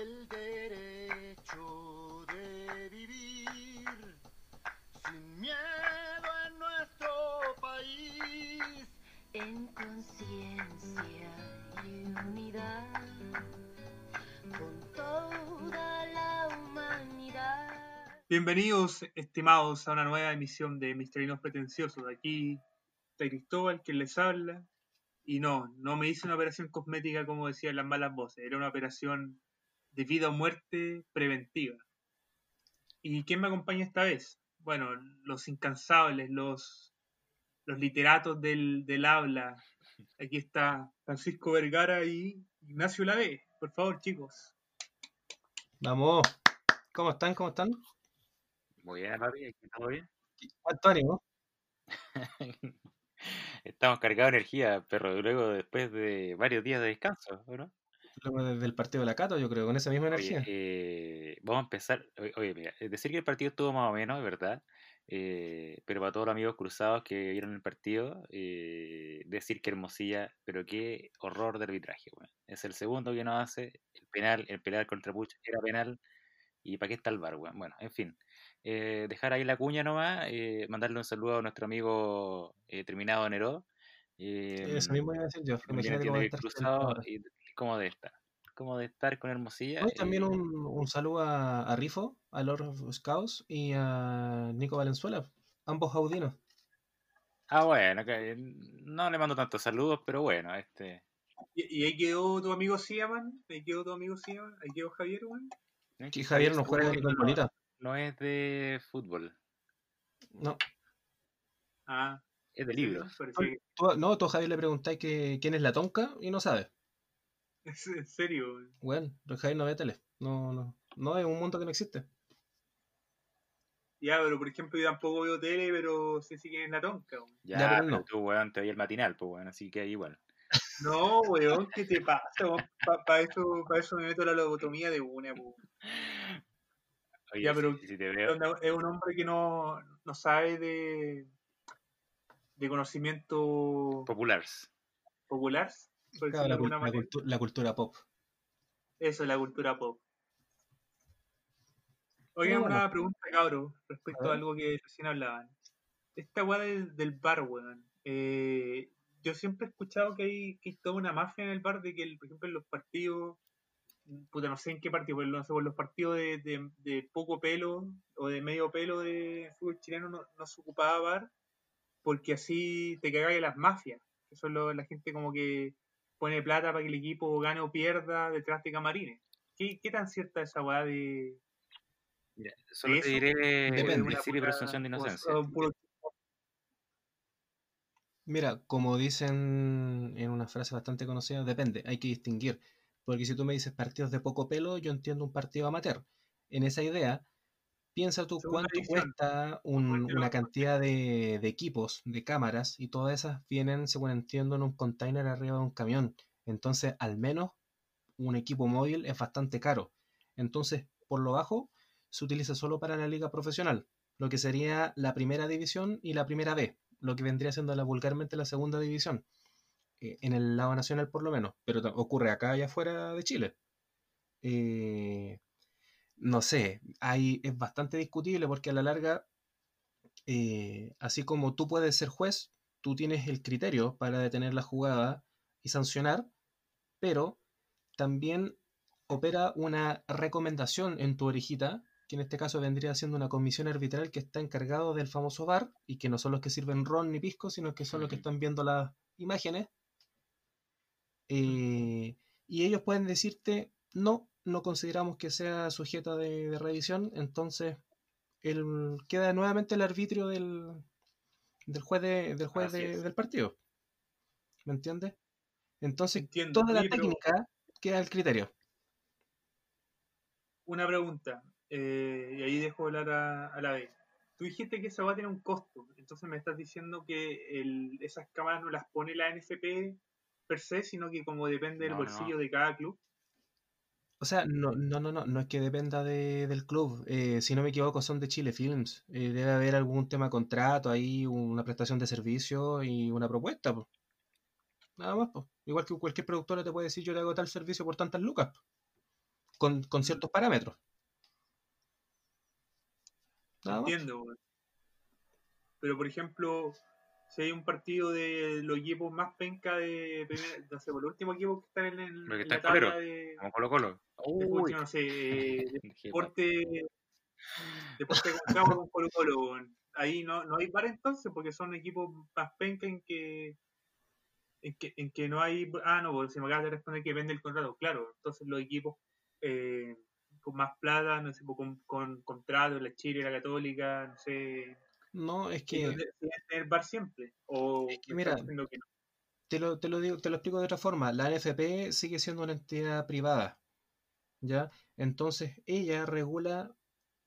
el derecho de vivir sin miedo en nuestro país, en conciencia y unidad con toda la humanidad. Bienvenidos, estimados, a una nueva emisión de Misterinos Pretenciosos. Aquí está Cristóbal, quien les habla. Y no, no me hice una operación cosmética como decían las malas voces, era una operación de vida o muerte preventiva. ¿Y quién me acompaña esta vez? Bueno, los incansables, los, los literatos del, del habla. Aquí está Francisco Vergara y Ignacio Lave. Por favor, chicos. Vamos. ¿Cómo están? ¿Cómo están? Muy bien, aquí todo bien. ¿Cuánto ánimo? Estamos cargados de energía, pero luego después de varios días de descanso, ¿no? Luego desde el partido de la Cato, yo creo, con esa misma Oye, energía. eh, vamos a empezar. Oye, mira, eh, decir que el partido estuvo más o menos, es verdad. eh, pero para todos los amigos cruzados que vieron el partido, eh, decir que Hermosilla, pero qué horror de arbitraje, weón. Es el segundo que nos hace. El penal, el penal contra Puch era penal. ¿Y para qué está el bar, weón? Bueno, en fin. eh, dejar ahí la cuña nomás, mandarle un saludo a nuestro amigo Terminado Neró. eh, Eso mismo iba a decir yo. Imagínate cómo cruzado y cómo de estar. De estar con Hermosilla. Hoy también eh, un, un saludo a, a Rifo, a Lord of Scouts y a Nico Valenzuela, ambos audinos. Ah, bueno, que no le mando tantos saludos, pero bueno, este. ¿Y, y ahí quedó tu amigo Siaman? ¿Ahí quedó tu amigo Siaman? ¿Ahí quedó Javier, weón? Que Javier no juega no, con bolita. no es de fútbol, No, Ah, es de libros. no, tú a Javier le preguntáis que, quién es la tonca y no sabe. Es en serio, weón. Bueno, pero Javier no ve tele. No, no. No, es un mundo que no existe. Ya, pero por ejemplo, yo tampoco veo tele, pero sé si quién es la tonca, weón. Ya, Ya, pero pero no. tú, weón, te oí el matinal, pues, weón, así que ahí igual. No, weón, ¿qué te pasa? Para eso, pa eso me meto la lobotomía de una, po. Oye, Ya, pero- si, te veo. Onda, Es un hombre que no, no sabe de, de conocimiento Populars. popular, por Claro, la, alguna cul- la manera. cultu- la cultura pop. Eso es la cultura pop. Oigan, Bueno. una pregunta, cabro, respecto A algo que recién hablaban. Esta weá del, del bar, weón. eh, yo siempre he escuchado que hay, que hay toda una mafia en el bar de que, el- por ejemplo, en los partidos, puta, no sé en qué partido, pero no sé, por los partidos de, de- de poco pelo o de medio pelo de fútbol chileno no, no se ocupaba bar porque así te cagáis las mafias. Que son lo- la gente como que pone plata para que el equipo gane o pierda detrás de camarines. ¿Qué, qué tan cierta es esa weá de, Mira, solo te eso? diré Depende. de presunción de o- inocencia. o puro- Mira, como dicen en una frase bastante conocida, depende, hay que distinguir. Porque si tú me dices partidos de poco pelo, yo entiendo un partido amateur. En esa idea, piensa tú Segunda cuánto cuesta un- una cantidad de, de equipos, de cámaras, y todas esas vienen, según entiendo, en un container arriba de un camión. Entonces, al menos un equipo móvil es bastante caro. Entonces, por lo bajo, se utiliza solo para la liga profesional, lo que sería la primera división y la primera B, lo que vendría siendo la, vulgarmente la segunda división, eh, en el lado nacional por lo menos, pero ocurre acá y afuera de Chile. Eh, no sé, hay, es bastante discutible porque a la larga, eh, así como tú puedes ser juez, tú tienes el criterio para detener la jugada y sancionar, pero también opera una recomendación en tu orejita, que en este caso vendría siendo una comisión arbitral que está encargado del famoso VAR y que no son los que sirven ron ni pisco, sino que son los que están viendo las imágenes. Eh, y ellos pueden decirte, no, no consideramos que sea sujeta de, de revisión, entonces el, queda nuevamente el arbitrio del, del juez, de- del, juez de- del partido. ¿Me entiendes? Entonces, Entiendo, toda la pero- técnica queda al criterio. Una pregunta, eh, y ahí dejo hablar a, a la vez. Tú dijiste que esa va a tener un costo, entonces me estás diciendo que el- esas cámaras no las pone la NFP per se, sino que como depende del no, bolsillo de cada club. O sea, no, no, no, no, no es que dependa de- del club. Eh, si no me equivoco, son de Chile Films. Eh, debe haber algún tema de contrato ahí, una prestación de servicio y una propuesta, po. Nada más, po. Igual que cualquier productora te puede decir, yo te hago tal servicio por tantas lucas. po. con, con ciertos parámetros. Nada más. Entiendo, weón. Pero por ejemplo, si hay un partido de los equipos más penca de primera, no sé, por los últimos equipos que están en, el- que en la tabla de, Como Colo Colo. de Uy, no sé, eh, de deporte, deporte con Cabo con Colo Colo. Ahí no, no hay par entonces, porque son equipos más penca en que en que, en que no hay, ah, no, porque se me acaba de responder que vende el contrato, claro, entonces los equipos eh, con más plata, no sé, pues, con, con contrato, la Chile, la Católica, no sé, No, es que tener bar siempre, o Es que me mira, que no. te lo, te lo digo, te lo explico de otra forma. La NFP sigue siendo una entidad privada, ¿ya? Entonces ella regula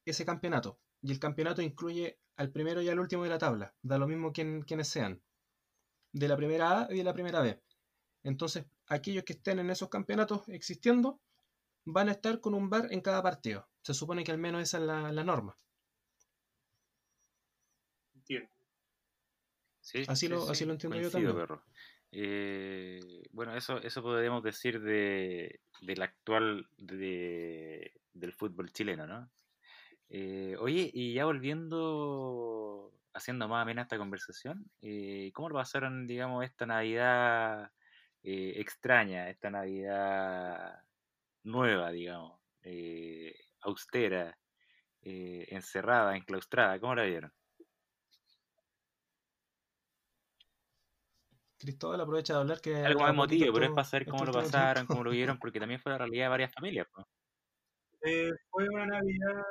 ese campeonato. Y el campeonato incluye al primero y al último de la tabla. Da lo mismo quien, quienes sean. De la primera A y de la primera B. Entonces, aquellos que estén en esos campeonatos existiendo van a estar con un bar en cada partido. Se supone que al menos esa es la, la norma. Entiendo. Sí, Así sí, lo- sí, así lo entiendo yo también. perro. Eh, bueno, eso, eso podríamos decir de, del actual de, del fútbol chileno, ¿no? Eh, oye, y ya volviendo, haciendo más amena esta conversación, eh, ¿cómo lo pasaron, digamos, esta Navidad eh, extraña, esta Navidad nueva, digamos, eh, austera, eh, encerrada, enclaustrada? ¿Cómo la vieron? Cristóbal aprovecha de hablar que Algo emotivo, pero es para saber cómo lo pasaron, cómo lo vieron, porque también fue la realidad de varias familias. pues. Eh, fue una Navidad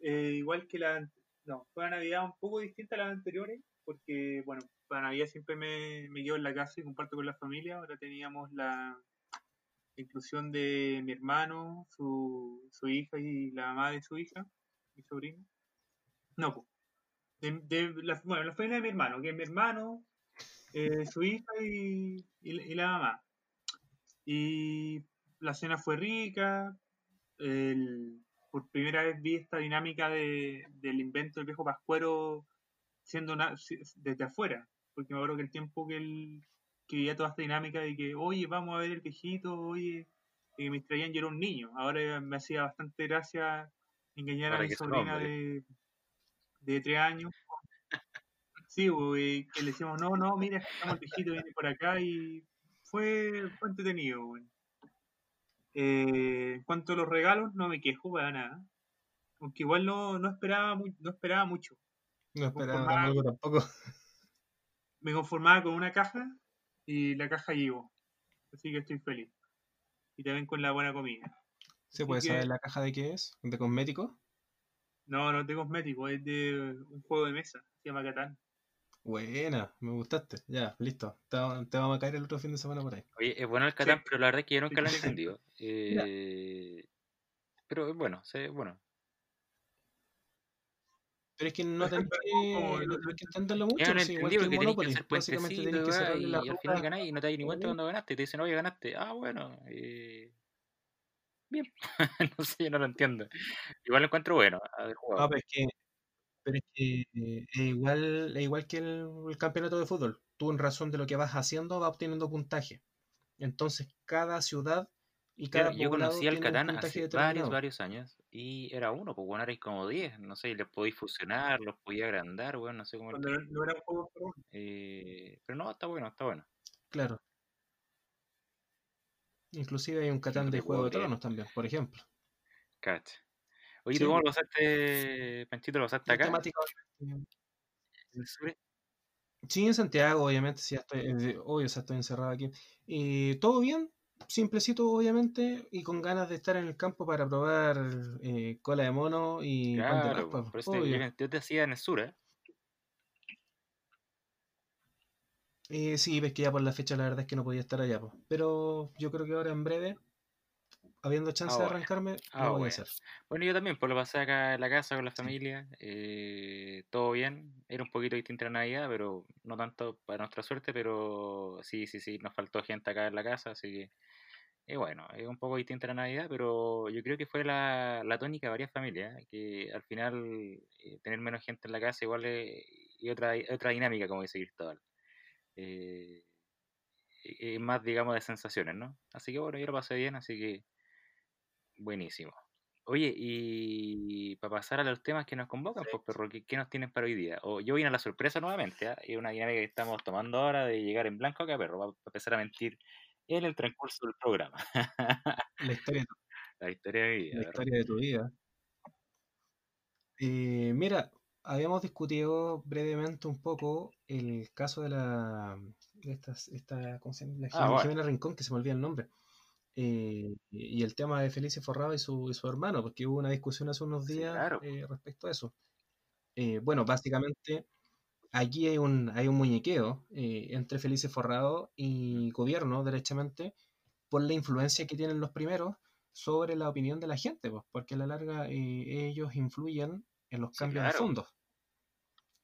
eh, igual que la. No, fue una Navidad un poco distinta a las anteriores, porque, bueno, para Navidad siempre me, me quedo en la casa y comparto con la familia. Ahora teníamos la inclusión de mi hermano, su, su hija y la mamá de su hija, mi sobrino. No, pues. De, de la, bueno, la familia de mi hermano, que es mi hermano, eh, su hija y, y, y la mamá. Y la cena fue rica, el- por primera vez vi esta dinámica de, del invento del viejo Pascuero siendo una, desde afuera, porque me acuerdo que el tiempo que él que vivía toda esta dinámica de que, oye, vamos a ver el viejito, oye, y que me distraían, yo era un niño. Ahora me hacía bastante gracia engañar a mi sobrina de, de tres años. Sí, güey, que le decíamos, no, no, mira, estamos el viejito, viene por acá y fue, fue entretenido, güey. Eh, en cuanto a los regalos, no me quejo para nada. Aunque igual no, no, esperaba, no esperaba mucho. No esperaba algo tampoco. Me conformaba con una caja y la caja llegó. Así que estoy feliz. Y también con la buena comida. ¿Se Así puede que- saber la caja de qué es? ¿De cosméticos? No, no es de cosmético, es de un juego de mesa. Se llama Catán. Buena, me gustaste. Ya, listo. Te, va- te vamos a caer el otro fin de semana por ahí. Oye, es bueno el Catán, Sí. pero la verdad es que yo nunca lo he entendido. Eh, pero bueno, sé, bueno. Pero es que no tenés que, no tenés que entenderlo mucho. Yo no sí, igual entendí porque tenés que hacer Básicamente puentecito tenés que weá, cerrarle y la al final ruta. ganáis y no te das ni cuenta cuando ganaste. Te dicen, oye, ganaste. Ah, bueno. eh, Bien. no sé, yo no lo entiendo. Igual lo encuentro bueno. haber jugado. No, pero es que, pero es que eh, es igual, igual que el, el campeonato de fútbol. Tú en razón de lo que vas haciendo vas obteniendo puntaje. Entonces cada ciudad y cada yo conocí al Catán hace varios, varios años y era uno, pues bueno, erais como 10, no sé, y les podéis fusionar, los podía agrandar, weón, no sé cómo. Cuando no, no era un juego por uno. Eh, pero no, está bueno, está bueno. Claro. Inclusive hay un Catán de Juego de. Tronos también, por ejemplo. Cacha. Oye, Sí, ¿tú cómo lo pasaste, Panchito? ¿Lo pasaste Y acá? temática- ¿En el sur? Sí, en Santiago, obviamente, sí, estoy, eh, obvio, o sea, estoy encerrado aquí. Y todo bien, simplecito, obviamente, y con ganas de estar en el campo para probar eh, cola de mono y pan de Claro, yo, yo te hacía en el sur, ¿eh? Eh, sí, ves que ya por la fecha la verdad es que no podía estar allá, po. pero yo creo que ahora en breve, habiendo chance Ah, de arrancarme, Ah, lo voy a bueno. hacer. Bueno, yo también, pues lo pasé acá en la casa con la familia, eh, todo bien, era un poquito distinta la Navidad, pero no tanto para nuestra suerte, pero sí, sí, sí, nos faltó gente acá en la casa, así que, eh, bueno, es un poco distinta la Navidad, pero yo creo que fue la, la tónica de varias familias, ¿eh? que al final eh, tener menos gente en la casa igual es y otra, otra dinámica, como dice Cristóbal. Eh, más, digamos, de sensaciones, ¿no? Así que bueno, yo lo pasé bien, así que Buenísimo. Oye, y para pasar a los temas que nos convocan, Sí. pues, perro, ¿qué, qué nos tienen para hoy día? O yo vine a la sorpresa nuevamente, ¿ah? Es una dinámica que estamos tomando ahora de llegar en blanco acá, perro, para empezar a mentir en el transcurso del programa. La historia, la historia de mi vida, la perro. historia de tu vida. Eh, mira, habíamos discutido brevemente un poco el caso de la de estas, esta, ¿cómo se llama? La Ah, Jimena, bueno. Rincón, que se me olvida el nombre. Eh, y el tema de Felice Forrado y su, y su hermano, porque hubo una discusión hace unos Sí, días claro. eh, respecto a eso. Eh, bueno, básicamente aquí hay un, hay un muñequeo entre Felice Forrado y gobierno, derechamente, por la influencia que tienen los primeros sobre la opinión de la gente, pues, porque a la larga ellos influyen en los Sí, cambios de fondos.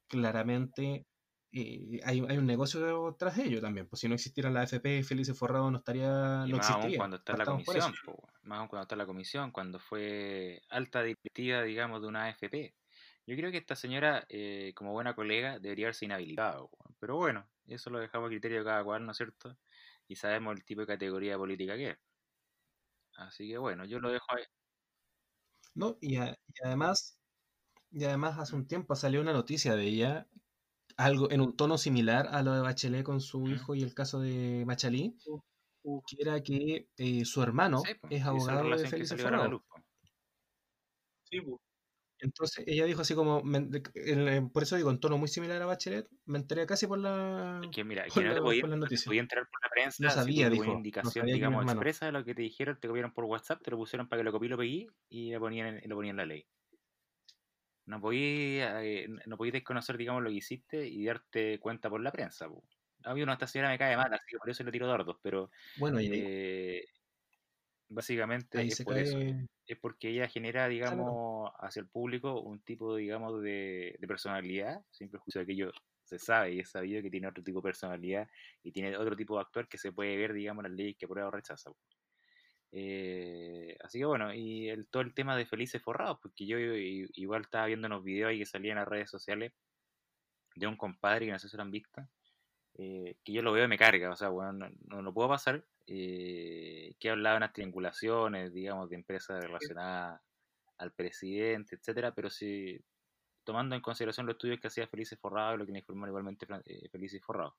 Claramente eh, hay, hay un negocio tras ello también, pues si no existiera la AFP, Felice Forrado no estaría, Y no más aún cuando está en la comisión, más aún cuando está en la comisión, cuando fue alta directiva, digamos, de una AFP. Yo creo que esta señora, eh, como buena colega, debería haberse inhabilitado. Pero bueno, eso lo dejamos a criterio de cada cual, ¿no es cierto? Y sabemos el tipo de categoría política que es. Así que bueno, yo lo dejo ahí. ¿no? Y, a- y además, y además hace un tiempo salió una noticia de ella, algo en un tono similar a lo de Bachelet con su hijo y el caso de Machalí, Uh, que era que eh, su hermano Sí, po, es abogado de relación que Felice salió ahora a la Forrado. luz. po. sí, pues. Entonces ella dijo así como, me- en- en- por eso digo, en tono muy similar a Bachelet, me enteré casi por la, Es que mira, por que no te podía, por la te noticia. enterar por la prensa, No sabía, dijo, una no indicación, sabía digamos, expresa de lo que te dijeron, te copiaron por WhatsApp, te lo pusieron para que lo copié y lo pegué y lo ponían en, lo ponían en la ley. No podías, eh, no podías desconocer, digamos, lo que hiciste y darte cuenta por la prensa. po. A mí una esta señora me cae mal, así que por eso le tiro dardos, pero Bueno, eh, básicamente es por eso. Es porque ella genera, claro, digamos, hacia el público un tipo, digamos, de, de personalidad, sin prejuicio de que ello se sabe y es sabido que tiene otro tipo de personalidad y tiene otro tipo de actuar que se puede ver, digamos, en las leyes que aprueba o rechaza. po. Eh, así que bueno, y el, todo el tema de Felices Forrados, porque yo igual estaba viendo unos videos ahí que salían en las redes sociales de un compadre que no sé si lo han visto, eh, que yo lo veo y me carga, o sea, bueno, no, no lo puedo pasar, eh, que hablaba de unas triangulaciones, digamos, de empresas relacionadas al presidente, etcétera, pero sí tomando en consideración los estudios que hacía Felices Forrado y lo que le informaron igualmente eh, Felices Forrado.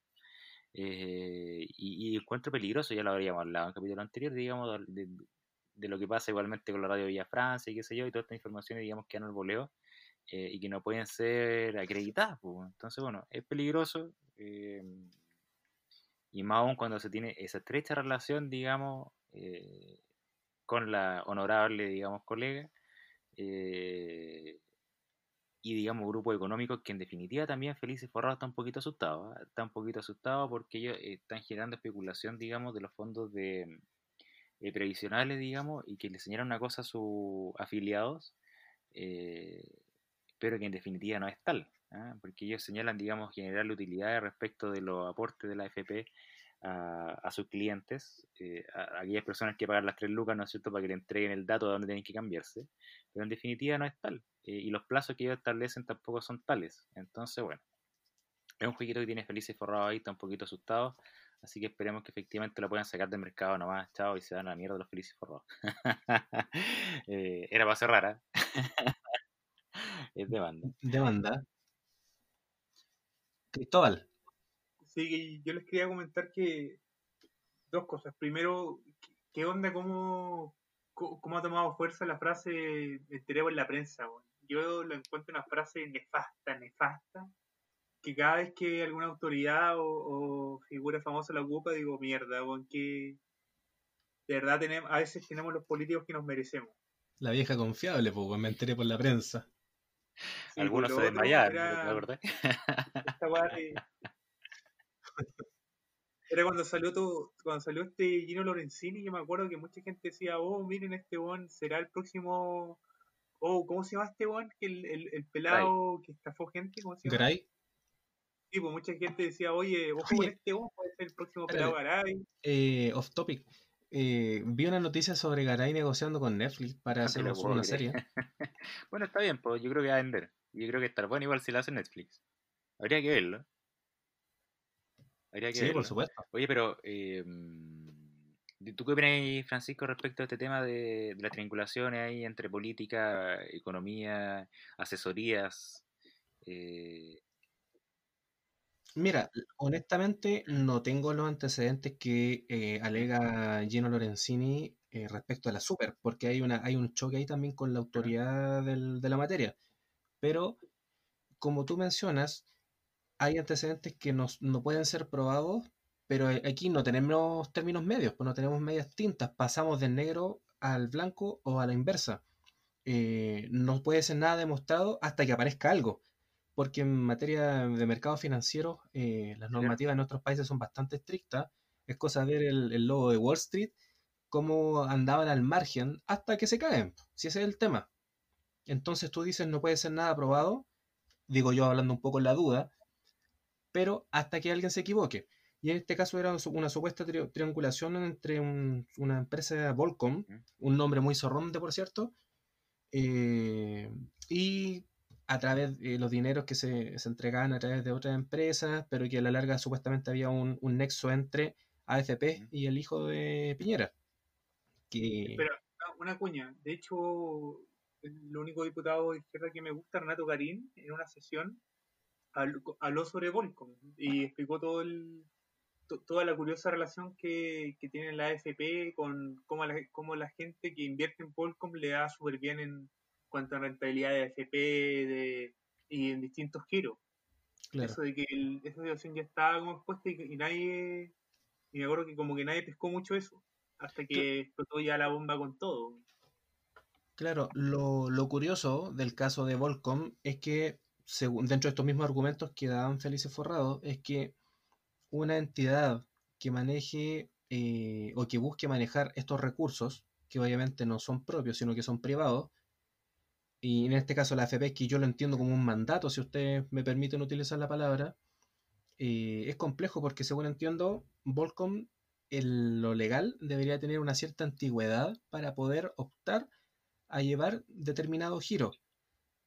Eh, y, y encuentro peligroso, ya lo habríamos hablado en el capítulo anterior, digamos, de, lo que pasa igualmente con la radio Villa Francia y qué sé yo, y todas estas informaciones, digamos, que han al voleo eh, y que no pueden ser acreditadas. Entonces, bueno, es peligroso. eh, y más aún cuando se tiene esa estrecha relación, digamos, con la honorable, digamos, colega, y digamos grupos económicos que en definitiva también Felices Forrado está un poquito asustado, ¿ah? está un poquito asustado porque ellos eh, están generando especulación, digamos, de los fondos de eh, previsionales, digamos, y que le enseñaron una cosa a sus afiliados, eh, pero que en definitiva no es tal, ¿ah? porque ellos señalan, digamos, generar utilidades respecto de los aportes de la AFP a, sus clientes, eh, a, a aquellas personas que pagan las tres lucas, ¿no es cierto?, para que le entreguen el dato de dónde tienen que cambiarse, pero en definitiva no es tal, eh, y los plazos que ellos establecen tampoco son tales, entonces, bueno, es un jueguito que tiene Felices Forrado ahí, está un poquito asustado, así que esperemos que efectivamente lo puedan sacar del mercado nomás, chao, y se dan a la mierda los Felices Forrados. Eh, era para cerrar, ¿ah? es demanda. demanda. Cristóbal, Sí, que yo les quería comentar que dos cosas. Primero, ¿qué- ¿qué onda? ¿Cómo, cómo ha tomado fuerza la frase me enteré por la prensa? weón? Yo lo encuentro una frase nefasta, nefasta, que cada vez que alguna autoridad o, o figura famosa la ocupa, digo, mierda, weón, que de verdad tenemos, a veces tenemos los políticos que nos merecemos. la vieja confiable, pues me enteré por la prensa. Sí, Algunos se desmayaron, era- ¿la verdad? esta de- Era cuando salió todo, cuando salió este Gino Lorenzini, yo me acuerdo que mucha gente decía, oh, miren este weón, será el próximo, oh, ¿cómo se llama este weón? Que el, el, el pelado que estafó gente, ¿cómo se llama? Gray, Sí, pues mucha gente decía, oye, ojo con este weón, puede ser el próximo pelado Garay. eh, off topic. Eh, vi una noticia sobre Garay negociando con Netflix para No hacer una, creer. serie. bueno, está bien, pues yo creo que va a vender. Yo creo que estar bueno igual si lo hace Netflix. Habría que verlo. Habría que Sí, verlo. por supuesto. Oye, pero eh, ¿Tú qué opinas, Francisco, respecto a este tema de, de las triangulaciones ahí entre política, economía, asesorías? Eh, Mira, honestamente no tengo los antecedentes que eh, alega Gino Lorenzini eh, respecto a la Super, porque hay, una, hay un choque ahí también con la autoridad del- de la materia. Pero, como tú mencionas, hay antecedentes que nos- no pueden ser probados, pero a- aquí no tenemos términos medios, pues no tenemos medias tintas, pasamos del negro al blanco o a la inversa. Eh, no puede ser nada demostrado hasta que aparezca algo porque en materia de mercados financieros eh, las normativas en nuestros países son bastante estrictas. Es cosa ver el, el logo de Wall Street, cómo andaban al margen hasta que se caen, si ese es el tema. Entonces tú dices no puede ser nada aprobado, digo yo hablando un poco en la duda, pero hasta que alguien se equivoque. Y en este caso era una supuesta tri- triangulación entre un- una empresa Volcom, un nombre muy zorronde por cierto, eh, y a través de los dineros que se, se entregaban a través de otras empresas, pero que a la larga supuestamente había un, un nexo entre AFP y el hijo de Piñera. Que, Pero una, cuña. De hecho, el único diputado de izquierda que me gusta, Renato Garín, en una sesión habl- habló sobre Volcom y explicó todo el, toda la curiosa relación que, que tiene la AFP con cómo la, cómo la gente que invierte en Volcom le da súper bien en cuanto a rentabilidad de AFP de, y en distintos giros. claro, Eso de que el- esa situación ya estaba como expuesta y, y nadie, y me acuerdo que como que nadie pescó mucho eso, hasta que explotó ya la bomba con todo. claro, lo, lo curioso del caso de Volcom es que, según, dentro de estos mismos argumentos que daban Felices Forrado, es que una entidad que maneje eh, o que busque manejar estos recursos, que obviamente no son propios, sino que son privados, y en este caso la AFP, que yo lo entiendo como un mandato, si ustedes me permiten utilizar la palabra, eh, es complejo porque según entiendo, Volcom en lo legal debería tener una cierta antigüedad para poder optar a llevar determinado giro.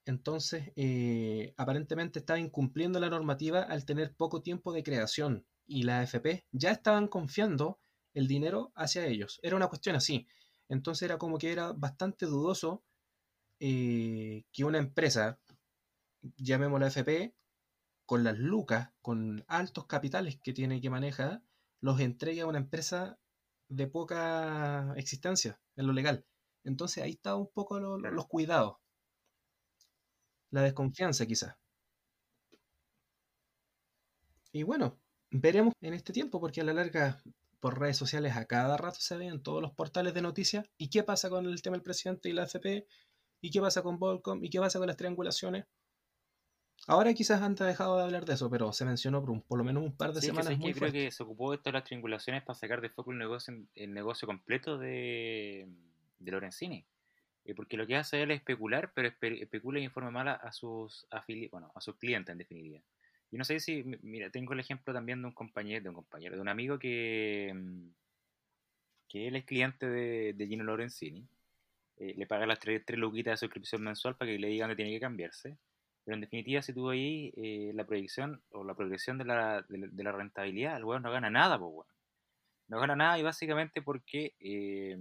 Entonces, eh, aparentemente estaba incumpliendo la normativa al tener poco tiempo de creación y la AFP ya estaban confiando el dinero hacia ellos. Era una cuestión así. Entonces era como que era bastante dudoso eh, que una empresa, llamémosla AFP, con las lucas, con altos capitales que tiene que manejar, los entregue a una empresa de poca existencia en lo legal. Entonces ahí está un poco lo- los cuidados. La desconfianza quizás. Y bueno, veremos en este tiempo porque a la larga por redes sociales a cada rato se ven todos los portales de noticias. ¿Y qué pasa con el tema del presidente y la AFP? ¿Y qué pasa con Volcom? ¿Y qué pasa con las triangulaciones? Ahora quizás antes ha dejado de hablar de eso, pero se mencionó por, un- por lo menos un par de Sí, semanas que muy yo creo que se ocupó de las triangulaciones para sacar de foco el negocio, el negocio completo de, de Lorenzini. Eh, porque lo que hace él es especular, pero espe- especula y informa mal a, sus bueno, a sus clientes en definitiva. Y no sé si, mi- mira, tengo el ejemplo también de un compañero, de un compañero, de un amigo que, mm, que él es cliente de, Gino Lorenzini. Eh, le paga las tres, tres luquitas de suscripción mensual para que le digan dónde tiene que cambiarse. Pero en definitiva, si tú ahí eh, la proyección o la progresión de la, de la, rentabilidad, el weón no gana nada, pues weón. No gana nada y básicamente porque eh,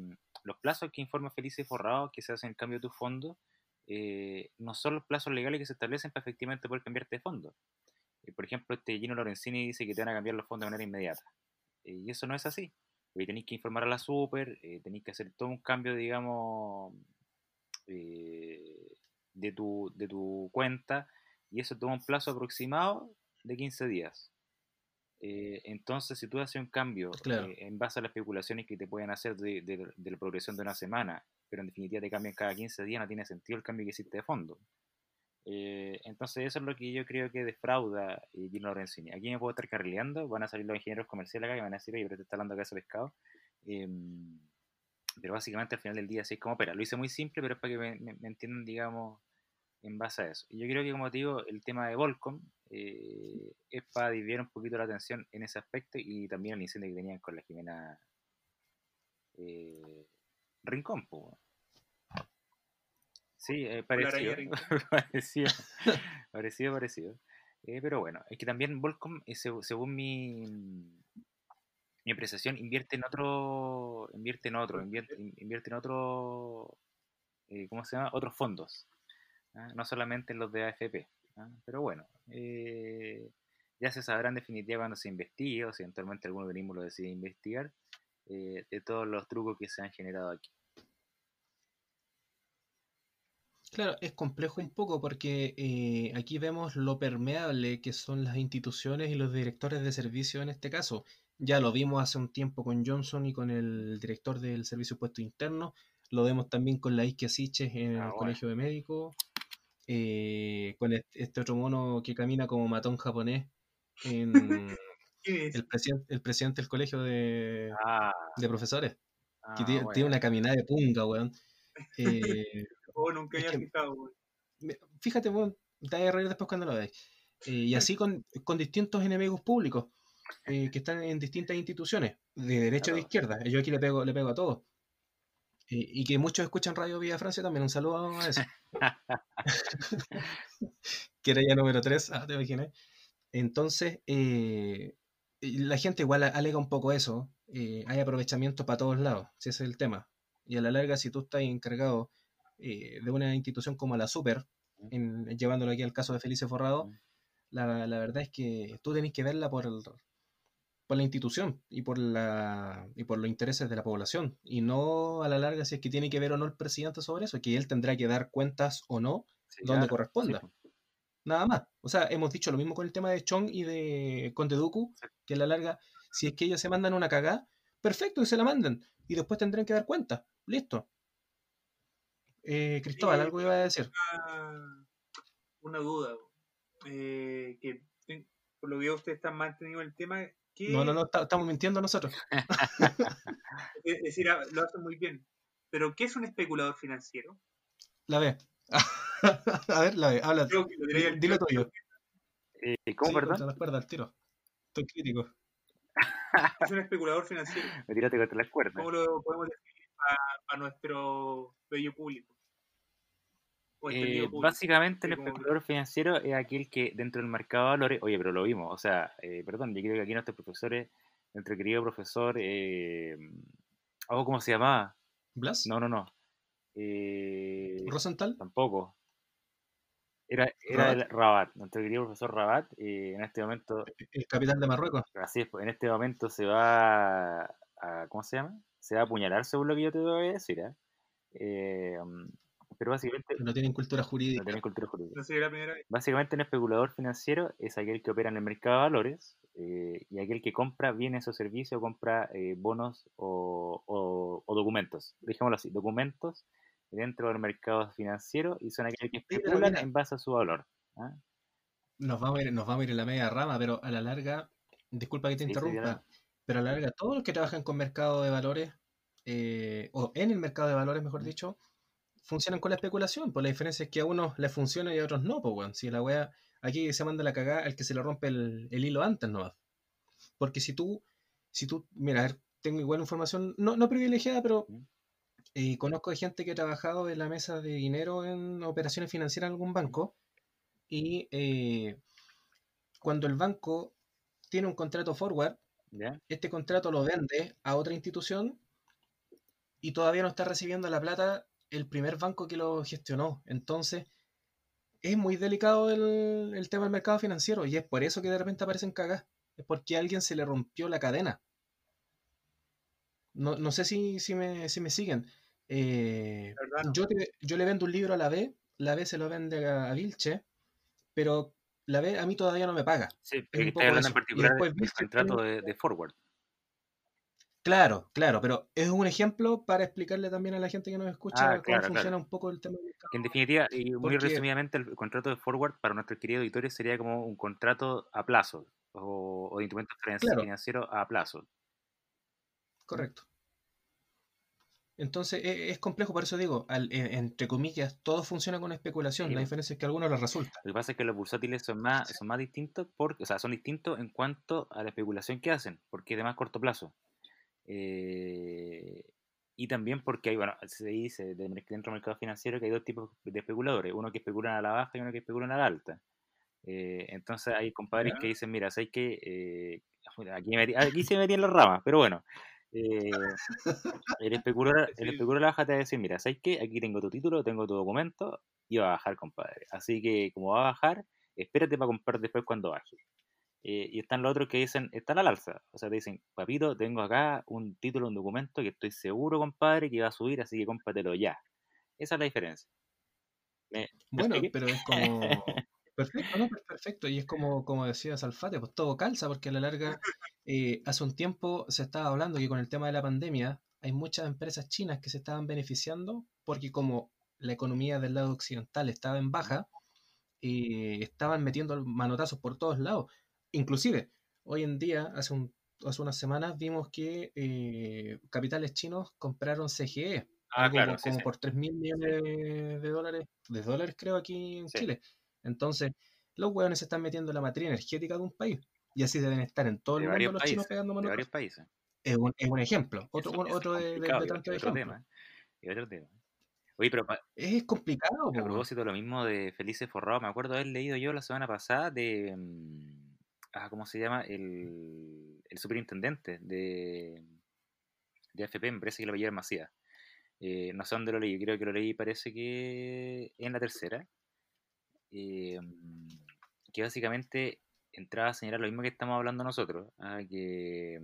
los plazos que informa Felice Forrado que se hacen en cambio de tu fondo eh, no son los plazos legales que se establecen para efectivamente poder cambiarte de fondo. Eh, por ejemplo, este Gino Lorenzini dice que te van a cambiar los fondos de manera inmediata. Eh, y eso no es así. Hoy tenéis que informar a la super, tenéis que hacer todo un cambio, digamos, de, tu, de tu cuenta, y eso toma un plazo aproximado de 15 días. Eh, entonces, si tú haces un cambio Claro. eh, en base a las especulaciones que te pueden hacer de, de- de la progresión de una semana, pero en definitiva te cambian cada 15 días, no tiene sentido el cambio que hiciste de fondo. Eh, entonces, eso es lo que yo creo que defrauda Gino Lorenzini. Aquí me puedo estar carrileando, van a salir los ingenieros comerciales acá y van a decir, oye, pero te está hablando acá ese pescado. Em, pero básicamente al final del día así es como opera. Lo hice muy simple, pero es para que me, me- me entiendan, digamos, en base a eso. Y yo creo que, como te digo, el tema de Volcom eh, es para desviar un poquito la atención en ese aspecto y también el incendio que tenían con la Jimena eh, Rincón. po. Sí, eh, parecido, parecido, parecido, parecido. Eh, pero bueno, es que también Volcom, seg- según mi, mi apreciación invierte en otro, invierte en otro, invierte, in- invierte en otro, ¿cómo se llama? Otros fondos, ¿ah? no solamente en los de AFP. ¿Ah? Pero bueno, eh, ya se sabrá en definitiva cuando se investigue, o si eventualmente algún organismo lo decide investigar, eh, de todos los trucos que se han generado aquí. Claro, es complejo un poco porque eh, aquí vemos lo permeable que son las instituciones y los directores de servicio en este caso. Ya lo vimos hace un tiempo con Johnson y con el director del Servicio Puesto Interno. Lo vemos también con la Isquia Siches en el Ah, bueno. Colegio de Médicos. Eh, con este, otro mono que camina como matón japonés. En el, presidente el presidente del Colegio de, Ah, de Profesores. Que ah, tiene, bueno. tiene una caminada de punga, weón. Eh, Oh, nunca había fijado, weón. fíjate, weón, te vas a reír después cuando lo veáis. Eh, y así con, con distintos enemigos públicos eh, que están en distintas instituciones, de derecha o de izquierda. Yo aquí le pego, le pego a todos. Y que muchos escuchan Radio Vía Francia también. Un saludo a eso. que era ya número 3, ah, te imaginas. Entonces, eh, la gente igual alega un poco eso. eh, hay aprovechamiento para todos lados, si ese es el tema. Y a la larga, si tú estás encargado eh, de una institución como la Super, en- llevándolo aquí al caso de Felice Forrado, Mm. la, la verdad es que tú tenés que verla por, el- por la institución y por, la, y por los intereses de la población. Y no a la larga si es que tiene que ver o no el presidente sobre eso, que él tendrá que dar cuentas o no Sí, donde claro, corresponda. sí, po. Nada más. O sea, hemos dicho lo mismo con el tema de Chong y de Conde Dooku, que a la larga, si es que ellos se mandan una cagada, perfecto, que se la manden. Y después tendrán que dar cuenta. Listo. Eh, Cristóbal, Sí. algo iba a decir. una, una duda. Eh, que por lo que veo ustedes están manteniendo el tema. ¿Qué- No, no, no, ta- estamos mintiendo nosotros. Es decir, ah, lo hacen muy bien. Pero, ¿qué es un especulador financiero? La ve. a ver, la diré al Dilo tiro. tuyo. Eh, ¿Cómo, Sí, perdón? las cuerdas, al tiro. Estoy crítico. ¿Qué es un especulador financiero? Me tiraste contra las cuerdas. ¿Cómo lo podemos definir para nuestro bello público? Eh, básicamente, el especulador financiero es aquel que dentro del mercado de valores, oye, pero lo vimos, o sea, eh, perdón, yo creo que aquí nuestros profesores, nuestro querido profesor, eh, oh, ¿cómo se llamaba? ¿Blas? No, no, no. Eh, ¿Rosenthal? tampoco. Era, era ¿Rabat? el Rabat, nuestro querido profesor Rabat, eh, en este momento, ¿El capitán de Marruecos? así es, pues, en este momento se va a, ¿cómo se llama? Se va a apuñalar según lo que yo te voy a decir, ¿eh? Eh, pero básicamente No tienen cultura no jurídica. tienen cultura jurídica. No sería la primera vez. Básicamente un especulador financiero es aquel que opera en el mercado de valores eh, y aquel que compra bienes o servicios, compra eh, bonos o, o- o documentos. Dejémoslo así, documentos dentro del mercado financiero y son aquellos que especulan en base a su valor. ¿ah? Nos vamos, a ir, nos vamos a ir en la media rama, pero a la larga, disculpa que te Sí, sí, interrumpa, pero a la larga, todos los que trabajan con mercado de valores, eh, o en el mercado de valores, mejor dicho, funcionan con la especulación. Pues la diferencia es que a unos les funciona y a otros no, pues weón. Si la wea, aquí se manda la cagada al que se le rompe el, el hilo antes nomás. Porque si tú, si tú, mira, a ver, tengo igual información, no, no privilegiada, pero eh, conozco de gente que ha trabajado en la mesa de dinero en operaciones financieras en algún banco y eh, cuando el banco tiene un contrato forward, ¿ya? este contrato lo vende a otra institución y todavía no está recibiendo la plata el primer banco que lo gestionó. Entonces, es muy delicado el, el tema del mercado financiero y es por eso que de repente aparecen cagas. Es porque a alguien se le rompió la cadena. No, no sé si, si, me, si me siguen. Eh, yo, te- yo le vendo un libro a la B, la B se lo vende a, a Vilche, pero la B a mí todavía no me paga. Sí, un porque poco en particular viste contrato de forward. Claro, claro, pero es un ejemplo para explicarle también a la gente que nos escucha Ah, cómo claro, funciona claro. un poco el tema del mercado. En definitiva, y muy Porque- resumidamente, el contrato de forward para nuestros queridos editores sería como un contrato a plazo o, o de instrumentos Claro. financieros a plazo. Correcto. Entonces e- es complejo, por eso digo, al- en- entre comillas, todo funciona con especulación. Sí, La diferencia es que a algunos les resulta. Lo que pasa es que los bursátiles son más, son más distintos, porque, o sea, son distintos en cuanto a la especulación que hacen, porque es de más corto plazo. Eh, y también porque hay, bueno, se dice dentro del mercado financiero que hay dos tipos de especuladores, uno que especulan a la baja y uno que especulan a la alta. Eh, entonces hay compadres que dicen, mira, hay que Aquí, me metí- aquí se me metí en las ramas, pero bueno. eh, el especulador, el especulador baja te va a decir, mira, ¿sabes qué? Aquí tengo tu título, tengo tu documento y va a bajar, compadre. Así que como va a bajar, espérate para comprar después cuando baje. Eh, y están los otros que dicen, están al alza. O sea, te dicen, papito, tengo acá un título, un documento que estoy seguro, compadre, que va a subir, así que cómpratelo ya. Esa es la diferencia. ¿Me- me Bueno, pero es como... Perfecto, ¿no? Per- Perfecto. Y es como, como decía Salfate, pues todo calza, porque a la larga, eh, hace un tiempo se estaba hablando que con el tema de la pandemia hay muchas empresas chinas que se estaban beneficiando porque como la economía del lado occidental estaba en baja, eh, estaban metiendo manotazos por todos lados. Inclusive, hoy en día, hace, un- hace unas semanas, vimos que eh, capitales chinos compraron CGE, Ah, algo claro, como, sí, como sí. por 3 mil millones de dólares, de dólares creo aquí en Sí. Chile. Entonces, los hueones se están metiendo en la matriz energética de un país. Y así deben estar en todo De el mundo los chinos pegando De manotazos. varios países. Es un, es un ejemplo, otro, Eso- eso otro de, de- de otro ejemplos. tema. Es otro tema. Oye, pero Es complicado, a propósito lo mismo de Felices Forrado, me acuerdo haber leído yo la semana pasada de. Ah, ¿Cómo se llama? El, superintendente de, de AFP, me parece que lo veía Macías. Eh, no sé dónde lo leí, creo que lo leí, parece que en la tercera. eh, que básicamente entraba a señalar lo mismo que estamos hablando nosotros, ah, que,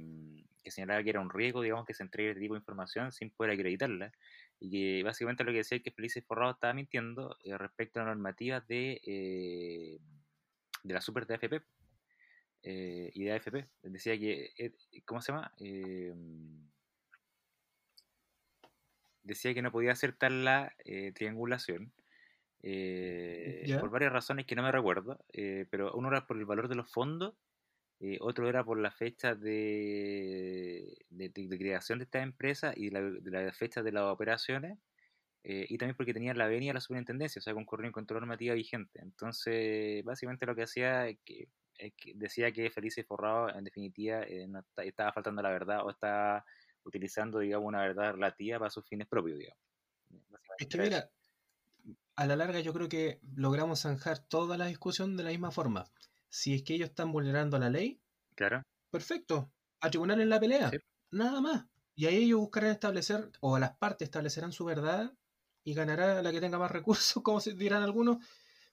que señalaba que era un riesgo, digamos, que se entregue este tipo de información sin poder acreditarla, y que básicamente lo que decía es que Felices Forrado estaba mintiendo eh, respecto a la normativa de, eh, de la super de AFP eh, y de AFP. Decía que, eh, ¿cómo se llama? Eh, decía que no podía acertar la eh, triangulación eh, por varias razones que no me recuerdo, eh, pero uno era por el valor de los fondos, eh, otro era por la fecha de, de, creación de esta empresa y la, de la fecha de las operaciones, eh, y también porque tenía la venia de la superintendencia, o sea, concurrían con toda la normativa vigente. Entonces, básicamente lo que hacía es que decía que Felices Forrado, en definitiva, eh, no estaba faltando la verdad o estaba utilizando, digamos, una verdad relativa para sus fines propios, digamos. Es Básicamente que mira, a la larga yo creo que logramos zanjar toda la discusión de la misma forma. Si es que ellos están vulnerando la ley, Claro, perfecto, a tribunal en la pelea, Sí. nada más. Y ahí ellos buscarán establecer, o las partes establecerán su verdad y ganará la que tenga más recursos, como se dirán algunos,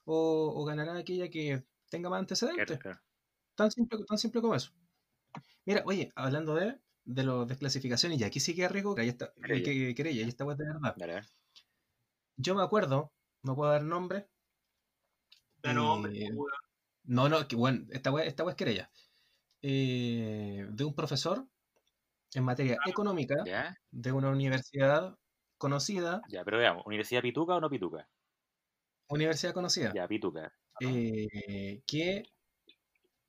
o, o ganará aquella que tenga más antecedentes. claro. Tan simple, tan simple como eso. Mira, oye, hablando de, de los desclasificaciones, y aquí sí que riesgo, que ahí está, Querella. que, esta es de verdad. Yo me acuerdo, no puedo dar nombre, Da nombre, Eh, no, no, que bueno, esta wea, esta es querella, eh, de un profesor en materia económica ¿Ya? de una universidad conocida, Ya, pero veamos, ¿Universidad Pituca o no Pituca? universidad conocida, Ya, Pituca. Eh, que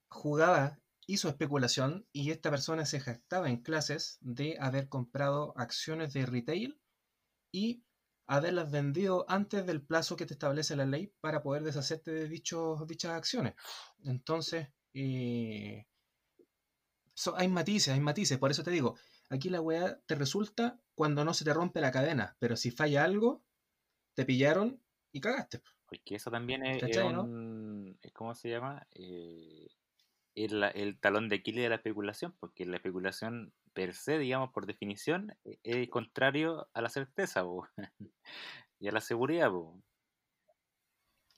jugaba, hizo especulación y esta persona se jactaba en clases de haber comprado acciones de retail y haberlas vendido antes del plazo que te establece la ley para poder deshacerte de dichos, dichas acciones. Entonces, eh, hay matices, hay matices, por eso te digo, aquí la weá te resulta cuando no se te rompe la cadena, pero si falla algo, te pillaron y cagaste. Porque eso también es, es es- ¿Cómo se llama? Eh, es la- el talón de Aquiles de la especulación, porque la especulación per se, digamos, por definición, e- es contrario a la certeza po, y a la seguridad.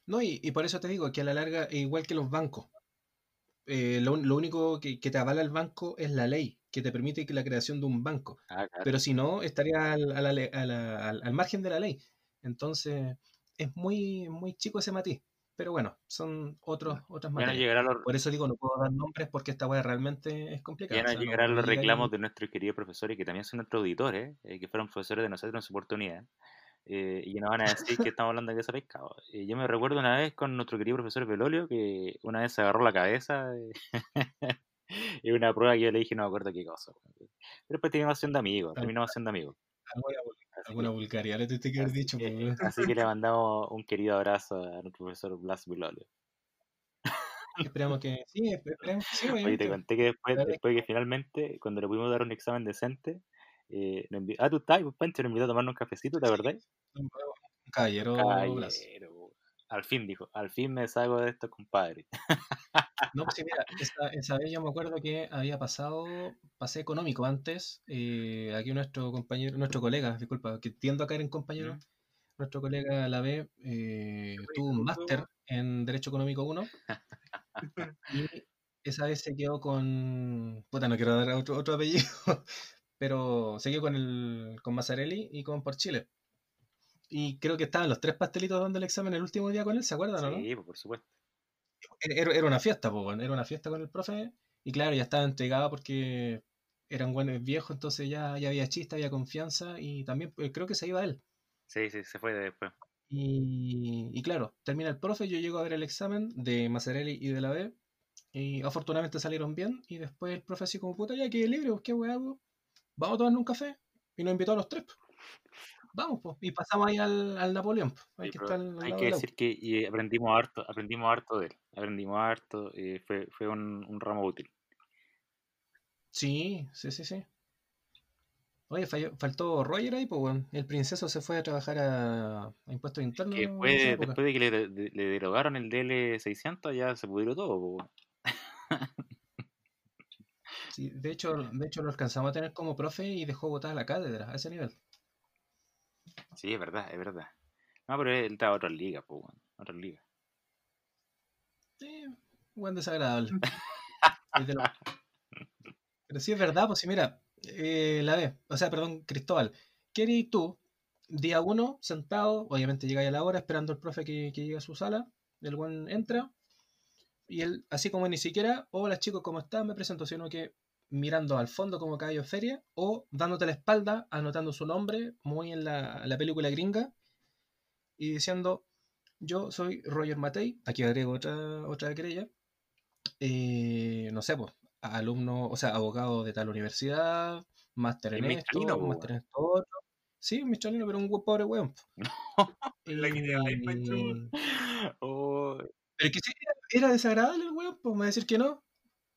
No, y, y por eso te digo que a la larga, igual que los bancos, eh, lo, lo único que, que te avala el banco es la ley, que te permite que la creación de un banco. Ah, claro. Pero si no, estaría al, a la le- a la- al- al margen de la ley. Entonces, es muy, muy chico ese matiz. Pero bueno, son otros, otras materias. los, Por eso digo, no puedo dar nombres porque esta weá realmente es complicada. ya no O sea, llegarán no los reclamos de nuestros queridos profesores, que también son nuestros auditores, eh, que fueron profesores de nosotros en su oportunidad. eh, y nos van a decir que estamos hablando de queso pescado. Eh, yo me recuerdo una vez con nuestro querido profesor Belolio que una vez se agarró la cabeza eh, y una prueba que yo le dije no me acuerdo qué cosa. Pero después terminamos siendo amigos, terminamos siendo amigos. Alguna que, vulgaridad le tuviste que haber dicho. que- pues, así que le mandamos un querido abrazo a nuestro profesor Blas Belolio. Esperamos que sí, espe- esperemos que sí, Oye, te conté que después, después que finalmente, cuando le pudimos dar un examen decente, eh, nos envi- ah, tú estás, pues Pancho, nos invitó a tomarnos un cafecito, ¿te acordás? Un caballero Blas. Caballero. Al fin dijo, al fin me salgo de esto, compadre. No, pues mira, esa, esa vez yo me acuerdo que había pasado, pasé económico antes. eh, aquí nuestro compañero, nuestro colega, disculpa, que tiendo a caer en compañero, nuestro colega la B eh, tuvo un máster en Derecho Económico 1 y esa vez se quedó con. Puta, no quiero dar otro, otro apellido, pero se quedó con, el, con Mazzarelli y con Por Chile. Y creo que estaban los tres pastelitos dando el examen el último día con él, ¿se acuerdan o no? Sí, por supuesto. Era, era una fiesta, bueno, era una fiesta con el profe. Y claro, ya estaba entregado porque eran buenos viejos, entonces ya, ya había chiste, había confianza y también pues, creo que se iba él. Sí, sí, se fue después. Y, y claro, termina el profe, yo llego a ver el examen de Mazzarelli y de la B. Y afortunadamente salieron bien. Y después el profe así como, puta, ya que libre, pues, qué weá, pues. Vamos a tomar un café. Y nos invitó a los tres. Pues. Vamos, pues. Y pasamos ahí al, al Napoleón. pues. Sí, que al- hay lado que decir que y aprendimos harto, aprendimos harto de él. Aprendimos harto, eh, fue, fue un, un ramo útil. Sí, sí, sí, sí. Oye, falló- faltó Roger ahí, pues, weón. El princeso se fue a trabajar a, a impuestos internos Que después, después de que le, de- le derogaron el DL600 ya se pudrió todo. weón. Sí, de hecho, de hecho lo alcanzamos a tener como profe y dejó botada la cátedra a ese nivel. Sí, es verdad, es verdad. No, pero él estaba a otras ligas, pues, weón, otras ligas. Sí, buen desagradable. Y Pero sí es verdad, pues sí, mira, eh, la vez, o sea, perdón, Cristóbal, ¿qué eres tú? Día uno, sentado, obviamente llegáis a la hora esperando al profe que, que llegue a su sala, el buen entra, y él, así como ni siquiera, hola chicos, ¿cómo están? Me presento, sino que mirando al fondo como caballo feria, o dándote la espalda, anotando su nombre, muy en la, la película gringa, y diciendo, yo soy Roger Matei, aquí agrego otra, otra querella, eh, no sé, pues, alumno, o sea, abogado de tal universidad, máster en esto, máster en esto otro. Sí, un michelino, pero un pobre weón. La que te va a ir, Pancho. Eh, Oh, pero que sí, era, era desagradable el weón, pues me va a decir que no.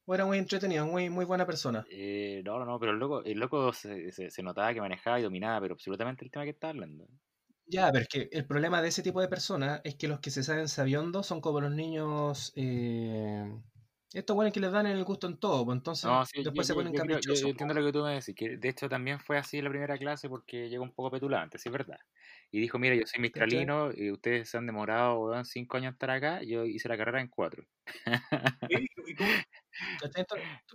O era muy entretenido, muy, muy buena persona. eh, no, no, no, pero el loco, el loco se, se- se notaba que manejaba y dominaba, pero absolutamente el tema que estaba hablando. Ya, pero es que el problema de ese tipo de personas es que los que se saben sabiondo son como los niños. Eh, estos buenos que les dan el gusto en todo, pues entonces No, sí, yo, después se ponen yo yo- yo entiendo lo que tú me decís, que de hecho también fue así en la primera clase porque llegó un poco petulante, sí es verdad. Y dijo, mira, yo soy mistralino, y ustedes se han demorado weón, cinco años estar acá, yo hice la carrera en cuatro. ¿Y y cómo? ¿Cachai?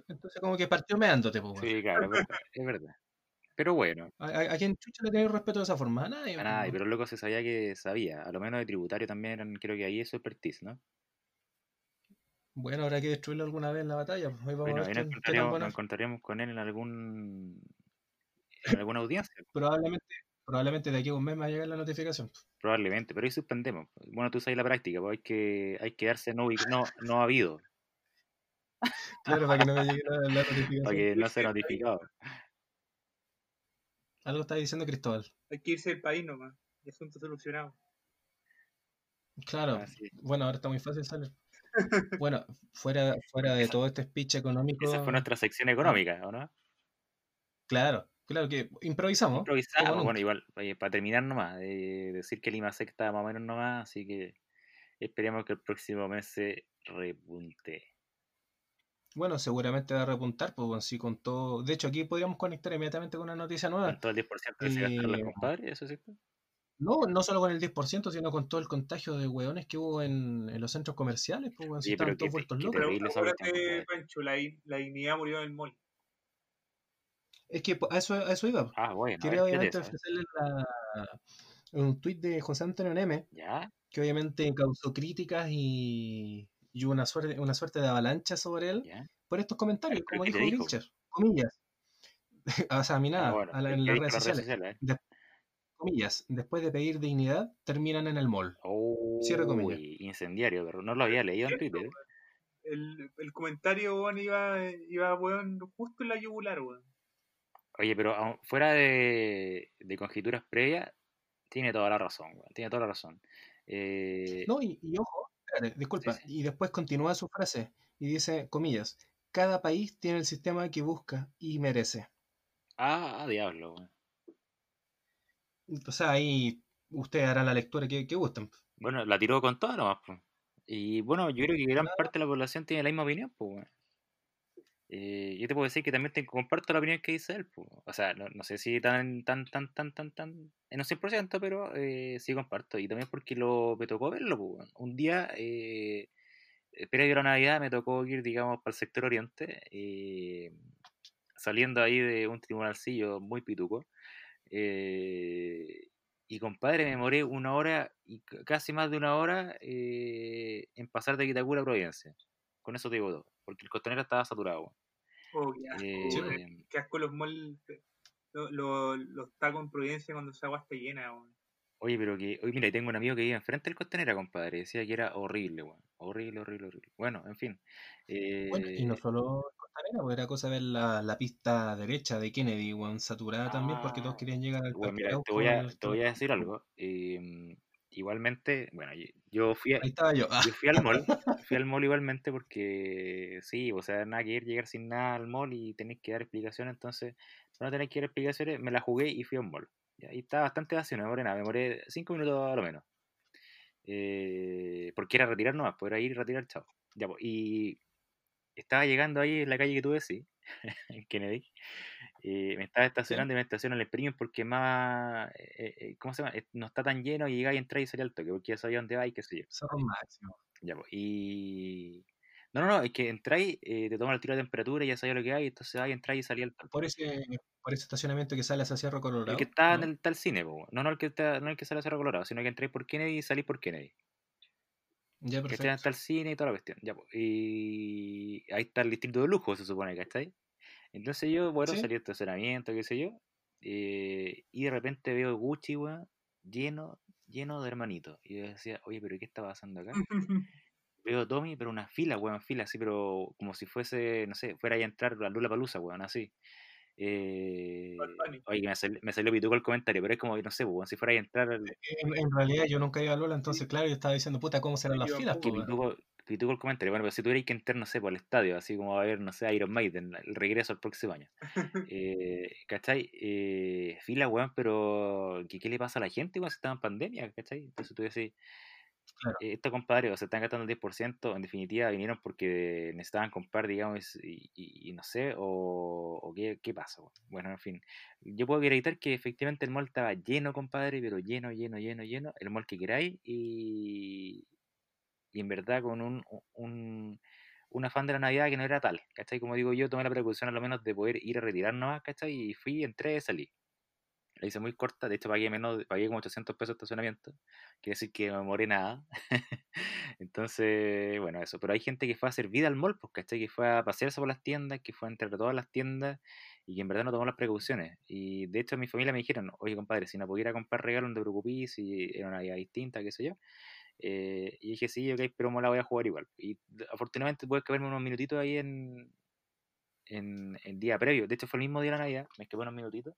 Entonces, como que partió meándote, pues. Sí, claro, es verdad. Pero bueno, ¿A, a, a quién chucha le tenéis respeto de esa forma? A nadie. a nadie, weón. pero el loco se sabía que sabía, a lo menos de tributario también eran, creo que ahí es expertise, ¿no? Bueno, habrá que destruirlo alguna vez en la batalla. pues. Hoy vamos Bueno, a ahí ver nos encontraríamos, nos encontraríamos con él en algún en alguna audiencia, Probablemente, probablemente de aquí a un mes me va a llegar la notificación. probablemente, pero ahí suspendemos. Bueno, tú sabes la práctica, pues hay que, hay que darse no, no, no habido, Claro, para que no me llegue la, la para notificación. que no sea notificado. Algo está diciendo Cristóbal. Hay que irse del país nomás. Y asunto solucionado. Claro, Ah, sí. bueno, ahora está muy fácil salir. Bueno, fuera, fuera de todo este speech económico, Esa fue nuestra sección económica, ¿o no? claro, claro que improvisamos. Improvisamos, bueno, igual, oye, para terminar nomás, eh, decir que el IMASEC está más o menos nomás, así que esperemos que el próximo mes se repunte. Bueno, seguramente va a repuntar, pues bueno, sí, con todo. De hecho, aquí podríamos conectar inmediatamente con una noticia Con nueva. todo el 10% que se Eh, compadres, ¿eso es cierto? No, no solo con el 10%, sino con todo el contagio de hueones que hubo en, en los centros comerciales, pues bueno, sí estaban todos vueltos locos. Pero compadre. Pancho, la, la dignidad murió en el mall. Es que a eso, a eso iba. Ah, bueno, Quería ver, ¿qué obviamente la- un tuit de José Antonio Neme, ¿Ya? que obviamente causó críticas y, y una suerte, una suerte de avalancha sobre él ¿Ya? por estos comentarios, ¿Pero como dijo? Vilcher, comillas. o sea, a mí Ah, nada, bueno, a la- ¿qué- en las redes sociales. eh? De- comillas, después de pedir dignidad, terminan en el mall. Cierre comillas. Incendiario, pero no lo había leído en Twitter. El, el comentario, weón, iba, iba, weón, justo en la yugular, weón. Oye, pero fuera de, de conjeturas previas, tiene toda la razón, weón, tiene toda la razón. Eh, No, y, y ojo, espérate, disculpa, sí. y después continúa su frase y dice, comillas, cada país tiene el sistema que busca y merece. ah, diablo, weón. O sea, ahí ustedes harán la lectura que, que gusten. Bueno, la tiró con toda nomás, pues. Y bueno, yo creo que gran parte de la población tiene la misma opinión, pues, weón. Eh, yo te puedo decir que también te comparto la opinión que dice él. O sea, no, no sé si tan, tan, tan, tan, tan, tan, en un 100%, pero eh, sí comparto. Y también porque me tocó verlo, pues. Un día, eh, previo a la Navidad, me tocó ir, digamos, para el sector oriente, eh, saliendo ahí de un tribunalcillo muy pituco. Eh, y compadre, me demoré una hora y casi más de una hora eh, en pasar de Quitacura a Providencia. Con eso te digo todo. Porque el costanero estaba saturado. Oh, qué asco, Eh. Qué asco los malls, lo- lo- los tacos en Providencia cuando esa agua está llena, weón. Oye, pero que. Oye, mira, y tengo un amigo que vive enfrente del costanera, compadre. Decía que era horrible, weón. Horrible, horrible, horrible. Bueno, en fin. Bueno, y no Eh, solo Costanera, pues era cosa ver la, la pista derecha de Kennedy, weón, saturada también porque todos Ah, querían llegar al Bueno, mira, te voy a, al- te voy a decir algo. em, igualmente, bueno, yo- yo fui a, Ahí estaba yo. yo fui al mall, fui al mall igualmente porque sí, o sea, nada que ir, llegar sin nada al mall y tenéis que dar explicaciones, entonces, no tener que dar explicaciones, me la jugué y fui a un mall. Y estaba bastante vacío, no me demoré nada, me demoré cinco minutos a lo menos. Eh, porque era retirar nomás, pues era ir y retirar, chao. Ya, pues, y estaba llegando ahí en la calle que tú decís, en Kennedy, eh, me estaba estacionando y me estaciono en el premium porque más, eh, eh, ¿cómo se llama? Eh, No está tan lleno y llegáis, entráis y salí al toque, porque ya sabía dónde va y qué sé yo. Cerro máximo. Ya, pues, y... No, no, no, es que entráis, te toman el tiro de temperatura y ya sabía lo que hay, entonces vais, entráis y salí al toque. Por ese, por ese estacionamiento que sale hacia Cerro Colorado. El que está en el tal cine, po, no, no el que está, no el que sale a Cerro Colorado, sino que entráis por Kennedy y salís por Kennedy. Ya, Que perfecto. está el cine y toda la cuestión. Ya, pues, y ahí está el distrito de lujo, se supone, ¿cachai? Entonces yo, bueno, Sí. salí de estacionamiento, qué sé yo, eh, y de repente veo Gucci, weón, lleno, lleno de hermanitos. Y yo decía, oye, pero ¿qué está pasando acá? Veo Tommy, pero una fila, weón, fila, así, pero como si fuese, no sé, fuera a entrar a Lula Palusa, weón, así. Eh, oye, me, sal- me salió pituco el comentario, pero es como, no sé, weón, si fuera a entrar al- En, en realidad yo nunca iba a Lola, entonces claro, yo estaba diciendo, puta, ¿cómo serán las filas? que pituco, pituco el comentario. Bueno, pero si tuvierais que entrar, no sé, por el estadio, así como a ver, no sé, Iron Maiden, el regreso al próximo año. Eh, ¿Cachai? Eh, fila, weón, pero ¿qué, qué le pasa a la gente, weón, si estaba en pandemia? ¿Cachai? Entonces tú decís, Claro. eh, estos compadres o se están gastando el 10%, en definitiva vinieron porque necesitaban comprar, digamos, y, y- y no sé, o, o qué, qué pasa. weón? Bueno, en fin, yo puedo acreditar que efectivamente el mall estaba lleno, compadre, pero lleno, lleno, lleno, lleno, el mall que queráis y, y en verdad con un, un, un afán de la Navidad que no era tal, ¿cachai? Como digo yo, tomé la precaución al menos de poder ir a retirar nomás, ¿cachai? Y fui, entré, salí. La hice muy corta, de hecho pagué menos, pagué como 800 pesos de estacionamiento, quiere decir que no me moré nada. Entonces, bueno, eso. Pero hay gente que fue a hacer vida al mall, pues, ¿cachai? Que fue a pasearse por las tiendas, que fue a entrar a todas las tiendas y que en verdad no tomó las precauciones. Y de hecho, mi familia me dijeron, oye, compadre, si no pudiera comprar regalos, no te si era una vida distinta, qué sé yo. Eh, y dije, sí, ok, pero me la voy a jugar igual. Y afortunadamente pude escaparme unos minutitos ahí en, en el día previo. De hecho, fue el mismo día de la Navidad, me escapé unos minutitos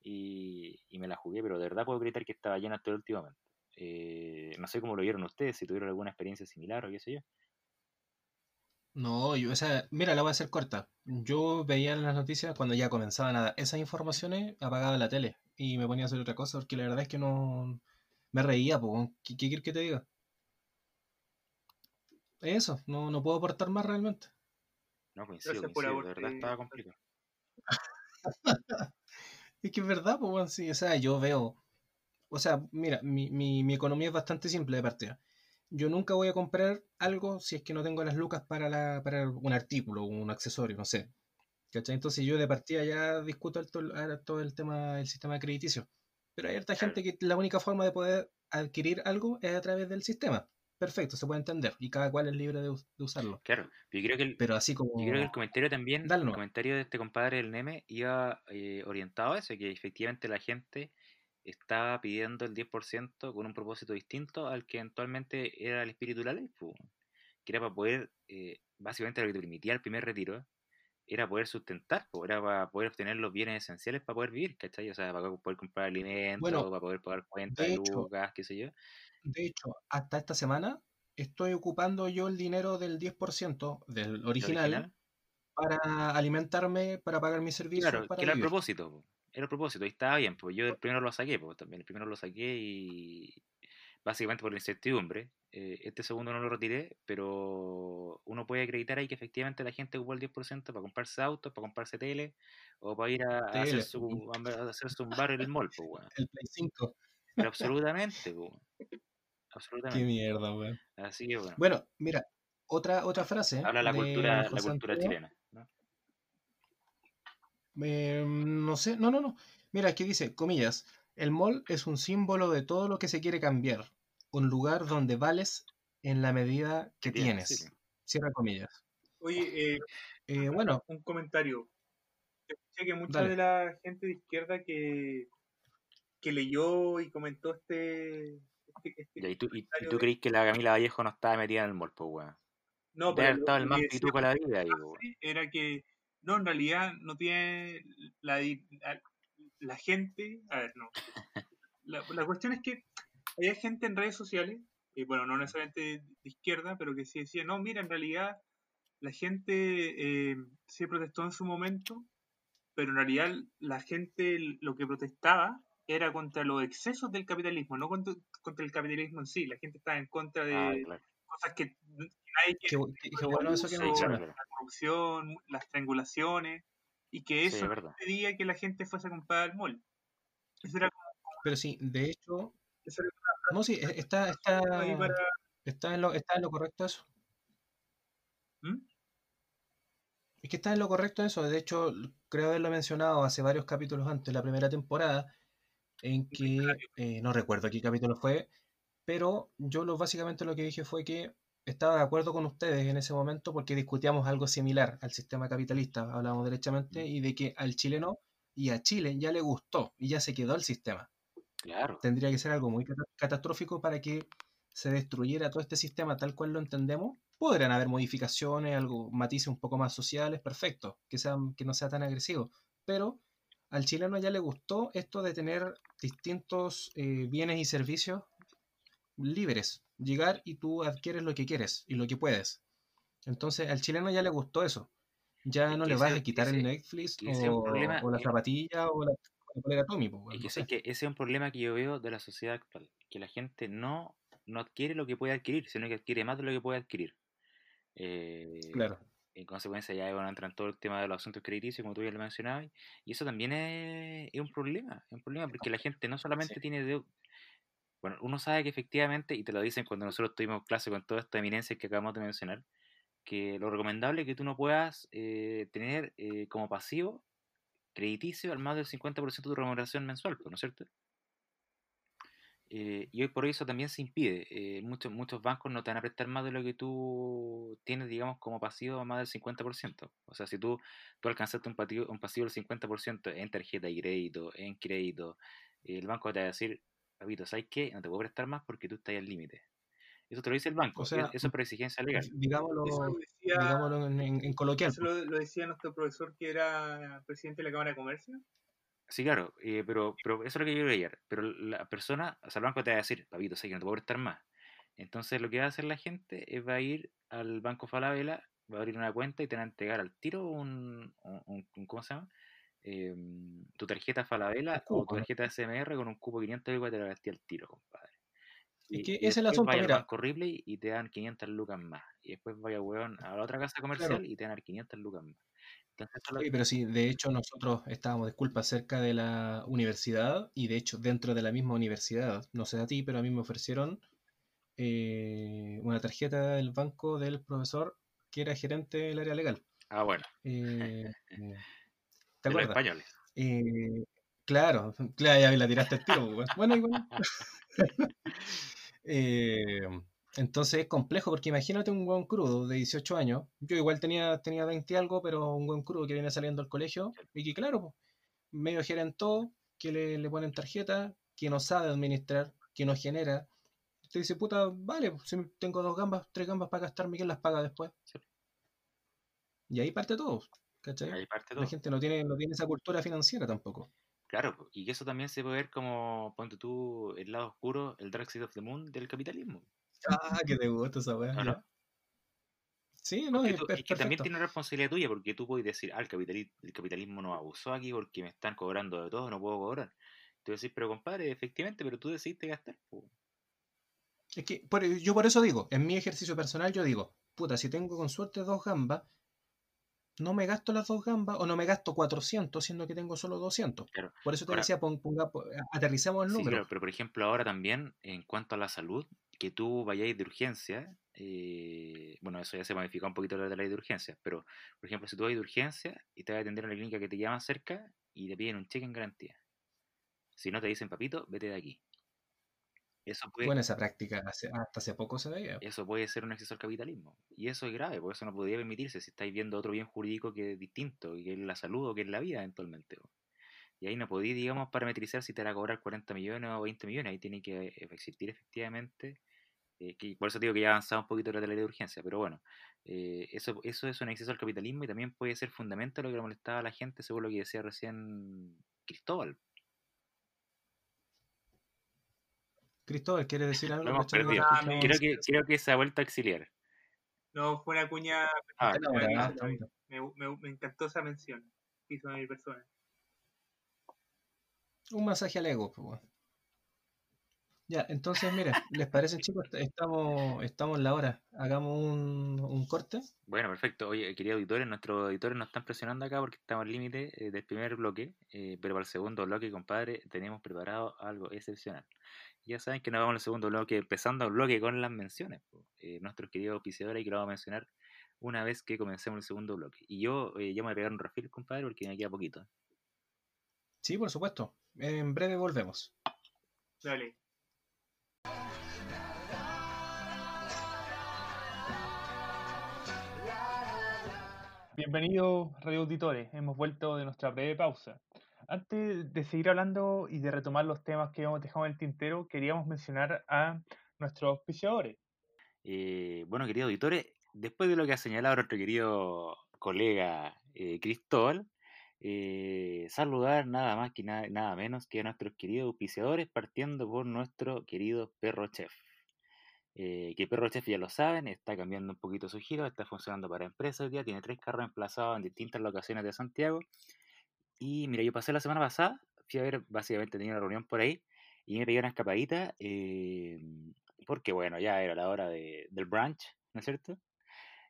y, y me la jugué, pero de verdad puedo gritar que estaba llena todo momento. Eh, no sé cómo lo vieron ustedes, si tuvieron alguna experiencia similar o qué sé yo. No, yo, o sea, mira, la voy a hacer corta. Yo veía en las noticias cuando ya comenzaban a dar esas informaciones, apagaba la tele y me ponía a hacer otra cosa porque la verdad es que no me reía, pues, ¿qué, qué quieres que te diga? Eso, no, no puedo aportar más realmente. No, coincido, Gracias por coincido, de verdad estaba complicado. Es que es verdad, pues, sí, o sea, yo veo, o sea, mira, mi, mi, mi economía es bastante simple de partida. Yo nunca voy a comprar algo si es que no tengo las lucas para, la, para un artículo, un accesorio, no sé. ¿Cachai? Entonces yo de partida ya discuto el, todo, el- todo el tema del sistema crediticio. Pero hay harta gente que la única forma de poder adquirir algo es a través del sistema. Perfecto, se puede entender. Y cada cual es libre de, us- de usarlo. Claro, yo creo que el, Pero así como... Yo creo que el comentario también, Dale el comentario de este compadre del Neme iba eh, orientado a eso, que efectivamente la gente estaba pidiendo el 10% con un propósito distinto al que eventualmente era el espíritu de la ley, que era para poder, eh, básicamente lo que te permitía el primer retiro, era poder sustentar, era para poder obtener los bienes esenciales para poder vivir, ¿cachai? O sea, para poder comprar alimentos, Bueno, para poder pagar cuentas, lucas, qué sé yo. De hecho, hasta esta semana estoy ocupando yo el dinero del 10% del ¿El original, original? para alimentarme, para pagar mis servicios, Claro, para que era el propósito, era el propósito, y estaba bien, pues yo el primero lo saqué, pues también el primero lo saqué y básicamente por la incertidumbre. Eh, este segundo no lo retiré, pero uno puede acreditar ahí que efectivamente la gente ocupó el 10% para comprarse autos, para comprarse tele, o para ir a, a hacer, su, a hacerse un bar en el mall, pues, weón. El Play 5. Pero absolutamente, pues, weón. Qué Absolutamente. mierda, weón. Así que bueno. Bueno, mira, otra, otra frase. Habla la cultura, la cultura Antonio. chilena. ¿no? Eh, no sé, no, no, no. Mira, aquí dice, comillas, el mall es un símbolo de todo lo que se quiere cambiar, un lugar donde vales en la medida que Que tienes, sí. Cierra comillas. Oye, eh, Eh, bueno, un comentario. Escuché que mucha Dale. de la gente de izquierda que, que leyó y comentó este. este, este Ya, ¿Y tú, y, y tú de- crees que la Camila Vallejo no estaba metida en el mol, pues, weón? No, pero estado el más la vida weón. era que no, en realidad no tiene la, la, gente. A ver, no. La, la cuestión es que había gente en redes sociales, y bueno, no necesariamente de, izquierda, pero que sí decía, no, mira, en realidad la gente eh, sí protestó en su momento, pero en realidad la gente lo que protestaba era contra los excesos del capitalismo, no contra, contra el capitalismo en sí. La gente estaba en contra de Ah, claro. cosas que nadie qué, quiere, qué- qué bueno eso que la corrupción, las triangulaciones, y que eso es verdad. pedía que la gente fuese a comprar al mall. Eso era, Pero sí, de hecho, eso era no, sí, está, está, para... está, en lo, está en lo correcto eso. ¿Mm? Es que está en lo correcto eso. De hecho, creo haberlo mencionado hace varios capítulos antes, la primera temporada, en que eh, no recuerdo qué capítulo fue, pero yo lo, básicamente lo que dije fue que estaba de acuerdo con ustedes en ese momento porque discutíamos algo similar al sistema capitalista, hablábamos derechamente, y de que al chileno y a Chile ya le gustó y ya se quedó el sistema. Claro. Tendría que ser algo muy cata- catastrófico para que se destruyera todo este sistema tal cual lo entendemos. Podrían haber modificaciones, algo, matices un poco más sociales, perfecto, que, sean, que no sea tan agresivo. Pero al chileno ya le gustó esto de tener distintos eh, bienes y servicios libres. Llegar y tú adquieres lo que quieres y lo que puedes. Entonces al chileno ya le gustó eso. Ya no le vas ese- a quitar el Netflix o, problema, o la zapatilla o la, o la polera Tommy, no que sé. sé que ese es un problema que yo veo de la sociedad actual, que la gente no, no adquiere lo que puede adquirir, sino que adquiere más de lo que puede adquirir. Eh, Claro. En consecuencia ya bueno, entra en todo el tema de los asuntos crediticios, como tú ya lo mencionabas, y eso también es, es un problema, es un problema porque la gente no solamente Sí. tiene Bueno, uno sabe que efectivamente, y te lo dicen cuando nosotros tuvimos clase con toda esta eminencia que acabamos de mencionar, que lo recomendable es que tú no puedas eh, tener eh, como pasivo crediticio al más del 50% de tu remuneración mensual, pues, ¿no es cierto? Eh, y hoy por hoy eso también se impide. Muchos, muchos bancos no te van a prestar más de lo que tú tienes, digamos, como pasivo más del 50%. O sea, si tú, tú alcanzaste un pasivo, un pasivo del 50% en tarjeta de crédito, en crédito, el banco te va a decir, papito, ¿sabes qué? No te puedo prestar más porque tú estás al límite. Eso te lo dice el banco. O sea, eso es por exigencia legal. digámoslo, decía, digámoslo en, en- en coloquial. eso lo, lo decía nuestro profesor que era presidente de la Cámara de Comercio. Sí, claro, eh, pero, pero eso es lo que yo quería ayer. Pero la persona, o sea, el banco te va a decir, papito, sé que no te puedo prestar más. Entonces lo que va a hacer la gente es va a ir al banco Falabella, va a abrir una cuenta y te va a entregar al tiro un, un- un- ¿cómo se llama? Em, tu tarjeta Falabella o tu tarjeta SMR con un cupo de 500 lucas te la gasté al tiro, compadre. Es Y, que y ese es el asunto, vaya mira. banco Ripley y te dan 500 lucas más. Y después vaya, weón, a la otra casa comercial y te dan 500 lucas más. Entonces, es Sí, pero sí, de hecho nosotros estábamos, disculpa, cerca de la universidad y de hecho dentro de la misma universidad, no sé a ti, pero a mí me ofrecieron eh, una tarjeta del banco del profesor que era gerente del área legal. Ah, bueno, Eh, eh, ¿Te de los acuerdas? españoles. Eh, claro, claro, ya la tiraste al tiro. pues, Bueno, igual. Eh, entonces es complejo porque imagínate un buen crudo de 18 años. Yo igual tenía, tenía 20 y algo, pero un buen crudo que viene saliendo al colegio y que, claro, medio gerentó, que le, le ponen tarjeta, que no sabe administrar, que no genera. Usted dice, puta, vale, si tengo dos gambas, tres gambas para gastarme, ¿quién las paga después? Sí. Y ahí parte todo, ¿cachai? Ahí parte La gente no tiene, no tiene esa cultura financiera tampoco. Claro, y eso también se puede ver como, ponte tú, el lado oscuro, el dark side of the moon del capitalismo, Ah, que te gusta esa weá. ¿o ya. no? Sí, no, es, tú- per- es que también tiene una responsabilidad tuya, porque tú puedes decir, ah, el, capitali- el capitalismo no abusó aquí porque me están cobrando de todo, no puedo cobrar. Tú decís, pero compadre, efectivamente, pero tú decidiste gastar. Es que por- yo por eso digo, en mi ejercicio personal yo digo, puta, si tengo con suerte dos gambas, no me gasto las dos gambas o no me gasto 400, siendo que tengo solo 200. Claro. Por eso te Ahora- decía, pon- ponga, po- aterricemos el número. pero por ejemplo ahora también en cuanto a la salud, que tú vayáis de urgencia, eh, bueno, eso ya se modificó un poquito la de la ley de urgencia, pero por ejemplo si tú vas de urgencia y te vas a atender en la clínica que te más cerca y te piden un cheque en garantía. Si no te dicen, papito, vete de aquí. Eso puede, Bueno, esa práctica hace- hasta hace poco se veía. eso puede ser un exceso al capitalismo. Y eso es grave, por eso no podría permitirse si estáis viendo otro bien jurídico que es distinto, que es la salud o que es la vida eventualmente. Y ahí no podéis, digamos, parametrizar si te van a cobrar 40 millones o 20 millones. Ahí tiene que eh, existir efectivamente. eh, que, por eso digo que ya ha avanzado un poquito la ley de urgencia. Pero bueno, eh, eso, eso es un exceso al capitalismo y también puede ser fundamental lo que le molestaba a la gente, según lo que decía recién Cristóbal. Cristóbal, ¿quieres decir algo? Lo hemos perdido. Creo que, creo que se ha vuelto a exiliar. No, fue una cuña. Ah, Está me, enamorado, me- está enamorado. me- me- me encantó esa mención que hizo mi persona. Un masaje al ego, pues. Ya, entonces, mira, ¿les parece, chicos? Estamos, estamos en la hora. Hagamos un, un corte. Bueno, perfecto. Oye, queridos auditores, nuestros auditores nos están presionando acá porque estamos al límite eh, del primer bloque, eh, pero para el segundo bloque, compadre, tenemos preparado algo excepcional. Ya saben que nos vamos al segundo bloque, empezando el bloque con las menciones. Eh, nuestros queridos auspiciadores, que lo vamos a mencionar una vez que comencemos el segundo bloque. Y yo eh, ya me voy a pegar un refil, compadre, porque me queda poquito. Sí, por supuesto. En breve volvemos. Dale. Bienvenidos, radio auditores. Hemos vuelto de nuestra breve pausa. Antes de seguir hablando y de retomar los temas que hemos dejado en el tintero, queríamos mencionar a nuestros auspiciadores. Eh, bueno, queridos auditores, después de lo que ha señalado nuestro querido colega eh, Cristóbal, eh, saludar nada más que nada, nada menos que a nuestros queridos auspiciadores, partiendo por nuestro querido Perro Chef. Eh, que Perro Chef ya lo saben, está cambiando un poquito su giro, está funcionando para empresas hoy día, tiene tres carros emplazados en distintas locaciones de Santiago. Y mira, yo pasé la semana pasada, fui a ver, básicamente tenía una reunión por ahí, y me pegué una escapadita, eh, porque bueno, ya era la hora de- del brunch, ¿no es cierto?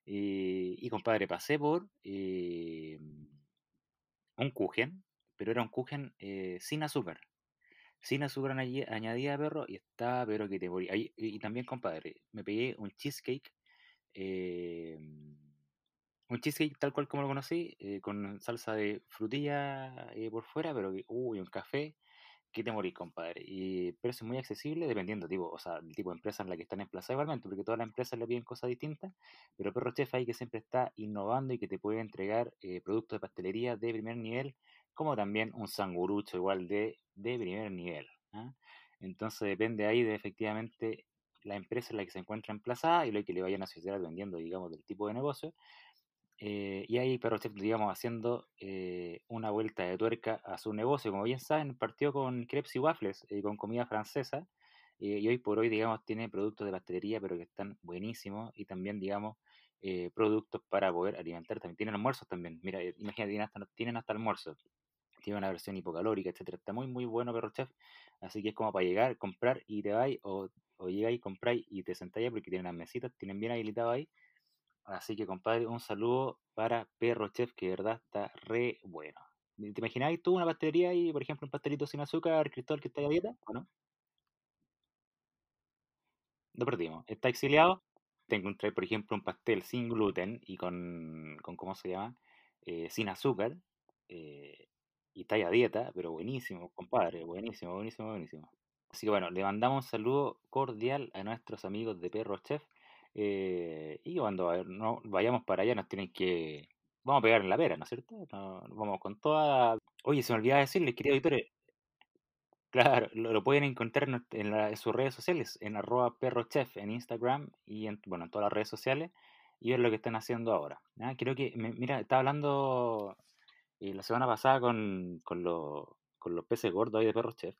Y, y compadre, pasé por eh, un kuchen, pero era un kuchen eh, sin azúcar. Sin azúcar añadi- añadida, perro, y estaba, pero que te morí. Y, y también, compadre, me pegué un cheesecake, eh, un cheesecake tal cual como lo conocí, eh, con salsa de frutilla eh, por fuera, pero que, uy, un café, que te morís, compadre. Y precio muy accesible, dependiendo, tipo, o sea, del tipo de empresa en la que están emplazadas igualmente, porque todas las empresas le piden cosas distintas, pero Perro Chef ahí que siempre está innovando y que te puede entregar eh, productos de pastelería de primer nivel, como también un sangurucho igual de, de primer nivel. ¿ah? Entonces depende ahí de efectivamente la empresa en la que se encuentra emplazada y lo que le vayan a asociar dependiendo, digamos, del tipo de negocio. Eh, y ahí Perro Chef, digamos, haciendo eh, una vuelta de tuerca a su negocio. Como bien saben, partió con crepes y waffles, eh, con comida francesa, eh, y hoy por hoy, digamos, tiene productos de pastelería, pero que están buenísimos, y también, digamos, productos para poder alimentar. También tienen almuerzos también. Mira, imagínate, tienen hasta, tienen hasta almuerzo. Tiene una versión hipocalórica, etcétera. Está muy, muy bueno Perro Chef. Así que es como para llegar, comprar y te vais, o, o llegáis, compráis y te sentáis, porque tienen las mesitas, tienen bien habilitado ahí. Así que, compadre, un saludo para Perro Chef, que de verdad está re bueno. ¿Te imagináis tú una pastelería y, por ejemplo, un pastelito sin azúcar, Cristóbal, que está a dieta? ¿O no? Lo perdimos. Está exiliado. Te encontré, por ejemplo, un pastel sin gluten y con, con ¿cómo se llama? Eh, sin azúcar. eh, y está a dieta, pero buenísimo, compadre. Buenísimo, buenísimo, buenísimo. Así que bueno, le mandamos un saludo cordial a nuestros amigos de Perro Chef. Eh, y cuando no, vayamos para allá nos tienen que... Vamos a pegar en la pera, ¿no es cierto? Vamos con toda... Oye, se me olvidaba decirles, queridos auditores, Claro, lo, lo pueden encontrar en, la- en sus redes sociales, en arroba perrochef en Instagram y en, bueno, en todas las redes sociales, y ver lo que están haciendo ahora. Creo que, me- mira, estaba hablando eh, la semana pasada con, con, los, con los peces gordos ahí de Perro Chef,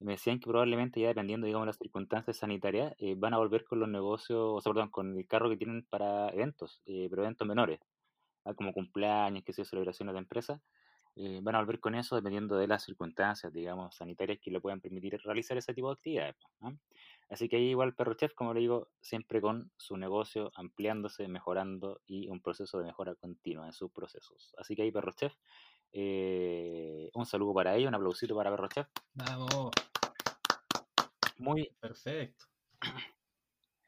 me decían que probablemente ya dependiendo, digamos, de las circunstancias sanitarias, eh, van a volver con los negocios, o sea, perdón, con el carro que tienen para eventos, eh, pero eventos menores, ¿ah? como cumpleaños, que yo, celebraciones de empresa, eh, van a volver con eso dependiendo de las circunstancias, digamos, sanitarias que le puedan permitir realizar ese tipo de actividades. po, ¿ah? Así que ahí igual Perro Chef, como le digo, siempre con su negocio ampliándose, mejorando y un proceso de mejora continua en sus procesos. Así que ahí Perro Chef, eh, un saludo para ellos, un aplausito para Perro Chef. Vamos, Muy perfecto.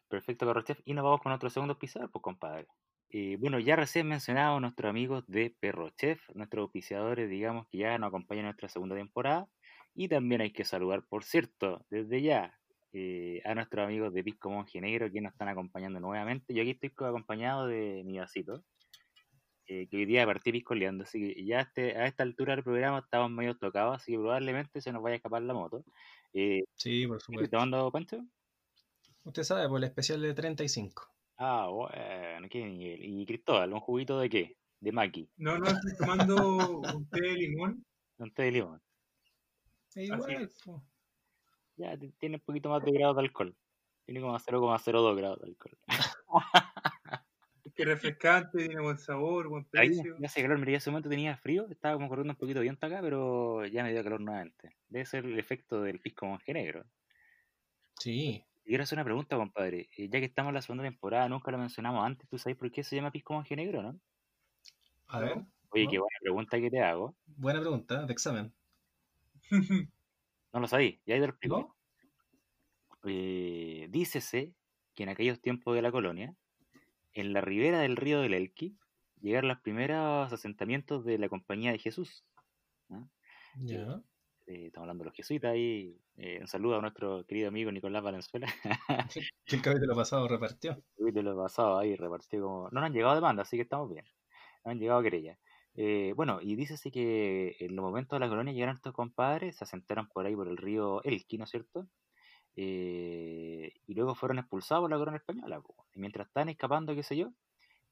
perfecto Perro Chef. Y nos vamos con otro segundo auspiciador, pues compadre. Eh, bueno, ya recién mencionado nuestros amigos de Perro Chef, nuestros auspiciadores, digamos, que ya nos acompañan en nuestra segunda temporada. Y también hay que saludar, por cierto, desde ya eh, a nuestros amigos de Pisco Monje Negro que nos están acompañando nuevamente. Yo aquí estoy co- acompañado de mi vasito, eh, que hoy día partí piscoleando, así que ya este, a esta altura del programa estamos medio tocados, así que probablemente se nos vaya a escapar la moto. Eh, Sí, por ¿Qué te supuesto. tomando, Pancho? Usted sabe, por el especial de 35. Ah, bueno, qué nivel. ¿Y Cristóbal, un juguito de qué? De maqui, No, no, estoy tomando un té de limón. un té de limón. E igual. Ya tiene un poquito más de grado de alcohol. Tiene como 0,02 grados de alcohol. Que refrescante, tiene buen sabor, buen Ahí precio. ya hace calor, mira, hace un momento tenía frío, estaba como corriendo un poquito viento acá, pero ya me dio calor nuevamente. Debe ser el efecto del pisco monje negro. Sí. Y quiero hacer una pregunta, compadre. Eh, Ya que estamos en la segunda temporada, nunca lo mencionamos antes, ¿tú sabes por qué se llama pisco monje negro, no? A ver, Oye, ¿No? qué buena pregunta que te hago. buena pregunta, de examen. No lo sabí, ya ahí te lo explico. ¿No? Eh, dícese que en aquellos tiempos de la colonia, en la ribera del río del Elqui, llegaron los primeros asentamientos de la Compañía de Jesús. ¿no? Ya. Eh, estamos hablando de los jesuitas ahí. eh, un saludo a nuestro querido amigo Nicolás Valenzuela. Que el capítulo pasado repartió. de lo pasado ahí repartió como. No nos han llegado demandas, así que estamos bien. No han llegado querellas. Eh, bueno, y dícese que en los momentos de la colonia llegaron estos compadres, se asentaron por ahí por el río Elqui, ¿no es cierto? Eh, y luego fueron expulsados por la corona española. po. Y mientras estaban escapando, qué sé yo,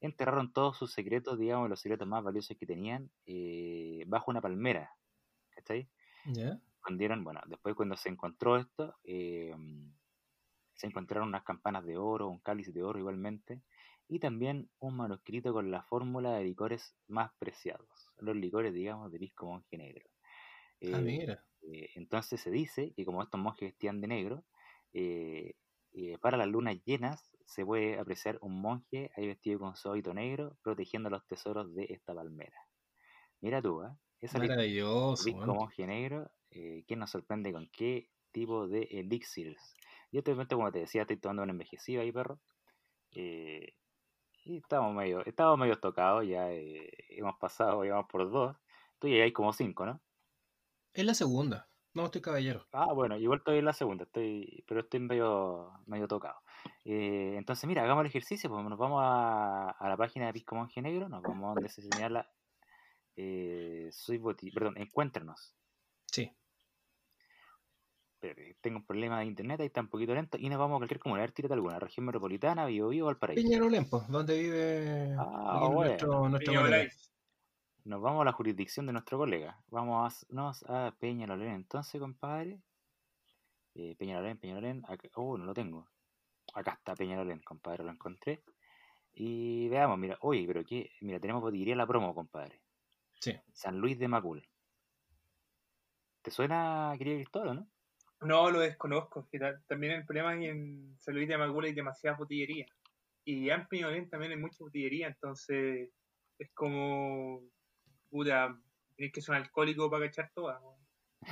enterraron todos sus secretos, digamos, los secretos más valiosos que tenían, eh, bajo una palmera. ¿Cachai? Ya. escondieron, bueno, después cuando se encontró esto, eh, se encontraron unas campanas de oro, un cáliz de oro igualmente, y también un manuscrito con la fórmula de licores más preciados, los licores, digamos, de pisco monje negro. Ah, Eh, mira. eh, entonces se dice que como estos monjes vestían de negro, eh, eh, para las lunas llenas se puede apreciar un monje ahí vestido con su hábito negro, protegiendo los tesoros de esta palmera. Mira tú, ¿eh? Esa Maravilloso. Weón. monje negro, eh, ¿quién nos sorprende con qué tipo de elixirs? Yo te momento, como te decía, estoy tomando un envejecido ahí, perro. eh, y estamos medio, estamos medio tocados, ya eh, hemos pasado, llevamos por dos. Tú hay como cinco, ¿no? Es la segunda. No, estoy caballero. Ah, bueno, igual estoy en la segunda, estoy, pero estoy medio, medio tocado. Eh, entonces, mira, hagamos el ejercicio, pues nos vamos a, a la página de Pisco Monje Negro, nos vamos a donde se señala, eh, soy boti, perdón, encuéntranos. Sí. Espérate, tengo un problema de internet, ahí está un poquito lento, y nos vamos a cualquier ver, tírate alguna, región metropolitana, Bio Bio, Valparaíso. Peñarolén, pues, donde vive Ah, bueno. nuestro, nuestro. Nos vamos a la jurisdicción de nuestro colega. Vamos a, nos a Peñalolén entonces, compadre. Eh, Peñalolén, Peñalolén. Acá, oh, no lo tengo. Acá está Peñalolén, compadre, lo encontré. Y veamos, mira, oye, pero qué, mira, tenemos botillería la promo, compadre. Sí. San Luis de Macul. ¿Te suena, querido Cristóbal, o no? No, lo desconozco. que ta- también el problema es que en San Luis de Macula hay demasiadas botillerías. Y ya en Peñalolén también hay mucha botillería, entonces es como. Puta, tenés que ser un alcohólico para cachar todas.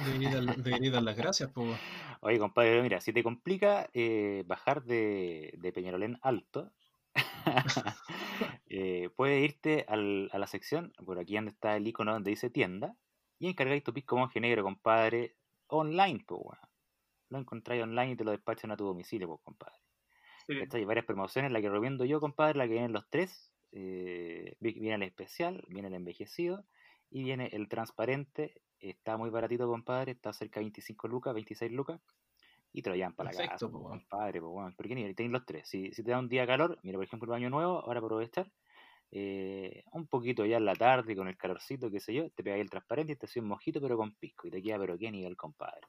Debería dar, las gracias, pues. Oye, compadre, mira, si te complica eh, bajar de, de Peñalolén Alto, eh, puedes irte al- a la sección, por aquí donde está el icono donde dice tienda, y encargáis tu pisco monje negro, compadre, online, pues, weón. Lo encontráis online y te lo despachan a tu domicilio, pues, compadre. Sí. Hay varias promociones, la que recomiendo yo, compadre, la que vienen los tres. Eh, vi- viene el especial, viene el envejecido y viene el transparente. Está muy baratito, compadre, está cerca de 25 lucas, 26 lucas. Y te lo llevan para la casa, po, compadre. Pues, weón. ¿Por qué ni? Tenéis los tres. Si, si te da un día calor, mira, por ejemplo, el baño nuevo, ahora aprovechar. eh, un poquito ya en la tarde, con el calorcito, qué sé yo, te pegáis el transparente y te haces un mojito, pero con pisco. Y te queda, pero qué nivel, compadre.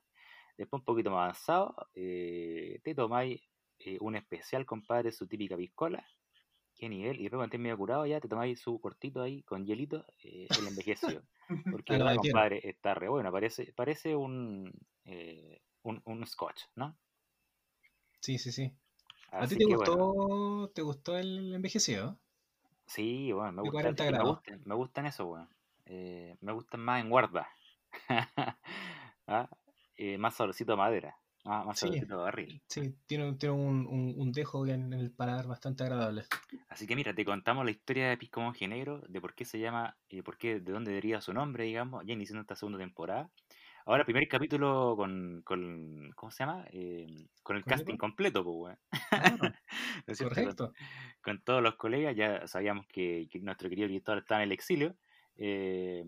Después, un poquito más avanzado, eh, te tomáis eh, un especial, compadre, su típica piscola. Qué nivel. Y después cuando estés medio curado ya te tomáis su cortito ahí con hielito, eh, el envejeció. Porque verdad, tiene. compadre, está re bueno. Parece, parece un, eh, un, un scotch, ¿no? Sí, sí, sí. ¿A ti te gustó, bueno. te gustó el envejecido? Sí, bueno, me gusta, 40 es que me gustan, me gustan eso, weón. Eh, me gustan más en guarda. Ah, más saborcito a madera. Ah, más Sí. barril. Tiene, tiene un, un, un dejo en el paladar bastante agradable. Así que mira, te contamos la historia de Pisco Monje Negro, de por qué se llama, y por qué, de dónde deriva su nombre, digamos, ya iniciando esta segunda temporada. Ahora, primer capítulo con, con ¿cómo se llama? Eh, con el casting completo, pues. Ah, ¿No cierto? Con, correcto. con todos los colegas, ya sabíamos que, que nuestro querido director está en el exilio, eh,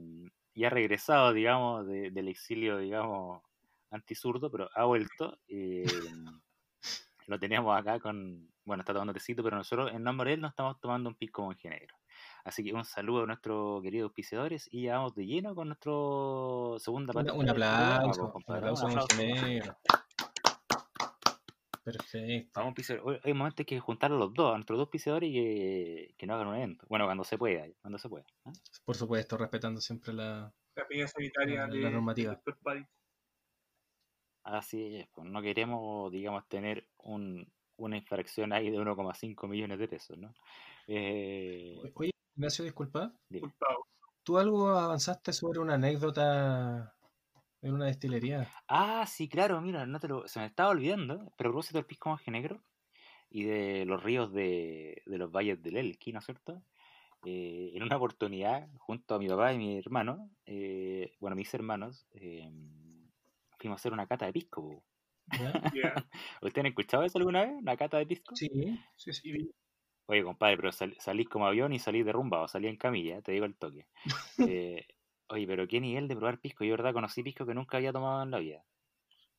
y ha regresado, digamos, de- del exilio, digamos, antisurdo, pero ha vuelto. eh, lo teníamos acá con, bueno, está tomando tecito, pero nosotros en nombre de él nos estamos tomando un pisco monje negro. Así que un saludo a nuestros queridos auspiciadores y ya vamos de lleno con nuestro segunda Un, patita un programa, aplauso, pues, un aplauso un a aplauso. Montenegro. Perfecto. Vamos, auspiciador. Hoy- Hay un momento hay que juntar a los dos, a nuestros dos auspiciadores y que, que no hagan un evento. Bueno, cuando se pueda, cuando se pueda. ¿ah? Por supuesto, respetando siempre la. La sanitaria La- de, la normativa. Así es, pues no queremos, digamos, tener un, una infracción ahí de 1,5 millones de pesos, ¿no? Eh, Oye, Ignacio, disculpa. dime. ¿Tú algo avanzaste sobre una anécdota en una destilería? Ah, sí, claro, mira, no te lo, se me estaba olvidando, pero a propósito del pisco monje negro y de los ríos de, de los valles del Elqui, ¿no es cierto? Eh, en una oportunidad, junto a mi papá y mi hermano, eh, bueno, mis hermanos, eh, fuimos a hacer una cata de pisco. po. Ya. ¿Ustedes han escuchado eso alguna vez? ¿Una cata de pisco? Sí, sí, sí. Oye, compadre, pero sal- salís como avión y salís derrumbado, salís en camilla, te digo el toque. Eh, oye, pero qué nivel de probar pisco. Yo, verdad, conocí pisco que nunca había tomado en la vida.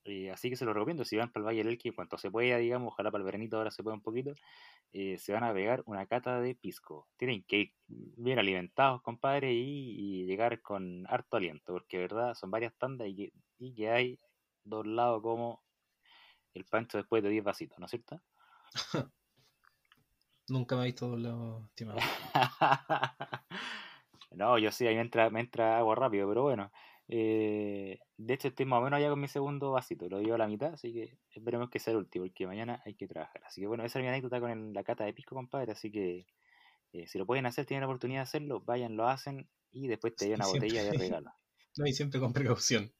Eh, así que se lo recomiendo. Si van para el Valle del Elqui, cuanto se pueda, digamos, ojalá para el veranito ahora se pueda un poquito, eh, se van a pegar una cata de pisco. Tienen que ir bien alimentados, compadre, y, y llegar con harto aliento, porque, de verdad, son varias tandas y que, y que hay dos lados como el pancho después de 10 vasitos, ¿no es cierto? Nunca me he visto doblado, estimado. no, yo sí, ahí me entra, me entra agua rápido, pero bueno. Eh, de hecho, estoy más o menos ya con mi segundo vasito, lo llevo a la mitad, así que esperemos que sea el último, porque mañana hay que trabajar. Así que bueno, esa es mi anécdota con el- la cata de pisco, compadre, así que eh, si lo pueden hacer, tienen la oportunidad de hacerlo, vayan, lo hacen y después te llevan una siempre. botella de regalo. No, y siempre con precaución.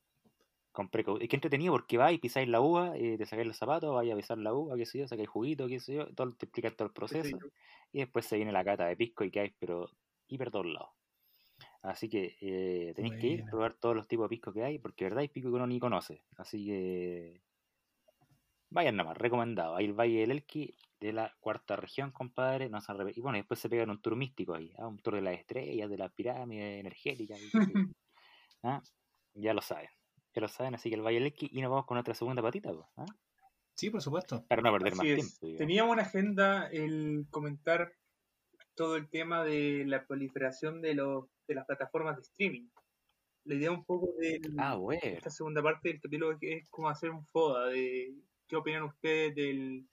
Con precau- Es que entretenido porque vais, pisáis la uva, eh, te sacáis los zapatos, vais a pisar la uva, qué sé yo, sacáis juguito, qué sé yo, todo, te explican todo el proceso. Y después se viene la cata de pisco y que hay, pero hiper todos lados. Así que eh, tenéis que ir, Buena. probar todos los tipos de pisco que hay, porque verdad hay pisco que uno ni conoce. Así que vayan nomás, recomendado. Ahí el Valle del Elqui, de la cuarta región, compadre. No se Y bueno, después se pegan un tour místico ahí, ¿ah? un tour de las estrellas, de las pirámides energéticas. ¿Ah? Ya lo saben. Ya lo saben, así que el Valle del Elqui y nos vamos con otra segunda patita, pues, ¿ah? Sí, por supuesto. para no perder Así más es. tiempo. digamos. Teníamos en agenda el comentar todo el tema de la proliferación de, los, de las plataformas de streaming. La idea un poco de Ah, bueno. esta segunda parte del capítulo es, es como hacer un FODA de qué opinan ustedes del,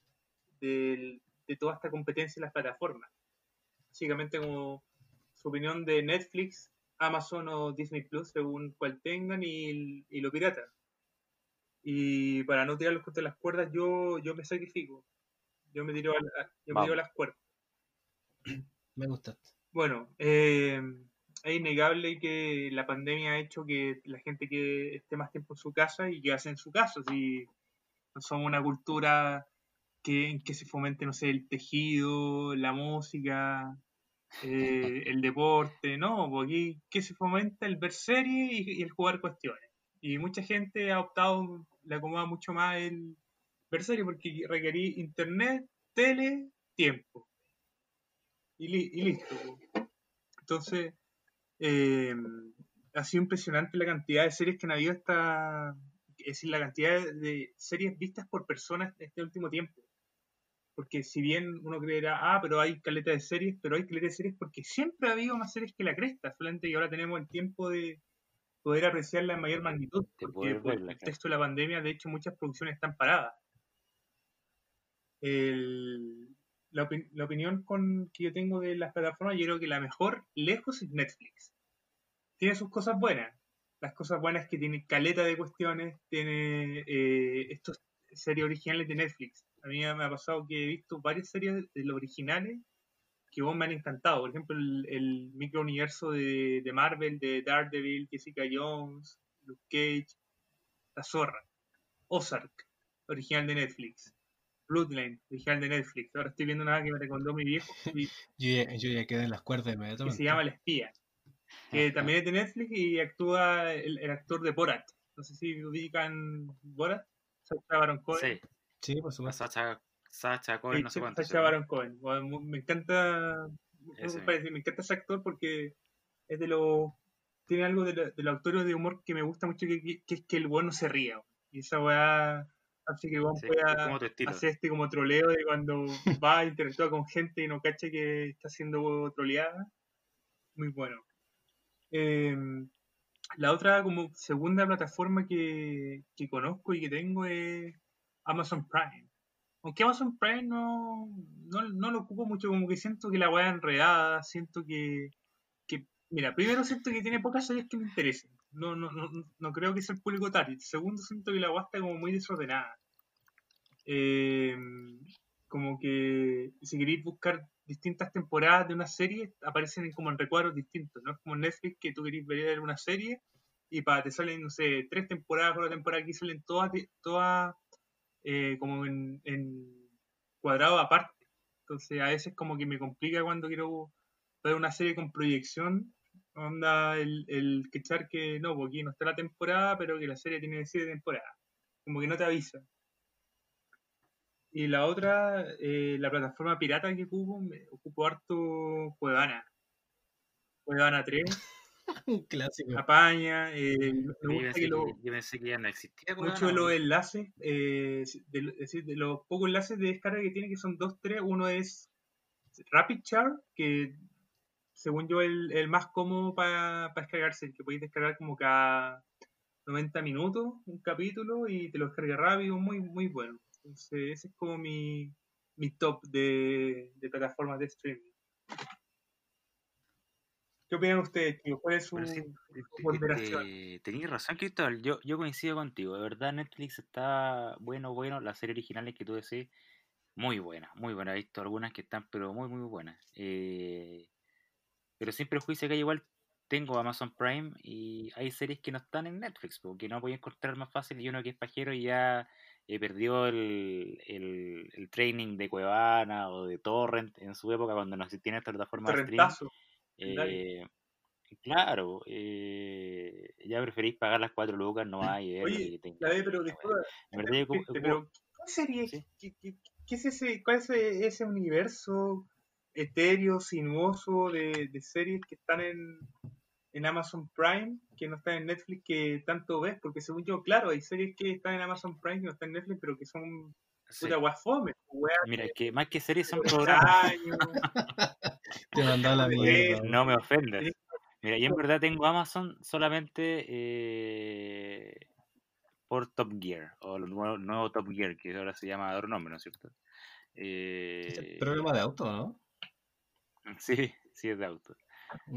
del- de toda esta competencia en las plataformas. Básicamente como su opinión de Netflix, Amazon o Disney Plus, según cual tengan, y, y lo pirata. Y para no tirarlos contra las cuerdas, yo, yo me sacrifico. Yo me tiro a, la- yo me tiro a las cuerdas. Me gusta. Bueno, eh, es innegable que la pandemia ha hecho que la gente que esté más tiempo en su casa y que hace en su casa. Si no somos una cultura que, en que se fomente, no sé, el tejido, la música, eh, el deporte, no, porque aquí que se fomenta el ver series y, el jugar cuestiones. Y mucha gente ha optado, le acomoda mucho más el ver series porque requerí internet, tele, tiempo. Y, li- y listo. Entonces, eh, ha sido impresionante la cantidad de series que han habido esta, es decir, la cantidad de series vistas por personas este último tiempo. Porque si bien uno creerá, ah, pero hay caleta de series, pero hay caleta de series porque siempre ha habido más series que la cresta, solamente que ahora tenemos el tiempo de poder apreciarla en mayor magnitud, porque por el contexto de la pandemia, de hecho, muchas producciones están paradas. El- la, la opinión con, que yo tengo de las plataformas, yo creo que la mejor lejos es Netflix. Tiene sus cosas buenas. Las cosas buenas que tiene caleta de cuestiones, tiene eh, estos series originales de Netflix. A mí me ha pasado que he visto varias series de los originales que vos me han encantado. Por ejemplo, el, el microuniverso de, de Marvel, de Daredevil, Jessica Jones, Luke Cage, La Zorra, Ozark, original de Netflix. Bloodline, original de Netflix. Ahora estoy viendo una que me recomendó mi viejo y- Yo ya, yo ya quedé en las cuerdas que inmediatamente. se llama El Espía, que también es de Netflix y actúa el, el actor de Borat. No sé si ubican Borat, Sacha Baron Cohen. Sí, Sí, por supuesto. Sacha, Sacha Cohen, Sí, no sé cuánto. Sacha Baron Cohen. Bueno, me encanta, me parece- me encanta ese actor porque es de los tiene algo de, lo- de los actores de humor que me gusta mucho que, que- que es que el bueno se ría. Y esa weá hace que weón Sí, pueda hacer este como troleo de cuando va a interactuar con gente y no cacha que está siendo troleada. Muy bueno. Eh, la otra como segunda plataforma que, que conozco y que tengo es Amazon Prime. Aunque Amazon Prime no, no, no lo ocupo mucho, como que siento que la weá es enredada, siento que, que, mira, primero siento que tiene pocas series que me interesen. No, no, no, creo que sea el público target. Segundo, siento que la weá está como muy desordenada. Eh, como que si queréis buscar distintas temporadas de una serie, aparecen como en recuadros distintos, ¿no? Es como Netflix que tú querés ver una serie y para te salen, no sé, tres temporadas por la temporada aquí salen todas, todas eh, como en cuadrado aparte. Entonces a veces como que me complica cuando quiero ver una serie con proyección, onda el, el quechar que no, porque aquí no está la temporada, pero que la serie tiene siete temporadas. Como que no te avisa. Y la otra, eh, la plataforma pirata que ocupo, me ocupo harto Cuevana. Cuevana 3, Un clásico. Apaña, eh, me gusta pensé que que, lo, yo pensé que ya no existía. mucho de los enlaces, eh, de, es decir, de los pocos enlaces de descarga que tiene, que son dos, tres, uno es Rapid Char, que según yo el, el más cómodo para descargarse, el que podéis descargar como cada 90 minutos un capítulo y te lo descarga rápido, muy, muy bueno. Entonces ese es como mi, mi top de, de plataformas de streaming. ¿Qué opinan ustedes, chicos? ¿Cuál es su, sí, ponderación? tenías razón, Cristóbal. Yo, yo coincido contigo. De verdad, Netflix está bueno, bueno. Las series originales que tú decís, muy buenas, muy buenas. He visto algunas que están, pero muy, muy buenas. Eh, pero sin prejuicio que igual tengo Amazon Prime y hay series que no están en Netflix, porque no voy a encontrar más fácil. Y uno que es pajero y ya eh, perdió el, el, el training de Cuevana o de Torrent en su época cuando no existían estas plataformas de streaming. Torrentazo. Eh, claro, eh, ya preferís pagar las cuatro lucas, no hay. ver Oye, La ve, pero disculpa, pero ¿qué serie? Sí. ¿Qué, qué- qué es ese, cuál es ese universo etéreo, sinuoso de, de series que están en, en Amazon Prime, que no están en Netflix, que tanto ves? Porque según yo, claro, hay series que están en Amazon Prime que no están en Netflix, pero que son sí. puta guafome, weá, Mira, es que más que series son de programas. Te mandaba la mierda. No me ofendas. Sí. Mira, yo en verdad tengo Amazon solamente eh, por Top Gear, o el nuevo, nuevo Top Gear, que ahora se llama de otro nombre, ¿no es cierto? Es el Eh, programa de auto, ¿no? sí, sí es de auto.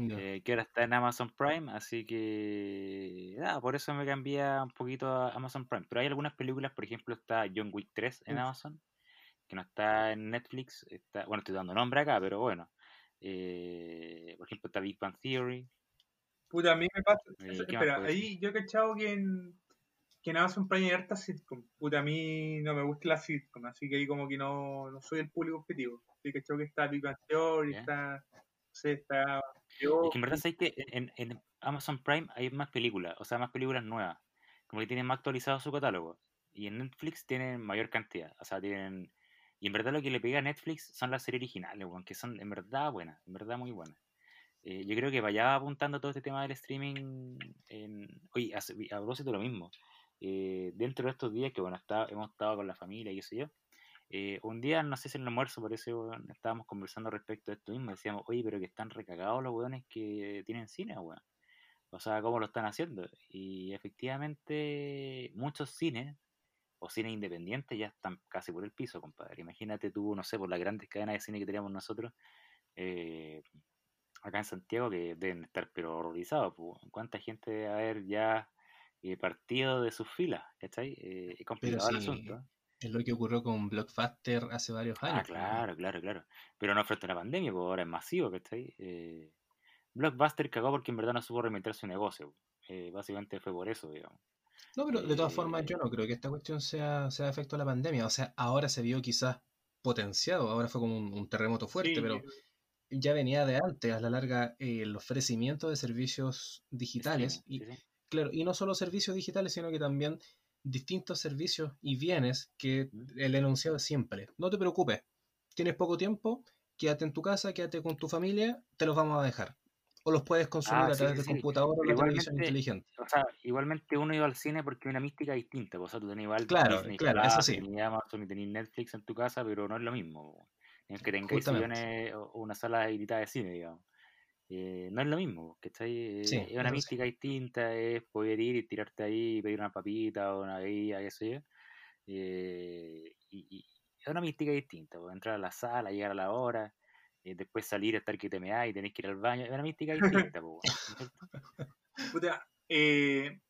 Eh, que ahora está en Amazon Prime, así que nada, por eso me cambié un poquito a Amazon Prime. Pero hay algunas películas, por ejemplo, está John Wick 3 en Uf. Amazon, que no está en Netflix, está, bueno, estoy dando nombre acá, pero bueno. Eh, por ejemplo, está Big Bang Theory. Puta, a mí me pasa. Eh, eso- ¿qué más espera, ahí yo he cachado que en, que en Amazon Prime hay harta sitcom. Puta, a mí no me gusta la sitcom, así que ahí como que no, no soy el público objetivo. He cachado que está Big Bang Theory, Ya. está. No sé, está. Es que en verdad sé que en, en Amazon Prime hay más películas, o sea, más películas nuevas. Como que tienen más actualizado su catálogo. Y en Netflix tienen mayor cantidad. O sea, tienen. Y en verdad lo que le pega a Netflix son las series originales, que son en verdad buenas, en verdad muy buenas. Eh, yo creo que vaya apuntando todo este tema del streaming. En... Oye, a, a propósito lo mismo. eh, dentro de estos días que, bueno, está, hemos estado con la familia y qué sé yo. Eh, un día, no sé si en el almuerzo, por eso weón, estábamos conversando respecto a esto mismo. Decíamos, oye, pero que están recagados los weones que tienen cine, weón. O sea, ¿cómo lo están haciendo? Y efectivamente, muchos cines o cine independiente ya están casi por el piso, compadre. Imagínate tú, no sé, por las grandes cadenas de cine que teníamos nosotros, eh, acá en Santiago, que deben estar pero horrorizados. po. ¿Cuánta gente debe haber ya eh, partido de sus filas? ¿Cachai? Eh, es complicado el asunto. ¿Eh? Es lo que ocurrió con Blockbuster hace varios años. Ah, claro, claro, claro. Pero no frente a una pandemia, pues ahora es masivo, ¿cachai? Eh, Blockbuster cagó porque en verdad no supo reinventar su negocio. Eh, básicamente fue por eso, digamos. No, pero de todas formas Eh, yo no creo que esta cuestión sea, sea efecto de la pandemia. O sea, ahora se vio quizás potenciado, ahora fue como un, un terremoto fuerte, Sí, pero ya venía de antes, a la larga, eh, el ofrecimiento de servicios digitales. Y, sí, claro, y no solo servicios digitales, sino que también distintos servicios y bienes que Mm. el enunciado es siempre. No te preocupes, tienes poco tiempo, quédate en tu casa, quédate con tu familia, te los vamos a dejar. O los puedes consumir Ah, a sí, través sí, del sí. computador o la televisión igualmente, inteligente. o sea, igualmente uno iba al cine porque una mística distinta. pues, O sea, tú tenías igual Claro, Disney claro, eso sí. tenías Amazon y tenías Netflix en tu casa, pero no es lo mismo. po. En que tengáis sillones o una sala habilitada de cine, digamos. Eh, no es lo mismo, ¿cachai? Sí, es una sí. mística distinta, es poder ir y tirarte ahí y pedir una papita o una bebida, qué sé yo. Eh, y, y es una mística distinta, pues, entrar a la sala, llegar a la hora, eh, después salir, estar que te meáis y tenés que ir al baño, es una mística distinta, pues, ¿no es cierto? Puta, eh,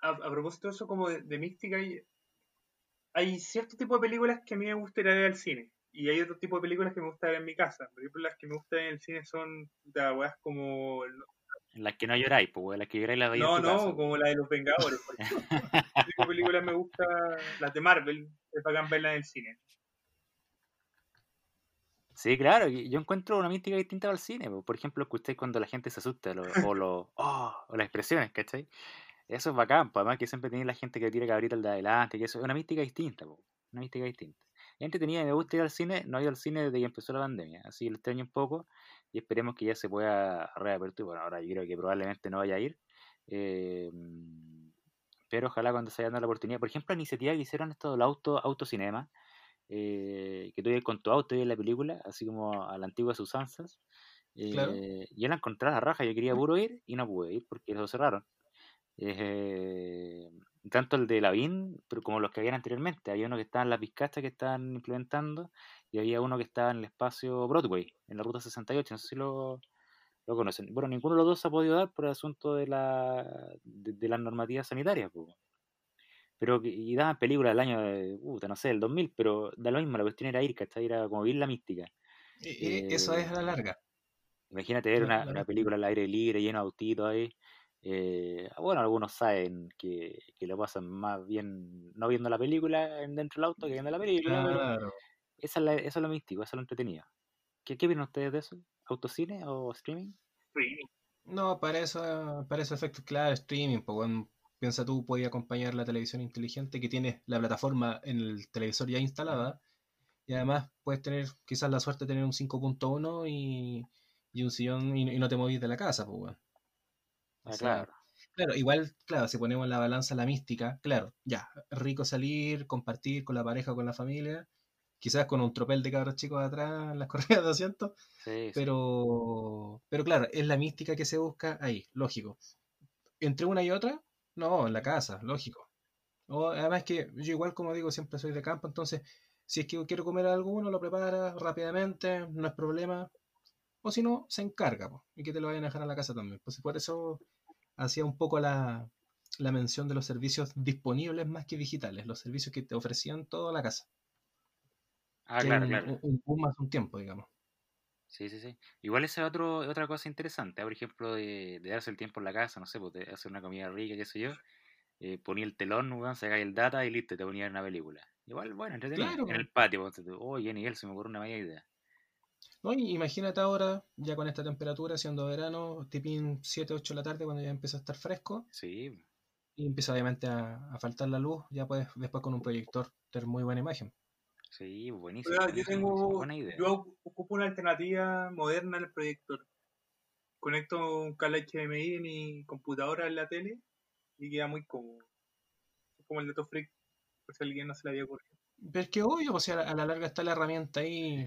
a, a propósito de eso como de, de mística, hay, hay cierto tipo de películas que a mí me gusta ir a ver al cine. Y hay otro tipo de películas que me gusta ver en mi casa. Por ejemplo, las que me gustan en el cine son puta, weas como... En las que no lloráis, pues, las que lloráis las veis en No, tu no, casa. pues. como la de los Vengadores, por tipo de películas me gusta, las de Marvel, es bacán verlas en el cine. Sí, claro, yo encuentro una mística distinta al cine. po. Por ejemplo, escucháis cuando la gente se asusta lo- o, lo, oh, o las expresiones, ¿cachai? Eso es bacán, po, además que siempre tenéis la gente que tira cabrita al de adelante, que eso es una mística distinta, po, una mística distinta. Entretenida y me gusta ir al cine, no he ido al cine desde que empezó la pandemia, así que lo extraño un poco y esperemos que ya se pueda reapertura. Bueno, ahora yo creo que probablemente no vaya a ir, eh, pero ojalá cuando se haya dado la oportunidad. Por ejemplo, la iniciativa que hicieron esto del auto, autocinema, eh, que tú ibas con tu auto y la película, así como a la antigua sus usanzas. Claro. Eh, yo la encontré a la raja, yo quería puro ir y no pude ir porque lo cerraron. Eh, tanto el de Lavín, pero como los que habían anteriormente. Había uno que estaba en la Pizcacha que estaban implementando y había uno que estaba en el espacio Broadway, en la ruta 68. No sé si lo, lo conocen. Bueno, ninguno de los dos se ha podido dar por el asunto de, la, de, de las normativas sanitarias. Pero y daban películas del año, de, puta, no sé, del 2000, pero da lo mismo, la cuestión era ir, ¿cachai? Era como vivir la mística. E- Eso es a la Eh, larga. Imagínate ver La- una, la una película al aire libre, lleno de autitos ahí. Eh, bueno, algunos saben que, que lo pasan más bien no viendo la película en- dentro del auto que viendo la película, pero Claro. esa es la- eso es lo místico, eso es lo entretenido. ¿Qué, qué opinan ustedes de eso? ¿Autocine o streaming? Streaming. No, para eso, para esos efectos, claro, streaming, pues bueno, piensa tú, podía acompañar la televisión inteligente que tiene la plataforma en el televisor ya instalada y además puedes tener quizás la suerte de tener un 5.1 y, y un sillón y, y no te movís de la casa, pues bueno. O Ah, sea, claro. Claro, igual, claro, si ponemos en la balanza la mística, claro, ya, rico salir, compartir con la pareja con la familia, quizás con un tropel de cabros chicos atrás en las corridas de asientos, Sí, sí. pero, pero claro, es la mística que se busca ahí, lógico. Entre una y otra, no, en la casa, lógico. O, además que yo igual, como digo, siempre soy de campo, entonces, si es que quiero comer algo, uno lo prepara rápidamente, no es problema. O si no, se encarga, po, y que te lo vayan a dejar a la casa también. Pues por eso hacía un poco la, la mención de los servicios disponibles más que digitales, los servicios que te ofrecían toda la casa. Ah, claro, un, claro. un- boom hace un tiempo, digamos. Sí, sí, sí. Igual esa es otro, otra cosa interesante, ¿eh? por ejemplo, de, de darse el tiempo en la casa, no sé, pues, de hacer una comida rica, qué sé yo. Eh, ponía el telón, weón, sacáis el data y listo, te ponía en una película. Igual, bueno, entretenido. Claro. En el patio, oh, qué nivel, se me ocurre una buena idea. No, y imagínate ahora, ya con esta temperatura, siendo verano, tipín 7, 8 de la tarde, cuando ya empieza a estar fresco, Sí, y empieza obviamente a, a faltar la luz, ya puedes después con un proyector tener muy buena imagen. sí, buenísimo. Yo tengo, buena idea. yo ocupo una alternativa moderna en el proyector. Conecto un cable HDMI de mi computadora en la tele y queda muy cómodo. Es como el dato freak, por si a alguien no se le había ocurrido. Pero es que obvio, o sea, a la larga está la herramienta ahí,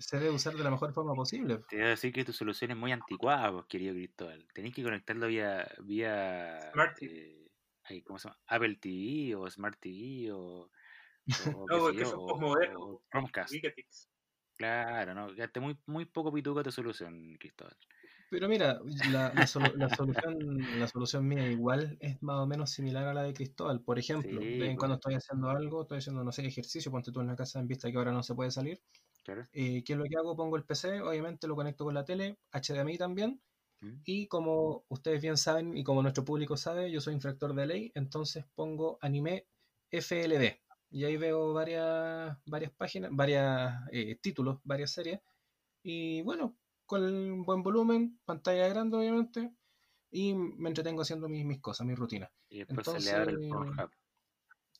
se debe usar de la mejor forma posible. Te voy a decir que tu solución es muy anticuada, pues, querido Cristóbal. Tenés que conectarlo vía, vía Smart TV. eh, ¿cómo se llama? Apple TV o Smart TV o, O, No, porque Chromecast. Ubícate. Claro, no, quedaste muy, muy poco pituca tu solución, Cristóbal. Pero mira, la, la solu- la solución, la solución mía igual es más o menos similar a la de Cristóbal. Por ejemplo, de vez en pues. cuando estoy haciendo algo, estoy haciendo, no sé, ejercicio, ponte tú en la casa en vista que ahora no se puede salir. Claro. Eh, ¿Qué es lo que hago? Pongo el PC, obviamente lo conecto con la tele, HDMI también. ¿Mm? Y como ustedes bien saben y como nuestro público sabe, yo soy infractor de ley, entonces pongo anime FLV. Y ahí veo varias, varias páginas, varios títulos, varias series. Y bueno, con el buen volumen, pantalla grande obviamente, y me entretengo haciendo mis, mis cosas, mis rutinas. Y después se le abre el Pornhub.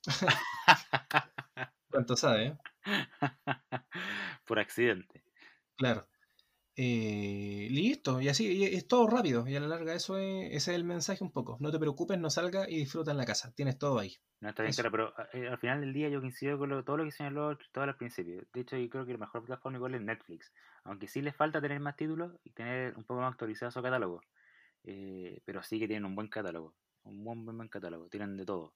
¿Cuánto sabe? eh? Por accidente. Claro. Eh, listo, y así, y es todo rápido, y a la larga eso es, ese es el mensaje un poco. No te preocupes, no salga y disfruta en la casa, tienes todo ahí. No está bien claro, pero eh, al final del día yo coincido con lo- todo lo que señaló Cristóbal al principio. De hecho, yo creo que la mejor plataforma igual es Netflix. Aunque sí les falta tener más títulos y tener un poco más actualizado su catálogo. Eh, pero sí que tienen un buen catálogo. Un buen, buen, buen catálogo. Tienen de todo.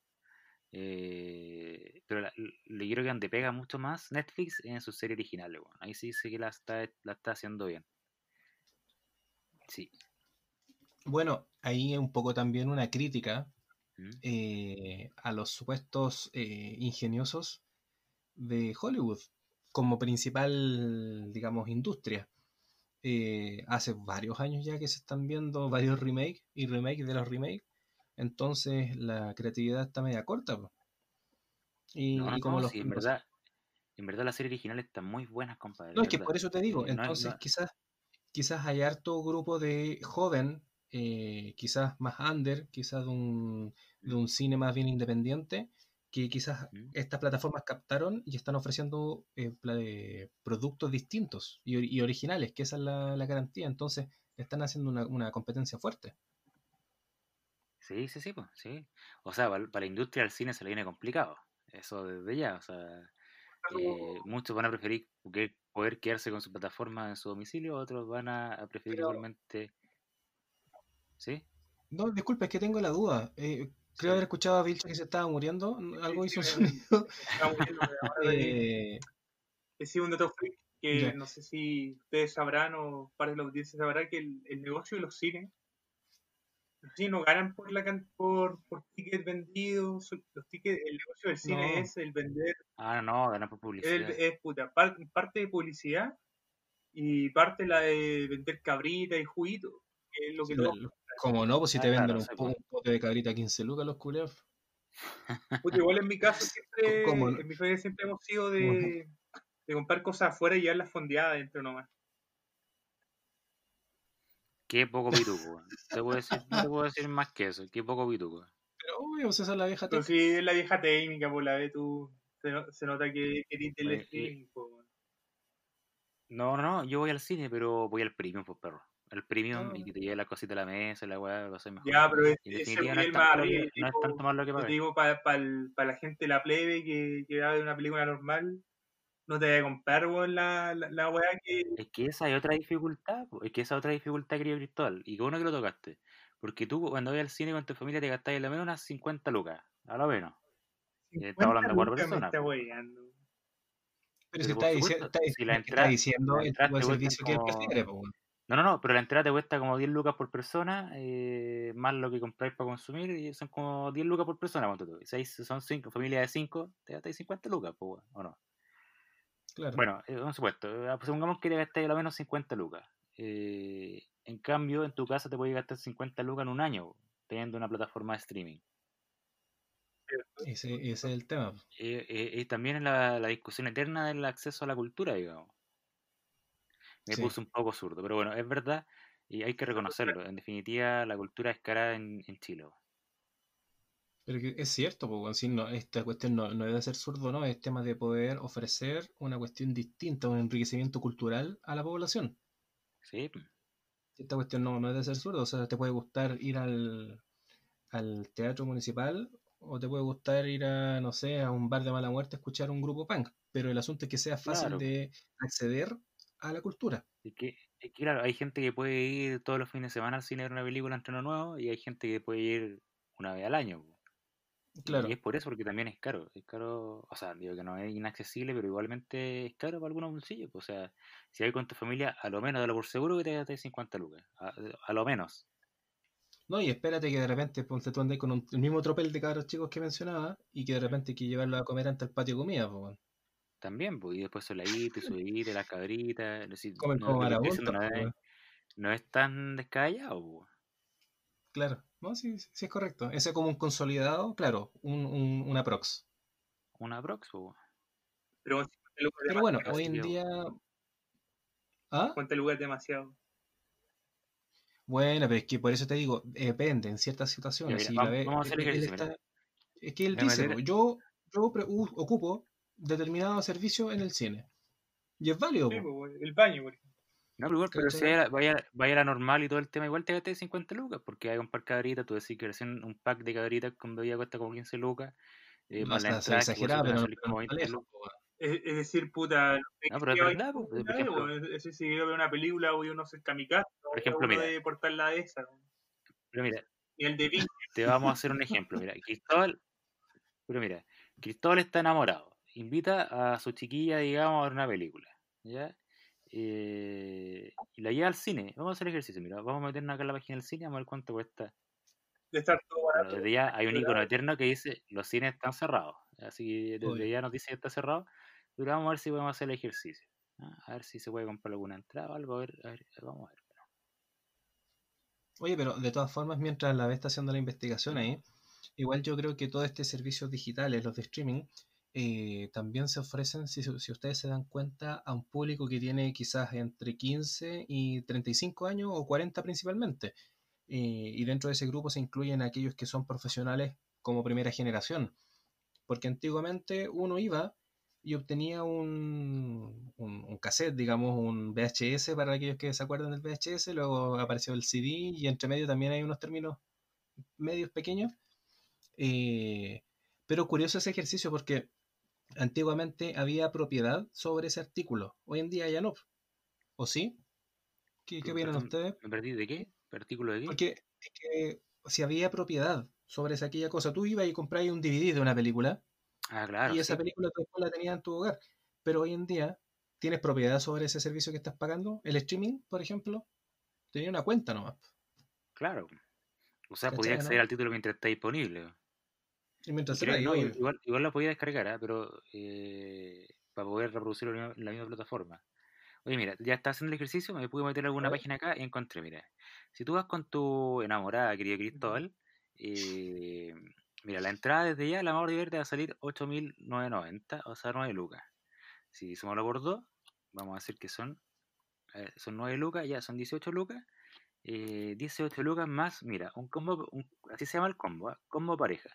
Eh, pero la- le creo que donde pega mucho más Netflix es en su serie original. weón. Ahí sí sé que la está, la está haciendo bien. Sí. Bueno, ahí un poco también una crítica ¿Mm? eh, a los supuestos eh, ingeniosos de Hollywood como principal, digamos, industria. Hace varios años ya que se están viendo varios remakes y remakes de los remakes, entonces la creatividad está media corta. po. Y, No, no, y como no, los, sí, en verdad, en verdad la serie original está muy buena, compadre. No, es que por eso te digo, Eh, entonces quizás, quizás hay harto grupo de joven, eh, quizás más under, quizás de un, de un cine más bien independiente, que quizás ¿Mm? estas plataformas captaron y están ofreciendo eh, productos distintos y originales, que esa es la, la garantía. Entonces, están haciendo una, una competencia fuerte. Sí, sí, sí, pues, sí. O sea, para, la industria del cine se le viene complicado. Eso desde ya. O sea, eh, muchos van a preferir que- poder quedarse con su plataforma en su domicilio, otros van a, a preferir Pero- igualmente. ¿Sí? No, disculpe, es que tengo la duda. Eh, creo Sí. haber escuchado a Vilcha que se estaba muriendo. Algo hizo un sonido. Eh, decía un dato freak que no sé si ustedes sabrán o parte de la audiencia sabrá que el, el negocio de los cines cines no ganan por la can- por, por tickets vendidos los tickets el negocio del cine No. es el vender Ah, no, ganan por el- publicidad. es puta, par- parte de publicidad y parte la de vender cabrita y juguito que es lo que lo- como no, pues si Ah, te venden claro, un, sí, po- pues. un pote de cabrita a 15 lucas los culeos. Puta, igual en mi caso siempre, ¿Cómo no? en mi familia siempre hemos sido de, de comprar cosas afuera y llevarlas fondeadas dentro nomás. Qué poco pituco. Te puedo decir, no te puedo decir más que eso. Qué poco pituco. Pero obvio, pues esa es la vieja Pero técnica. si es la vieja técnica, por la de tú, se, no- se nota que querís del Oye, y- streaming. No, no, yo voy al cine, pero voy al premium, pues perro. Al premium Ah. y que te lleve la cosita a la mesa, la weá, lo haces mejor. Ya, pero es, ese no es, nivel tanto más lo que- no es tanto más lo que yo te digo, para la gente de la plebe que, que va a ver una película normal, no te va a comprar, weón, la, la, la weá que... Es que esa es otra dificultad, es que esa es otra dificultad, querido Cristóbal, y qué bueno que lo tocaste. Porque tú cuando vas al cine con tu familia te gastas al menos unas 50 lucas, a lo menos. Y estamos hablando de cuatro 50 lucas me personas, está. Pero si está, dici- supuesto, está, si diciendo, la está entrada- diciendo la el tipo de servicio que prefiere, pues. No, no, no, pero la entrada te cuesta como 10 lucas por persona, eh, más lo que compráis para consumir, y son como 10 lucas por persona, ponte tú. Son cinco, familia de 5, te gastáis 50 lucas, pues, weón, ¿o no? Claro. Bueno, eh, un supuesto, eh, supongamos que te gastáis a lo menos 50 lucas. Eh, en cambio, en tu casa te puedes gastar 50 lucas en un año, teniendo una plataforma de streaming. ese, ese es el tema. Eh, eh, y también en la, la discusión eterna del acceso a la cultura, digamos. Me Sí. puse un poco zurdo, pero bueno, es verdad y hay que reconocerlo. En definitiva, la cultura es cara en, en Chile. Pero que es cierto, weón, sí, no, esta cuestión no, no debe ser zurdo, ¿no? Es tema de poder ofrecer una cuestión distinta, un enriquecimiento cultural a la población. Sí. Esta cuestión no, no debe ser zurdo, o sea, te puede gustar ir al, al teatro municipal o te puede gustar ir a, no sé, a un bar de mala muerte a escuchar un grupo punk, pero el asunto es que sea fácil Claro. de acceder a la cultura. Es que, es que, claro, hay gente que puede ir todos los fines de semana al cine a ver una película, entreno nuevo, y hay gente que puede ir una vez al año. Claro. Y es por eso, porque también es caro. Es caro, o sea, digo que no es inaccesible, pero igualmente es caro para algunos bolsillos. pues, O sea, si hay con tu familia, a lo menos dalo por seguro que te gastes 50 lucas. A, a lo menos. No, y espérate que de repente ponte tú andes con un- el mismo tropel de cabros chicos que mencionaba y que de repente hay que llevarlo a comer ante el patio de comida, pues. También, pues, y después soladito y las cabritas. es decir, Comen no- como no, es, no es tan descabellado, pues. Claro, no, sí, sí sí es correcto. Ese como un consolidado, claro, un, un, una prox. Una prox, pues. Pero 50 lucas es Pero bueno, hoy en día... ¿Ah? 50 lucas es demasiado. Bueno, pero es que por eso te digo, depende en ciertas situaciones. mira, Si vamos- la ve- vamos a hacer él- ejercicio, está- Es que él dice, yo, yo pre- u- ocupo determinado servicio en el cine. Y es válido, Sí, po. el baño, por ejemplo. No, pero igual, pero si vaya, vaya, la normal y todo el tema, igual te gastas 50 lucas, porque hay que comprar cabritas, tú decís que recién un pack de cabritas con bebida cuesta como 15 lucas, eh, No, más o la entrada, por van pero no, pero no como está 20 lejos, lucas. Es, es decir, puta, no sé No, pero es verdad, por vez, ejemplo-. Es decir, si quiero ver una película, voy a uno ser kamikaze, Por ejemplo, mira. de portar la de esa. Pero mira, y el de te vamos a hacer un ejemplo. Mira, Cristóbal, pero mira, Cristóbal está enamorado. Invita a su chiquilla, digamos, a ver una película. ¿Ya? Eh, y la lleva al cine. Vamos a hacer ejercicio. Mira, vamos a meternos acá en la página del cine, vamos a ver cuánto cuesta. de estar todo barato. desde ya hay un icono eterno que dice los cines están cerrados. Así que desde ya nos dice que está cerrado. Pero vamos a ver si podemos hacer el ejercicio. A ver si se puede comprar alguna entrada o algo. A ver, a ver, vamos a ver. Oye, pero de todas formas, mientras la B está haciendo la investigación ahí, igual yo creo que todos estos servicios digitales, los de streaming, eh, también se ofrecen, si, si ustedes se dan cuenta, a un público que tiene quizás entre 15 y 35 años o 40 principalmente. Eh, y dentro de ese grupo se incluyen aquellos que son profesionales como primera generación. Porque antiguamente uno iba y obtenía un, un, cassette, digamos, un VHS para aquellos que se acuerdan del VHS, luego apareció el CD y entre medio también hay unos términos medios pequeños. Eh, pero curioso ese ejercicio porque antiguamente había propiedad sobre ese artículo, hoy en día ya no. ¿O sí? ¿Qué, qué opinan ustedes? ¿Me perdí de qué? ¿Artículo de qué? Porque es que si había propiedad sobre esa aquella cosa, tú ibas y comprabas un DVD de una película Ah, claro. y esa sí. película tú después la tenías en tu hogar. Pero hoy en día, ¿tienes propiedad sobre ese servicio que estás pagando? El streaming, por ejemplo, tenía una cuenta nomás. Claro. O sea, ¿Cachai, podía no? acceder al título mientras está disponible. Y mientras Creo- era ahí, no, obvio. igual, igual la podía descargar, ¿ah? pero eh, para poder reproducirlo en la misma- en la misma plataforma. Oye, mira, ya está haciendo el ejercicio, me pude meter alguna página acá y encontré, mira. Si tú vas con tu enamorada, querido Cristóbal, eh, mira, la entrada desde ya, la de Verde va a salir 8.990, o sea, 9 lucas. Si sumarlo por 2, vamos a decir que son, a ver, son 9 lucas, ya son 18 lucas. eh, 18 lucas más, mira, un combo, un- así se llama el combo, ¿ah? combo pareja.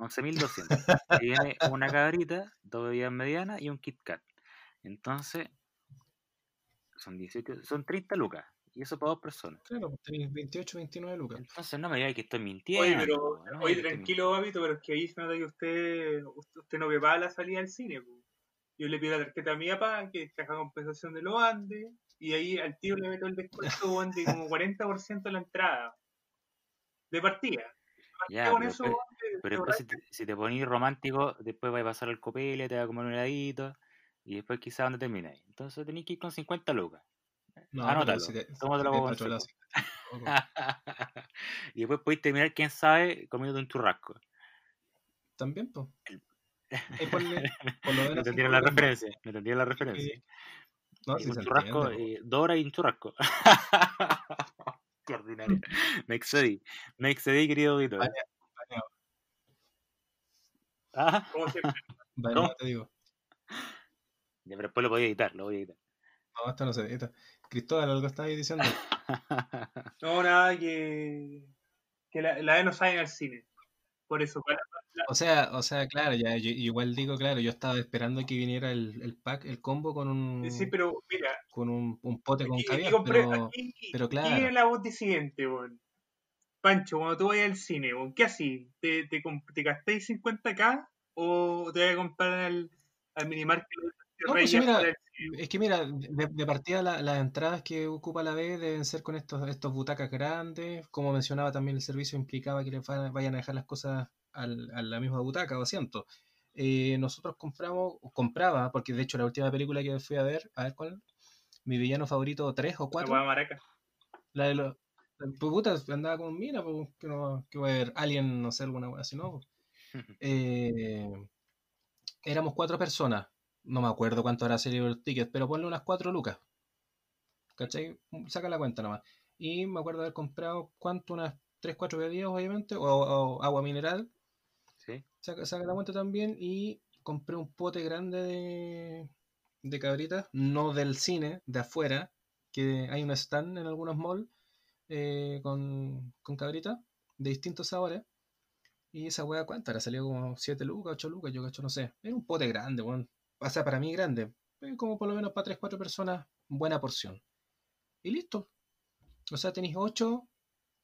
11.200. que viene una cabrita, dos bebidas medianas y un Kit Kat. Entonces, son 18, son 30 lucas. Y eso para dos personas. Claro, pues tenéis 28, 29 lucas. Entonces no me digáis que estoy mintiendo. Oye, pero, no oye, tranquilo, papito, pero es que ahí se nota que usted, usted, no prepara la salida al cine. po. Yo le pido la tarjeta a mi papá, que caja compensación de los Andes, y ahí al tío le meto el descuento de como 40% de la entrada. De partida. Ya, con eso, Pero te después si te, si te ponís romántico, después vas a pasar al copele, te va a comer un heladito y después quizás donde termináis. Entonces tenéis que ir con 50 lucas. No, Anótalo, si te, tómatelo te y después podéis terminar, quién sabe, comiendo un churrasco. También, pues. Por lo No la referencia. No entendieron la referencia. No, Y si un churrasco, entiende, eh, dos horas y un churrasco. Qué ordinario. Me excedí. Me excedí, querido auditor. Vale. Ah, como siempre. baneado, ¿Cómo? te digo. ya, pero después lo voy a editar, lo voy a editar. No, esto no se edita. Cristóbal, algo estabas diciendo. No, nada, que, que la, la E no sale al cine. Por eso, para- O sea, o sea, claro, ya, yo, igual digo, claro, yo estaba esperando que viniera el, el pack, el combo con un, sí, pero mira, con un, un pote con aquí, caviar, compré, pero aquí, pero claro. viene la voz siguiente, weón. Pancho, cuando tú vayas al cine, ¿qué así? ¿Te, te, te gastáis 50k o te vas a comprar al, al minimarket No, pues mira, es que mira, de, de partida la- las entradas que ocupa la B deben ser con estos, estos butacas grandes. Como mencionaba también el servicio implicaba que les va- vayan a dejar las cosas al- a la misma butaca o asiento. Eh, nosotros compramos, compraba, porque de hecho la última película que fui a ver, a ver cuál, mi villano favorito 3 o La 4, hueá maraca. la de los... Pues puta, andaba con mira, pues, que, no, que voy a ver Alien, no sé, alguna wea así, ¿no? Eh, éramos cuatro personas, no me acuerdo cuánto era salido el ticket, pero ponle unas cuatro lucas. ¿Cachai? Saca la cuenta nomás. Y me acuerdo haber comprado, ¿cuánto? Unas 3, 4 bebidas, obviamente, o, o agua mineral. ¿Sí? Saca, saca la cuenta también. Y compré un pote grande de, de cabritas, no del cine, de afuera, que hay un stand en algunos malls eh, con, con cabritas de distintos sabores. Y esa weá, ¿cuánto? Era salió como 7 lucas, 8 lucas, yo cacho, no sé. Era un pote grande, weón. O sea, para mí grande. Como por lo menos para 3, 4 personas, buena porción. Y listo. O sea, tenéis 8,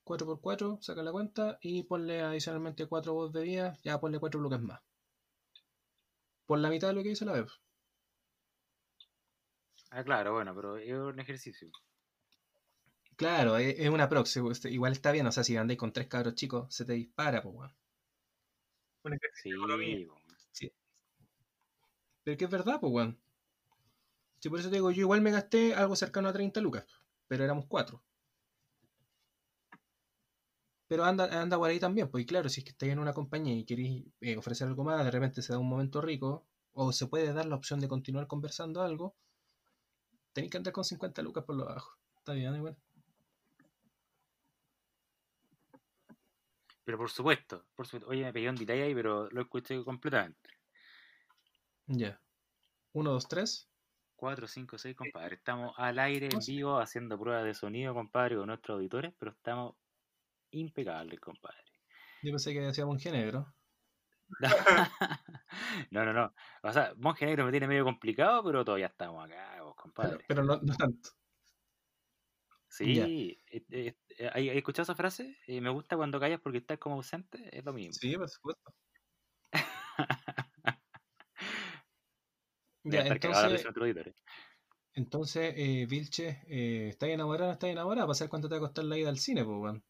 4 por 4, saca la cuenta y ponle adicionalmente 4 voz de bebidas, ya ponle 4 lucas más. Por la mitad de lo que dice la web. Ah, claro, bueno, pero es un ejercicio. Claro, es, es una proxy, pues, igual está bien, o sea, si andáis con 3 cabros chicos, se te dispara, pues weón. Un Sí, ejercicio. Pero que es verdad, pues, weón. Sí, por eso te digo, yo igual me gasté algo cercano a 30 lucas, pero éramos cuatro. Pero anda, anda por ahí también, pues y claro, si es que estáis en una compañía y queréis eh, ofrecer algo más, de repente se da un momento rico, o se puede dar la opción de continuar conversando algo, tenéis que andar con 50 lucas por lo bajo. Está bien, igual. Pero por supuesto, por supuesto. Oye, me pegué un detalle ahí, pero lo escuché completamente. Ya. Uno, dos, tres. 4, 5, 6, compadre. Estamos al aire, en vivo, haciendo pruebas de sonido, compadre, con nuestros auditores, pero estamos impecables, compadre. Yo pensé que hacíamos un genegro. no, no, no. O sea, Monje Negro me tiene medio complicado, pero todavía estamos acá, vos, Pero, compadre. pero no, no tanto. Sí, eh, eh, eh, ¿hay hay escuchado esa frase? Eh, me gusta cuando callas porque estás como ausente, es lo mismo. Sí, por supuesto. Ya, la entonces, entonces eh, Vilche, eh, ¿estás enamorado o no estás enamorado? Para saber cuánto te va a costar la ida al cine, pues, weón.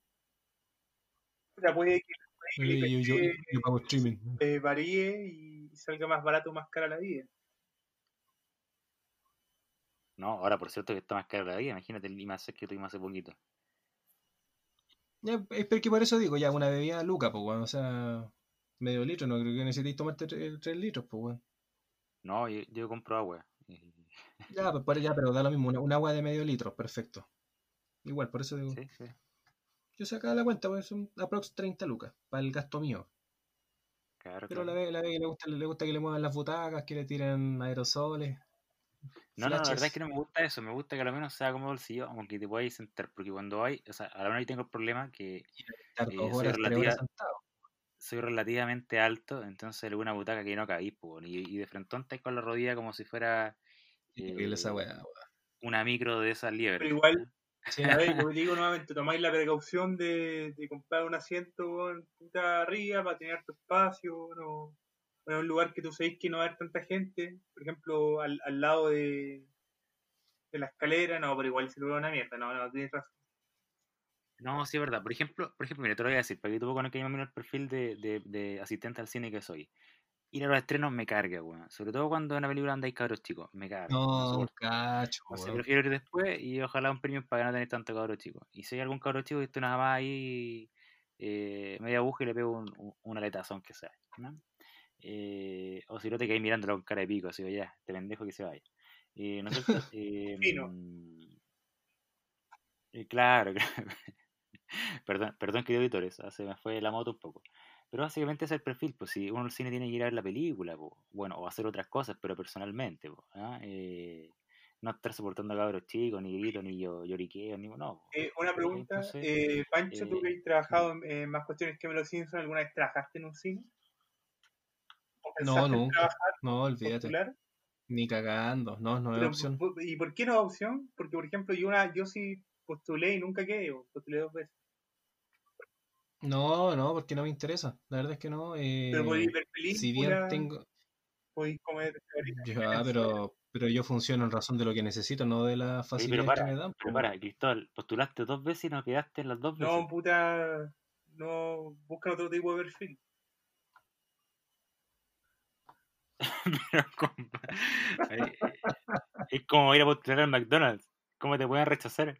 O sea, puede que, puede que Eh, yo, yo, pago streaming. eh, varíe y salga más barato o más cara la vida. No, ahora por cierto que está más caro la vida, imagínate el IMAX que tuvimos hace poquito. Ya, es porque por eso digo, ya, una bebida luca, pues, weón. O sea, medio litro, no creo que necesitéis tomarte 3 litros, pues, weón. No, yo, yo compro agua. Ya, pues, ya, pero da lo mismo, una, un agua de medio litro, perfecto. Igual, por eso digo, Sí, sí. yo sacaba la cuenta, pues son aprox 30 lucas, para el gasto mío. Claro, Pero la ve, la ve que le gusta, le gusta que le muevan las butacas, que le tiren aerosoles. No, no, la verdad es que no me gusta eso, me gusta que a lo menos sea como bolsillo, aunque te puedas sentar, porque cuando hay, o sea, a la menos ahí tengo el problema que eh, soy relativa- relativamente alto, entonces alguna butaca que no cabís, y, y de frente estáis con la rodilla como si fuera esa eh, weón. una micro de esas liebres. Pero igual. Sí, A ver, como te digo nuevamente, tomáis la precaución de, de comprar un asiento arriba para tener tu espacio, no, en un lugar que tú sabéis que no va a haber tanta gente, por ejemplo, al, al lado de, de la escalera, no, pero igual se lo veo una mierda, no, no, tienes razón. No, sí es verdad. Por ejemplo, por ejemplo, mira, te lo voy a decir, para que tú conozcas más o menos el perfil de, de, de asistente al cine que soy. Ir a los estrenos me carga, weón. Sobre todo cuando en una película andáis cabros chicos, me carga. no No, cacho, Entonces weón. prefiero ir después y ojalá un premio para que no tener tanto cabro chico. Y si hay algún cabro chico que esté nada más ahí eh, media aguja y le pego un, un, un aletazo aunque sea. ¿no? Eh, o si no te quedáis mirándolo con cara de pico, así ya, este pendejo que se vaya. Eh, ¿No es cierto? Eh, mm, claro, claro. perdón, perdón querido editores, ah, se me fue la moto un poco. Pero básicamente ese es el perfil, pues si uno al cine tiene que ir a ver la película, po, bueno, o hacer otras cosas, pero personalmente, po, ¿ah? Eh, no estar soportando a cabros chicos, ni gritos, ni yo, lloriqueos, ni no. po. Eh, una pregunta, Entonces, eh, Pancho, tú que has trabajado en, en más cuestiones que Melo Simpson, ¿alguna vez trabajaste en un cine? ¿O No, nunca. No, olvídate. postular? Ni cagando. No, no es Pero, opción. ¿por- ¿Y por qué no es opción? Porque, por ejemplo, yo, una, yo sí postulé y nunca quedé, postulé dos veces. No, no, porque no me interesa. La verdad es que no. Pero podéis eh, ver si bien películas, tengo. podéis comer Ya, pero, pero yo funciono en razón de lo que necesito, no de facilidades para, que me dan. pero para, Cristóbal, postulaste dos veces y no quedaste en las dos veces. No, puta, no, buscan otro tipo de perfil. Pero, eh, es como ir a postular al McDonald's. ¿Cómo te pueden rechazar?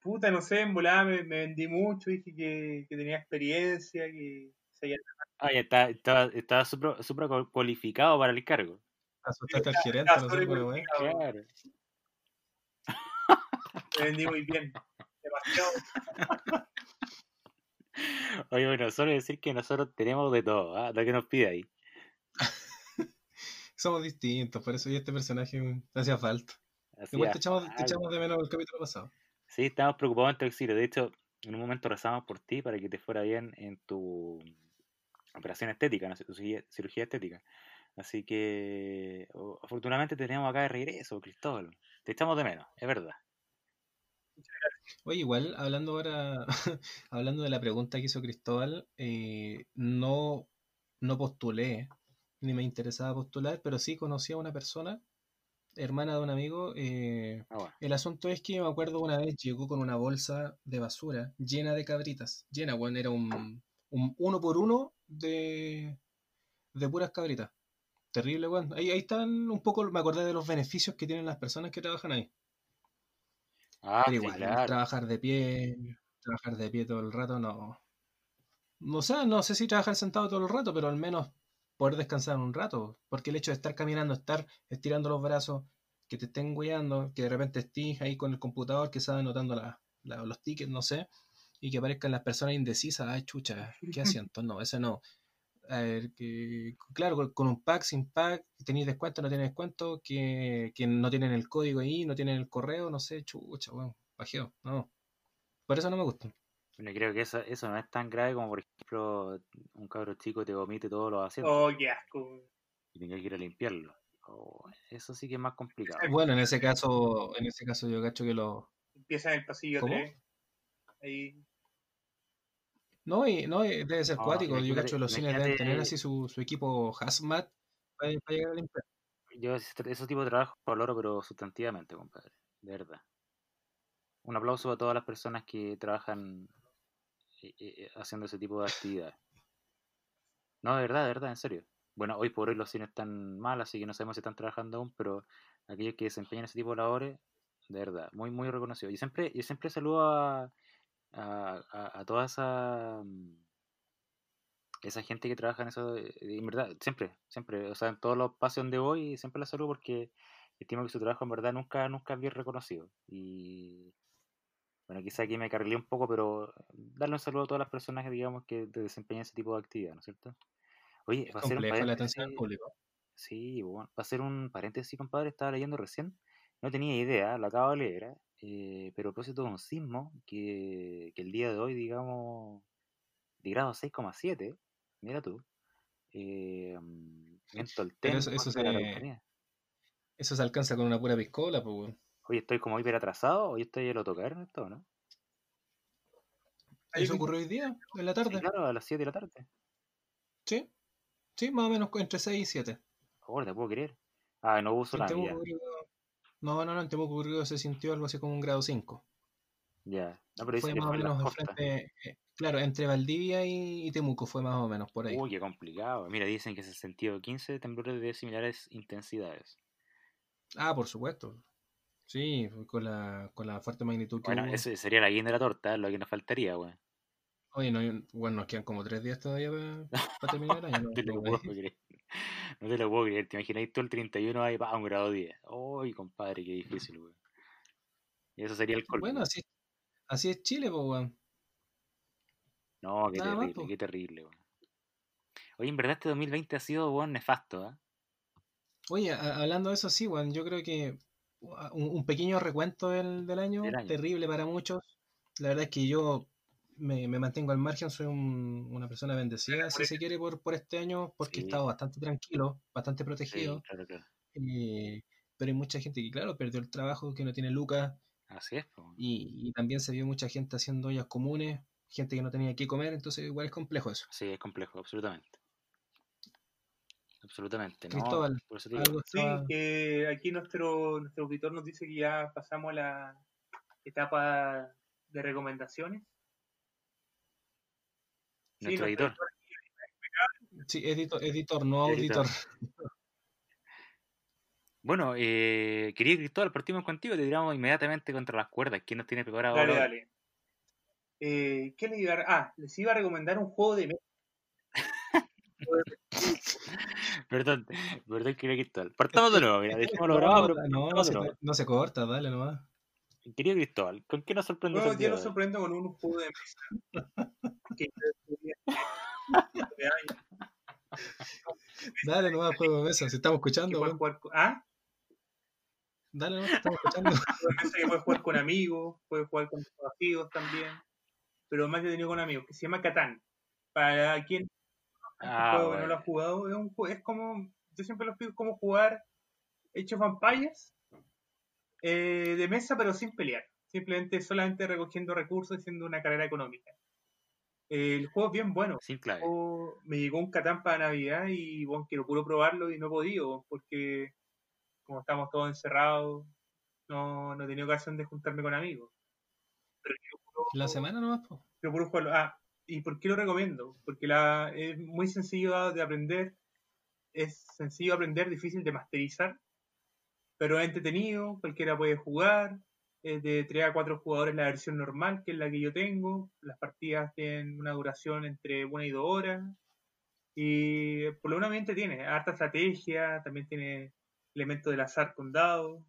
Puta, no sé, en volada me, me vendí mucho, dije que, que tenía experiencia, que sabía Ah, ya está, estaba, estaba súper súper cualificado para el cargo. Asustaste al gerente, no sé, pero, weón. sobrecualificado, Claro. Me vendí muy bien. Demasiado. Oye, bueno, solo decir que nosotros tenemos de todo, ¿ah? lo que nos pide ahí. Somos distintos, por eso y este personaje hacía falta. Igual te echamos, te echamos de menos el capítulo pasado. Sí, estamos preocupados en tu exilio. De hecho, en un momento rezamos por ti para que te fuera bien en tu operación estética, ¿no? cirugía, cirugía estética. Así que, afortunadamente, te tenemos acá de regreso, Cristóbal. Te echamos de menos, es verdad. Oye, igual, hablando ahora, hablando de la pregunta que hizo Cristóbal, eh, no, no postulé, ni me interesaba postular, pero sí conocí a una persona, hermana de un amigo. eh, Ah, bueno. el asunto es que me acuerdo una vez llegó con una bolsa de basura llena de cabritas, llena, bueno, era un, un uno por uno de, de puras cabritas. Terrible, weón. Ahí, ahí están un poco, me acordé de los beneficios que tienen las personas que trabajan ahí. Ah, Pero sí, igual, claro. trabajar de pie, trabajar de pie todo el rato, no. No sé, no sé si trabajar sentado todo el rato, pero al menos poder descansar un rato. Porque el hecho de estar caminando, estar estirando los brazos, que te estén guiando, que de repente estés ahí con el computador que estaba anotando la- la- los tickets, no sé, y que aparezcan las personas indecisas, ay chucha, ¿qué asiento? No, ese no. A ver, que, claro, con, con un pack, sin pack, tenéis descuento, no tenéis descuento, que, que no tienen el código ahí, no tienen el correo, no sé, chucha, bueno, bajeo, no. Por eso no me gusta. Yo creo que eso, eso no es tan grave como, por ejemplo, un cabro chico te vomite todos los asientos Oh, qué asco. y tengas que ir a limpiarlo. Oh, eso sí que es más complicado. Bueno, en ese caso, en ese caso yo cacho que lo. Empieza en el pasillo ¿Cómo? 3. Ahí. No, y, no, y debe ser No, cuático. Yo cacho que los cines deben tener así su, su equipo hazmat para, para llegar a limpiar. Yo ese, tipo de trabajo lo valoro, pero sustantivamente, compadre. De verdad. Un aplauso a todas las personas que trabajan haciendo ese tipo de actividades. No, de verdad, de verdad, en serio. Bueno, hoy por hoy los cines están mal, así que no sabemos si están trabajando aún, pero aquellos que desempeñan ese tipo de labores, de verdad, muy, muy reconocido. Y siempre, yo siempre saludo a, a, a- a toda esa, mm, gente que trabaja en eso, eh, en verdad, siempre, siempre, o sea, en todos los espacios donde voy, siempre la saludo porque estimo que su trabajo en verdad nunca, nunca es bien reconocido. Y bueno, quizá aquí me carrilé un poco, pero darle un saludo a todas las personas que digamos que desempeñan ese tipo de actividad, ¿no es cierto? Oye, Es va a ser un complejo la atención al paréntesis- público. Sí, bueno, va a ser un paréntesis, compadre, estaba leyendo recién, no tenía idea, lo acabo de leer, eh, pero a propósito de un sismo que, que el día de hoy, digamos, de grado 6,7, mira tú, eh, en Tolten, eso- eso se-. Eso se alcanza con una pura piscola, pues. Oye, estoy como hiper atrasado, hoy estoy a lo tocaron esto, ¿no? Ahí Eso ocurrió hoy día, en la Sí, tarde. claro, a las 7 de la tarde. Sí, sí, más o menos entre 6 y 7. Ahora te puedo creer. Ah, no hubo En tsunami No, no, no, en Temuco ocurrió, se sintió algo así como un grado 5. Ya. No, pero Fue más o menos de frente, eh, claro, entre Valdivia y, y Temuco fue más o menos por ahí. Uy, qué complicado. Mira, dicen que se sentido 15 temblores de similares intensidades. Ah, por supuesto. Sí, con la, con la fuerte magnitud que Bueno, hubo. ese sería la guinda de la torta, lo que nos faltaría, weón. Oye, no, bueno, nos quedan como tres días todavía para terminar el año. No te lo puedo creer. No te lo puedo creer. ¿Te imagináis tú el 31 ahí, pa, un grado 10? Uy, compadre, qué difícil, weón. Y eso sería el colmo. Bueno, así, así es Chile, pues, weón. No, qué nada más, terrible, qué terrible, weón. Oye, en verdad este 2020 ha sido, weón, nefasto, ¿ah? Oye, a- hablando de eso, sí, weón, yo creo que un, un pequeño recuento del, del año, terrible para muchos. La verdad es que yo me, me mantengo al margen, soy un- una persona bendecida, si se quiere, por, por este año, porque Sí. he estado bastante tranquilo, bastante Sí, protegido. claro, claro. eh, pero hay mucha gente que, claro, perdió el trabajo, que no tiene lucas, Así es, y también se vio mucha gente haciendo ollas comunes, gente que no tenía que comer, entonces igual es complejo eso. Sí, es complejo, absolutamente. Absolutamente, ¿no? Cristóbal, Por eso te digo, Algo Sí, que aquí nuestro, nuestro auditor nos dice que ya pasamos a la etapa de recomendaciones. Sí, nuestro editor. Sí, editor, editor no Editor. auditor. Bueno, eh, querido Cristóbal, partimos contigo, te tiramos inmediatamente contra las cuerdas. ¿Quién nos tiene preparado Dale, ahora? dale. Eh, ¿Qué les iba a... Ah, les iba a recomendar un juego de mesa. Perdón, perdón, querido Cristóbal. Partamos de nuevo, mira, dejémoslo grabado, pero no, se, nuevo. no se corta, dale nomás. Querido Cristóbal, ¿con qué nos sorprendes Bueno, yo hoy? sorprendo con un juego de mesa. que Dale nomás, juego de mesa. Si estamos que escuchando, jugar. ¿Ah? Dale nomás, estamos escuchando. juego de mesa que puedes jugar con amigos, puedes jugar con amigos también. Pero más yo he tenido con amigos, que se llama Catán. Para quien Ah, juego que no lo bueno. ha jugado, es, un, es como, yo siempre lo explico como jugar Age of Empires eh, de mesa, pero sin pelear. Simplemente solamente recogiendo recursos y haciendo una carrera económica. Eh, el juego es bien bueno. Sin clave. O- me llegó un Catán para Navidad y bueno, quiero puro probarlo y no he podido porque como estamos todos encerrados, no, no he tenido ocasión de juntarme con amigos. Pero quiero puro- La semana nomás, po. pero puro jugarlo. Ah, ¿y por qué lo recomiendo? Porque la, es muy sencillo de aprender, es sencillo de aprender, difícil de masterizar, pero es entretenido, cualquiera puede jugar, es de 3 a 4 jugadores la versión normal, que es la que yo tengo, las partidas tienen una duración entre 1 y 2 horas, y por lo menos me entretiene, harta estrategia, también tiene elementos del azar con dados,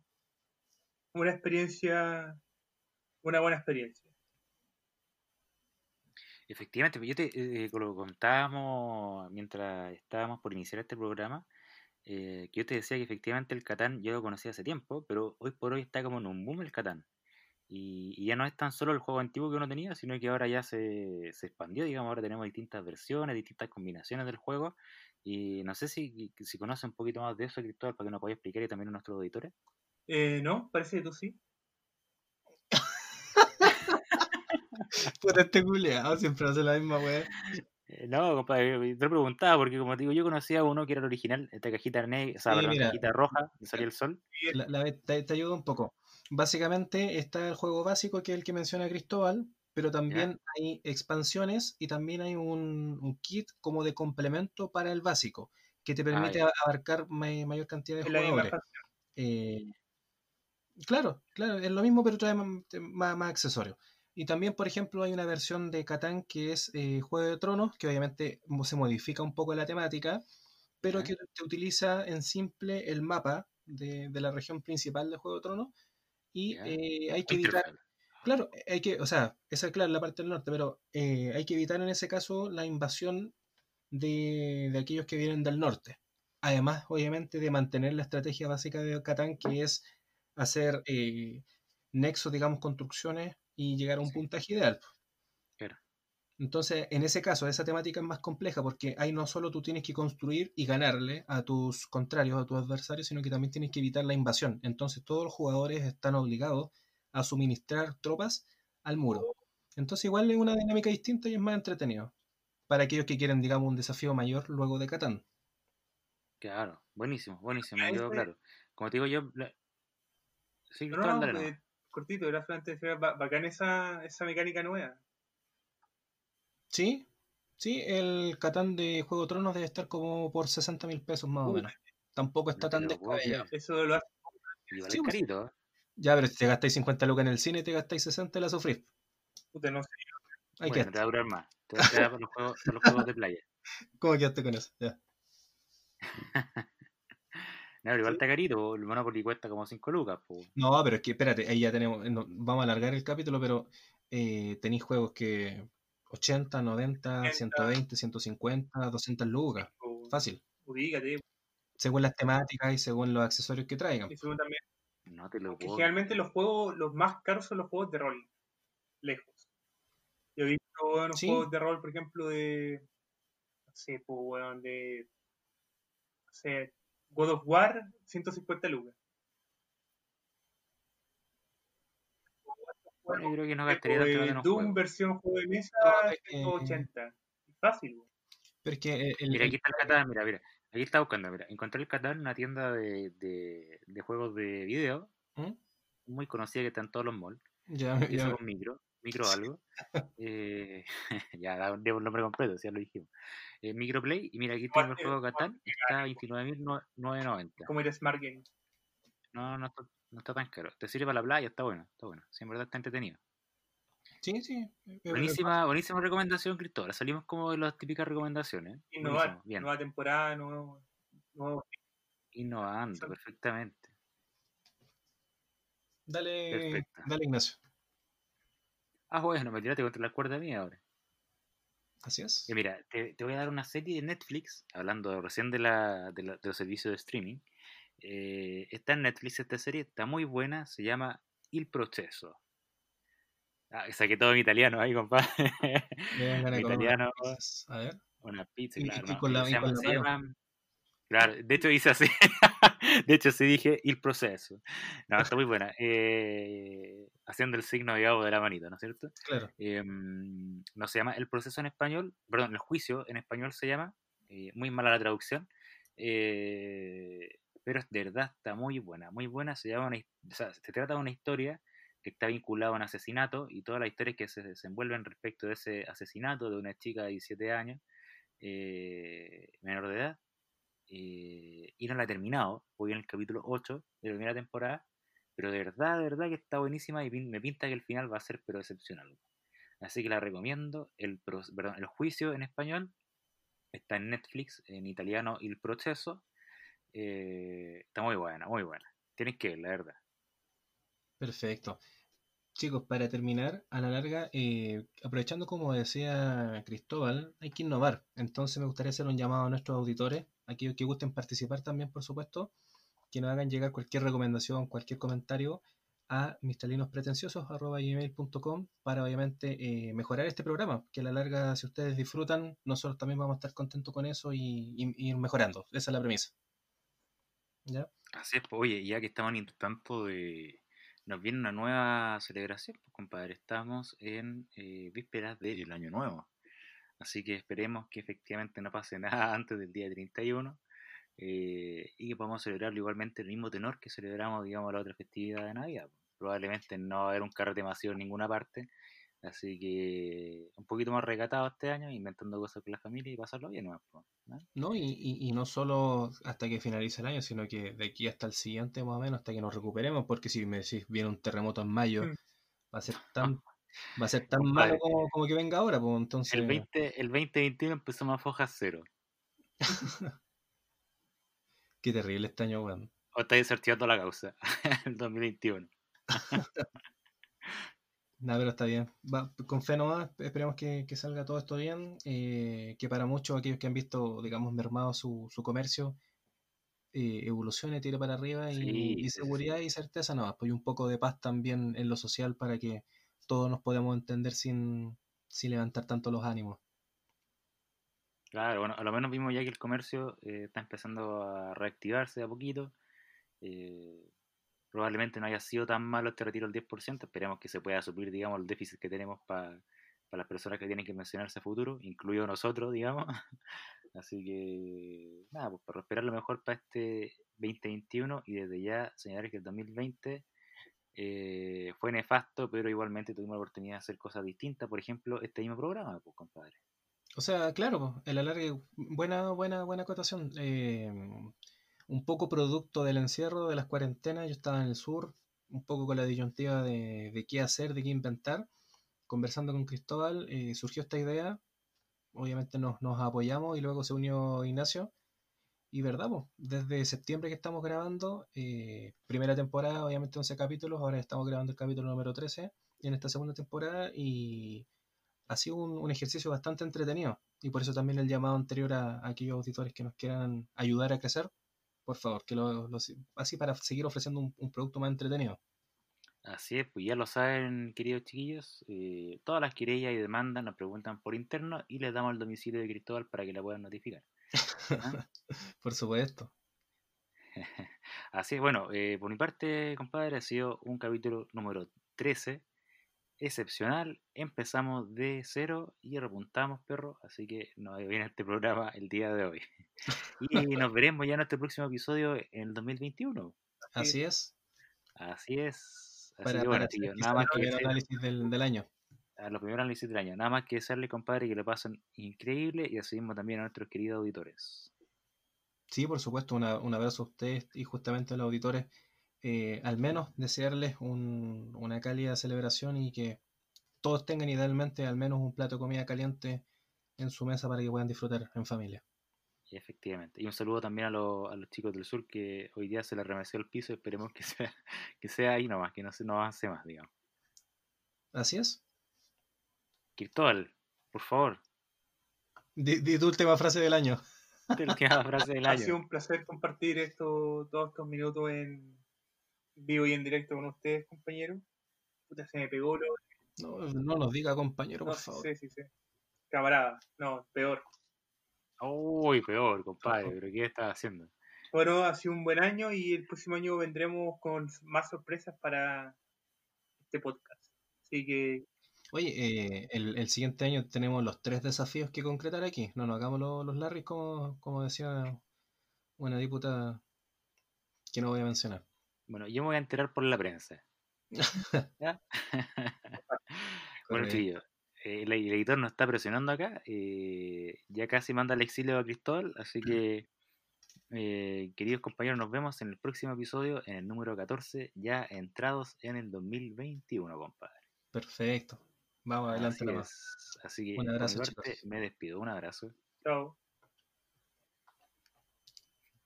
una experiencia, una buena experiencia. Efectivamente, pues yo te eh, lo contábamos mientras estábamos por iniciar este programa, eh, que yo te decía que efectivamente el Catán yo lo conocía hace tiempo, pero hoy por hoy está como en un boom el Catán. Y, y ya no es tan solo el juego antiguo que uno tenía, sino que ahora ya se, se expandió, digamos, ahora tenemos distintas versiones, distintas combinaciones del juego. Y no sé si, si conoces un poquito más de eso, Cristóbal, para que nos puedas explicar y también a nuestros auditores. Eh, no, parece que tú sí. Puta, este culeado siempre hace la misma weá. Eh, No, compadre, te lo preguntaba porque como te digo, yo conocía uno que era el original, esta cajita negra, o sea, Sí, perdón, mira. cajita roja, donde salía el sol. La- la- te, te ayudo un poco. Básicamente está el juego básico, que es el que menciona Cristóbal, pero también hay expansiones y también hay un, un kit como de complemento para el básico, que te permite ya. a- abarcar ma- mayor cantidad de jugadores. Eh, claro, claro, es lo mismo, pero trae más, más, más accesorios. Y también, por ejemplo, hay una versión de Catán que es eh, Juego de Tronos, que obviamente se modifica un poco la temática, pero que utiliza en simple el mapa de, de la región principal de Juego de Tronos. Y eh, hay que evitar, claro, hay que, o sea, esa es claro, la parte del norte, pero eh, hay que evitar en ese caso la invasión de, de aquellos que vienen del norte. Además, obviamente, de mantener la estrategia básica de Catán, que es hacer nexos, digamos, construcciones y llegar a un Sí. puntaje ideal. Claro. Entonces, en ese caso, esa temática es más compleja porque ahí no solo tú tienes que construir y ganarle a tus contrarios, a tus adversarios, sino que también tienes que evitar la invasión. Entonces, todos los jugadores están obligados a suministrar tropas al muro. Entonces, igual es una dinámica distinta y es más entretenido. Para aquellos que quieren, digamos, un desafío mayor luego de Catán. Claro, buenísimo, buenísimo, me quedó claro. Como te digo yo, la- sí, No, no, eh, cortito, era solamente bacán esa, esa mecánica nueva. Sí, sí, el Catán de Juego de Tronos debe estar como por 60 mil pesos más o menos. Tampoco está tan descabellado. Eso lo hace. Igual Sí, es pues. carito, ¿eh? Ya, pero si te gastáis 50 lucas en el cine, te gastáis 60 y la sufrís. Puta, no sé. Hay Bueno, que te va a durar más. Te va a quedar para los juegos, para los juegos de playa. ¿Cómo quedaste con eso? Ya. No, pero igual Sí. está carito, el Monopoly cuesta como 5 lucas, po. No, pero es que espérate, ahí ya tenemos, no, vamos a alargar el capítulo, pero eh, tenéis juegos que 80, 90, 80. 120, 150, 200 lucas. Fácil. Ubícate. Según las temáticas y según los accesorios que traigan. Y segundo también, No te lo que puedo. generalmente los juegos, los más caros son los juegos de rol. Lejos. Yo he visto buenos Sí. juegos de rol, por ejemplo, de. No sé, pues, weón, de. No sé, God of War, 150 lucas. Bueno, yo creo que no gastaría tanto eh, un Doom juego. versión juego de mesa, No, es que- 180. Fácil, weón. Pero es que eh, el, Mira, aquí está el Catán, mira, mira. Aquí está buscando, mira. Encontré el Catán en una tienda de, de, de juegos de video, ¿Mm? muy conocida que está en todos los malls. ya, ya- con micro, micro algo. Eh, ya, da un el nombre completo, ya lo dijimos. Eh, Microplay, y mira, aquí tengo el juego eh, Catán, está a 29.990. Como a Smart Game. No, no está, no está tan caro. Te sirve para la playa, está bueno, está bueno. Sí, en verdad está entretenido. Sí, sí. eh, eh, Buenísima, buenísima recomendación, Cristóbal. Salimos como de las típicas recomendaciones. Innovar, Buenísimo, bien. nueva temporada, nuevo, nuevo- Innovando, perfectamente. Dale, Perfecto. dale Ignacio. Ah, bueno, me tiraste contra la cuerda mía ahora. Así es. Que mira, te, te voy a dar una serie de Netflix, hablando recién de, la, de, la- de los servicios de streaming. Eh, está en Netflix esta serie, está muy buena, se llama Il Proceso. Ah, saqué todo en italiano ahí, compadre. Italiano. pizzas. A ver. Una pizza, Y- y claro. ¿no? con la- se y con llama- la se llama- Claro, de hecho hice así. de hecho sí dije il proceso. No, está muy buena. Eh, haciendo el signo digamos, de la manita, ¿no es cierto? Claro. Em, no se llama el proceso en español, perdón, el juicio en español se llama, eh, muy mala la traducción, eh, pero de verdad está muy buena, muy buena, se llama una o sea, se trata de una historia que está vinculada a un asesinato y todas las historias que se desenvuelven respecto de ese asesinato de una chica de 17 años, eh, menor de edad, eh, y no la he terminado, voy en el capítulo 8 de la primera temporada, pero de verdad, de verdad que está buenísima y me pinta que el final va a ser pero excepcional. Así que la recomiendo. El, perdón, el juicio en español está en Netflix, en italiano Il Proceso. Eh, está muy buena, muy buena. Tienes que ver, la verdad. Perfecto. Chicos, para terminar, a la larga, eh, aprovechando como decía Cristóbal, hay que innovar. Entonces me gustaría hacer un llamado a nuestros auditores, aquellos que gusten participar también, por supuesto, que nos hagan llegar cualquier recomendación, cualquier comentario a mistalinospretenciosos.com para obviamente eh, mejorar este programa, que a la larga, si ustedes disfrutan, nosotros también vamos a estar contentos con eso y, ir mejorando. Esa es la premisa. ¿Ya? Así es, pues, oye, ya que estamos en tanto de... Nos viene una nueva celebración, pues, compadre. Estamos en eh, vísperas del Año Nuevo. Así que esperemos que efectivamente no pase nada antes del día 31 eh, y que podamos celebrarlo igualmente el mismo tenor que celebramos, digamos, la otra festividad de Navidad. Probablemente no va a haber un carrete masivo en ninguna parte, así que un poquito más recatado este año, inventando cosas con la familia y pasarlo bien, ¿no? ¿no? Y, y- y no solo hasta que finalice el año, sino que de aquí hasta el siguiente más o menos, hasta que nos recuperemos, porque si me decís viene un terremoto en mayo, Mm. va a ser tan, va a ser tan malo como, como que venga ahora, pues entonces, El, 20, el 2021 empezamos a fojas cero. qué terrible este año, weón. O estáis desarchivando la causa, el 2021. Nada, pero está bien. Va, con fe nomás, esperemos que, que salga todo esto bien, eh, que para muchos, aquellos que han visto, digamos, mermado su, su comercio, eh, evolucione, tire para arriba y, Sí, y sí, sí, seguridad y certeza nomás, pues y un poco de paz también en lo social para que todos nos podamos entender sin, sin levantar tanto los ánimos. Claro, bueno, a lo menos vimos ya que el comercio eh, está empezando a reactivarse de a poquito. Eh, probablemente no haya sido tan malo este retiro del 10%. Esperemos que se pueda suplir, digamos, el déficit que tenemos para las personas que tienen que mencionarse a futuro, incluido nosotros, digamos. Así que, nada, pues para esperar lo mejor para este 2021 y desde ya señalar que el 2020 eh, fue nefasto, pero igualmente tuvimos la oportunidad de hacer cosas distintas. Por ejemplo, este mismo programa, pues, compadre. O sea, claro, el alargue, buena, buena, buena acotación. Eh, un poco producto del encierro, de las cuarentenas, yo estaba en el sur, un poco con la disyuntiva de, de qué hacer, de qué inventar. Conversando con Cristóbal, eh, surgió esta idea, obviamente nos, nos apoyamos y luego se unió Ignacio. Y verdad, desde septiembre que estamos grabando, eh, primera temporada, obviamente 11 capítulos, ahora estamos grabando el capítulo número 13 en esta segunda temporada y ha sido un, un ejercicio bastante entretenido y por eso también el llamado anterior a aquellos auditores que nos quieran ayudar a crecer, por favor, que lo, lo- así para seguir ofreciendo un, un producto más entretenido. Así es, pues ya lo saben, queridos chiquillos. eh, todas las querellas y demandas nos preguntan por interno y les damos el domicilio de Cristóbal para que la puedan notificar. ¿ah? por supuesto. Así es, bueno, eh, por mi parte, compadre, ha sido un capítulo número 13, excepcional. Empezamos de cero y repuntamos, perro. Así que nos viene este programa el día de hoy. Y nos veremos ya en nuestro próximo episodio en el 2021. Así es, Así es. Así para, que bueno, quizá nada más el que decir- análisis del, del año. a los primeros análisis del año. Nada más que desearle, compadre, que lo pasen increíble y así mismo también a nuestros queridos auditores. Sí, por supuesto, una- un abrazo a ustedes y justamente a los auditores eh, al menos desearles un- una cálida celebración y que todos tengan idealmente al menos un plato de comida caliente en su mesa para que puedan disfrutar en familia. Y efectivamente. Y un saludo también a, los- a los chicos del sur que hoy día se les remeció el piso. Esperemos que sea, que sea ahí nomás, que no, se, no avance más, digamos. Así es. Cristóbal, por favor, Di, di tu última frase del año. última frase del Ha sido año. un placer compartir esto, todos estos minutos en vivo y en directo con ustedes, compañeros. Puta, se me pegó lo. No, no nos diga compañero, No, por favor. sí, sí, sí. Camarada, no, peor. Uy, peor, compadre, pero ¿qué estás haciendo? Bueno, ha sido un buen año y el próximo año vendremos con más sorpresas para este podcast. Así que Oye, eh, el, el siguiente año tenemos los tres desafíos que concretar aquí. No nos hagamos los, los Larrys como, como decía una diputada que no voy a mencionar. Bueno, yo me voy a enterar por la prensa. ¿Ya? bueno, chiquillos, eh, el, el editor nos está presionando acá. eh, ya casi manda al exilio a Cristóbal, así que, eh, queridos compañeros, nos vemos en el próximo episodio, en el número 14, ya entrados en el 2021, compadre. Perfecto. Vamos adelante Así nomás. es. Así que, Un abrazo, parte, chicos. me despido. Un abrazo. chao.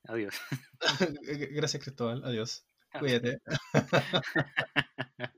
Adiós. Gracias, Cristóbal. Adiós. with it.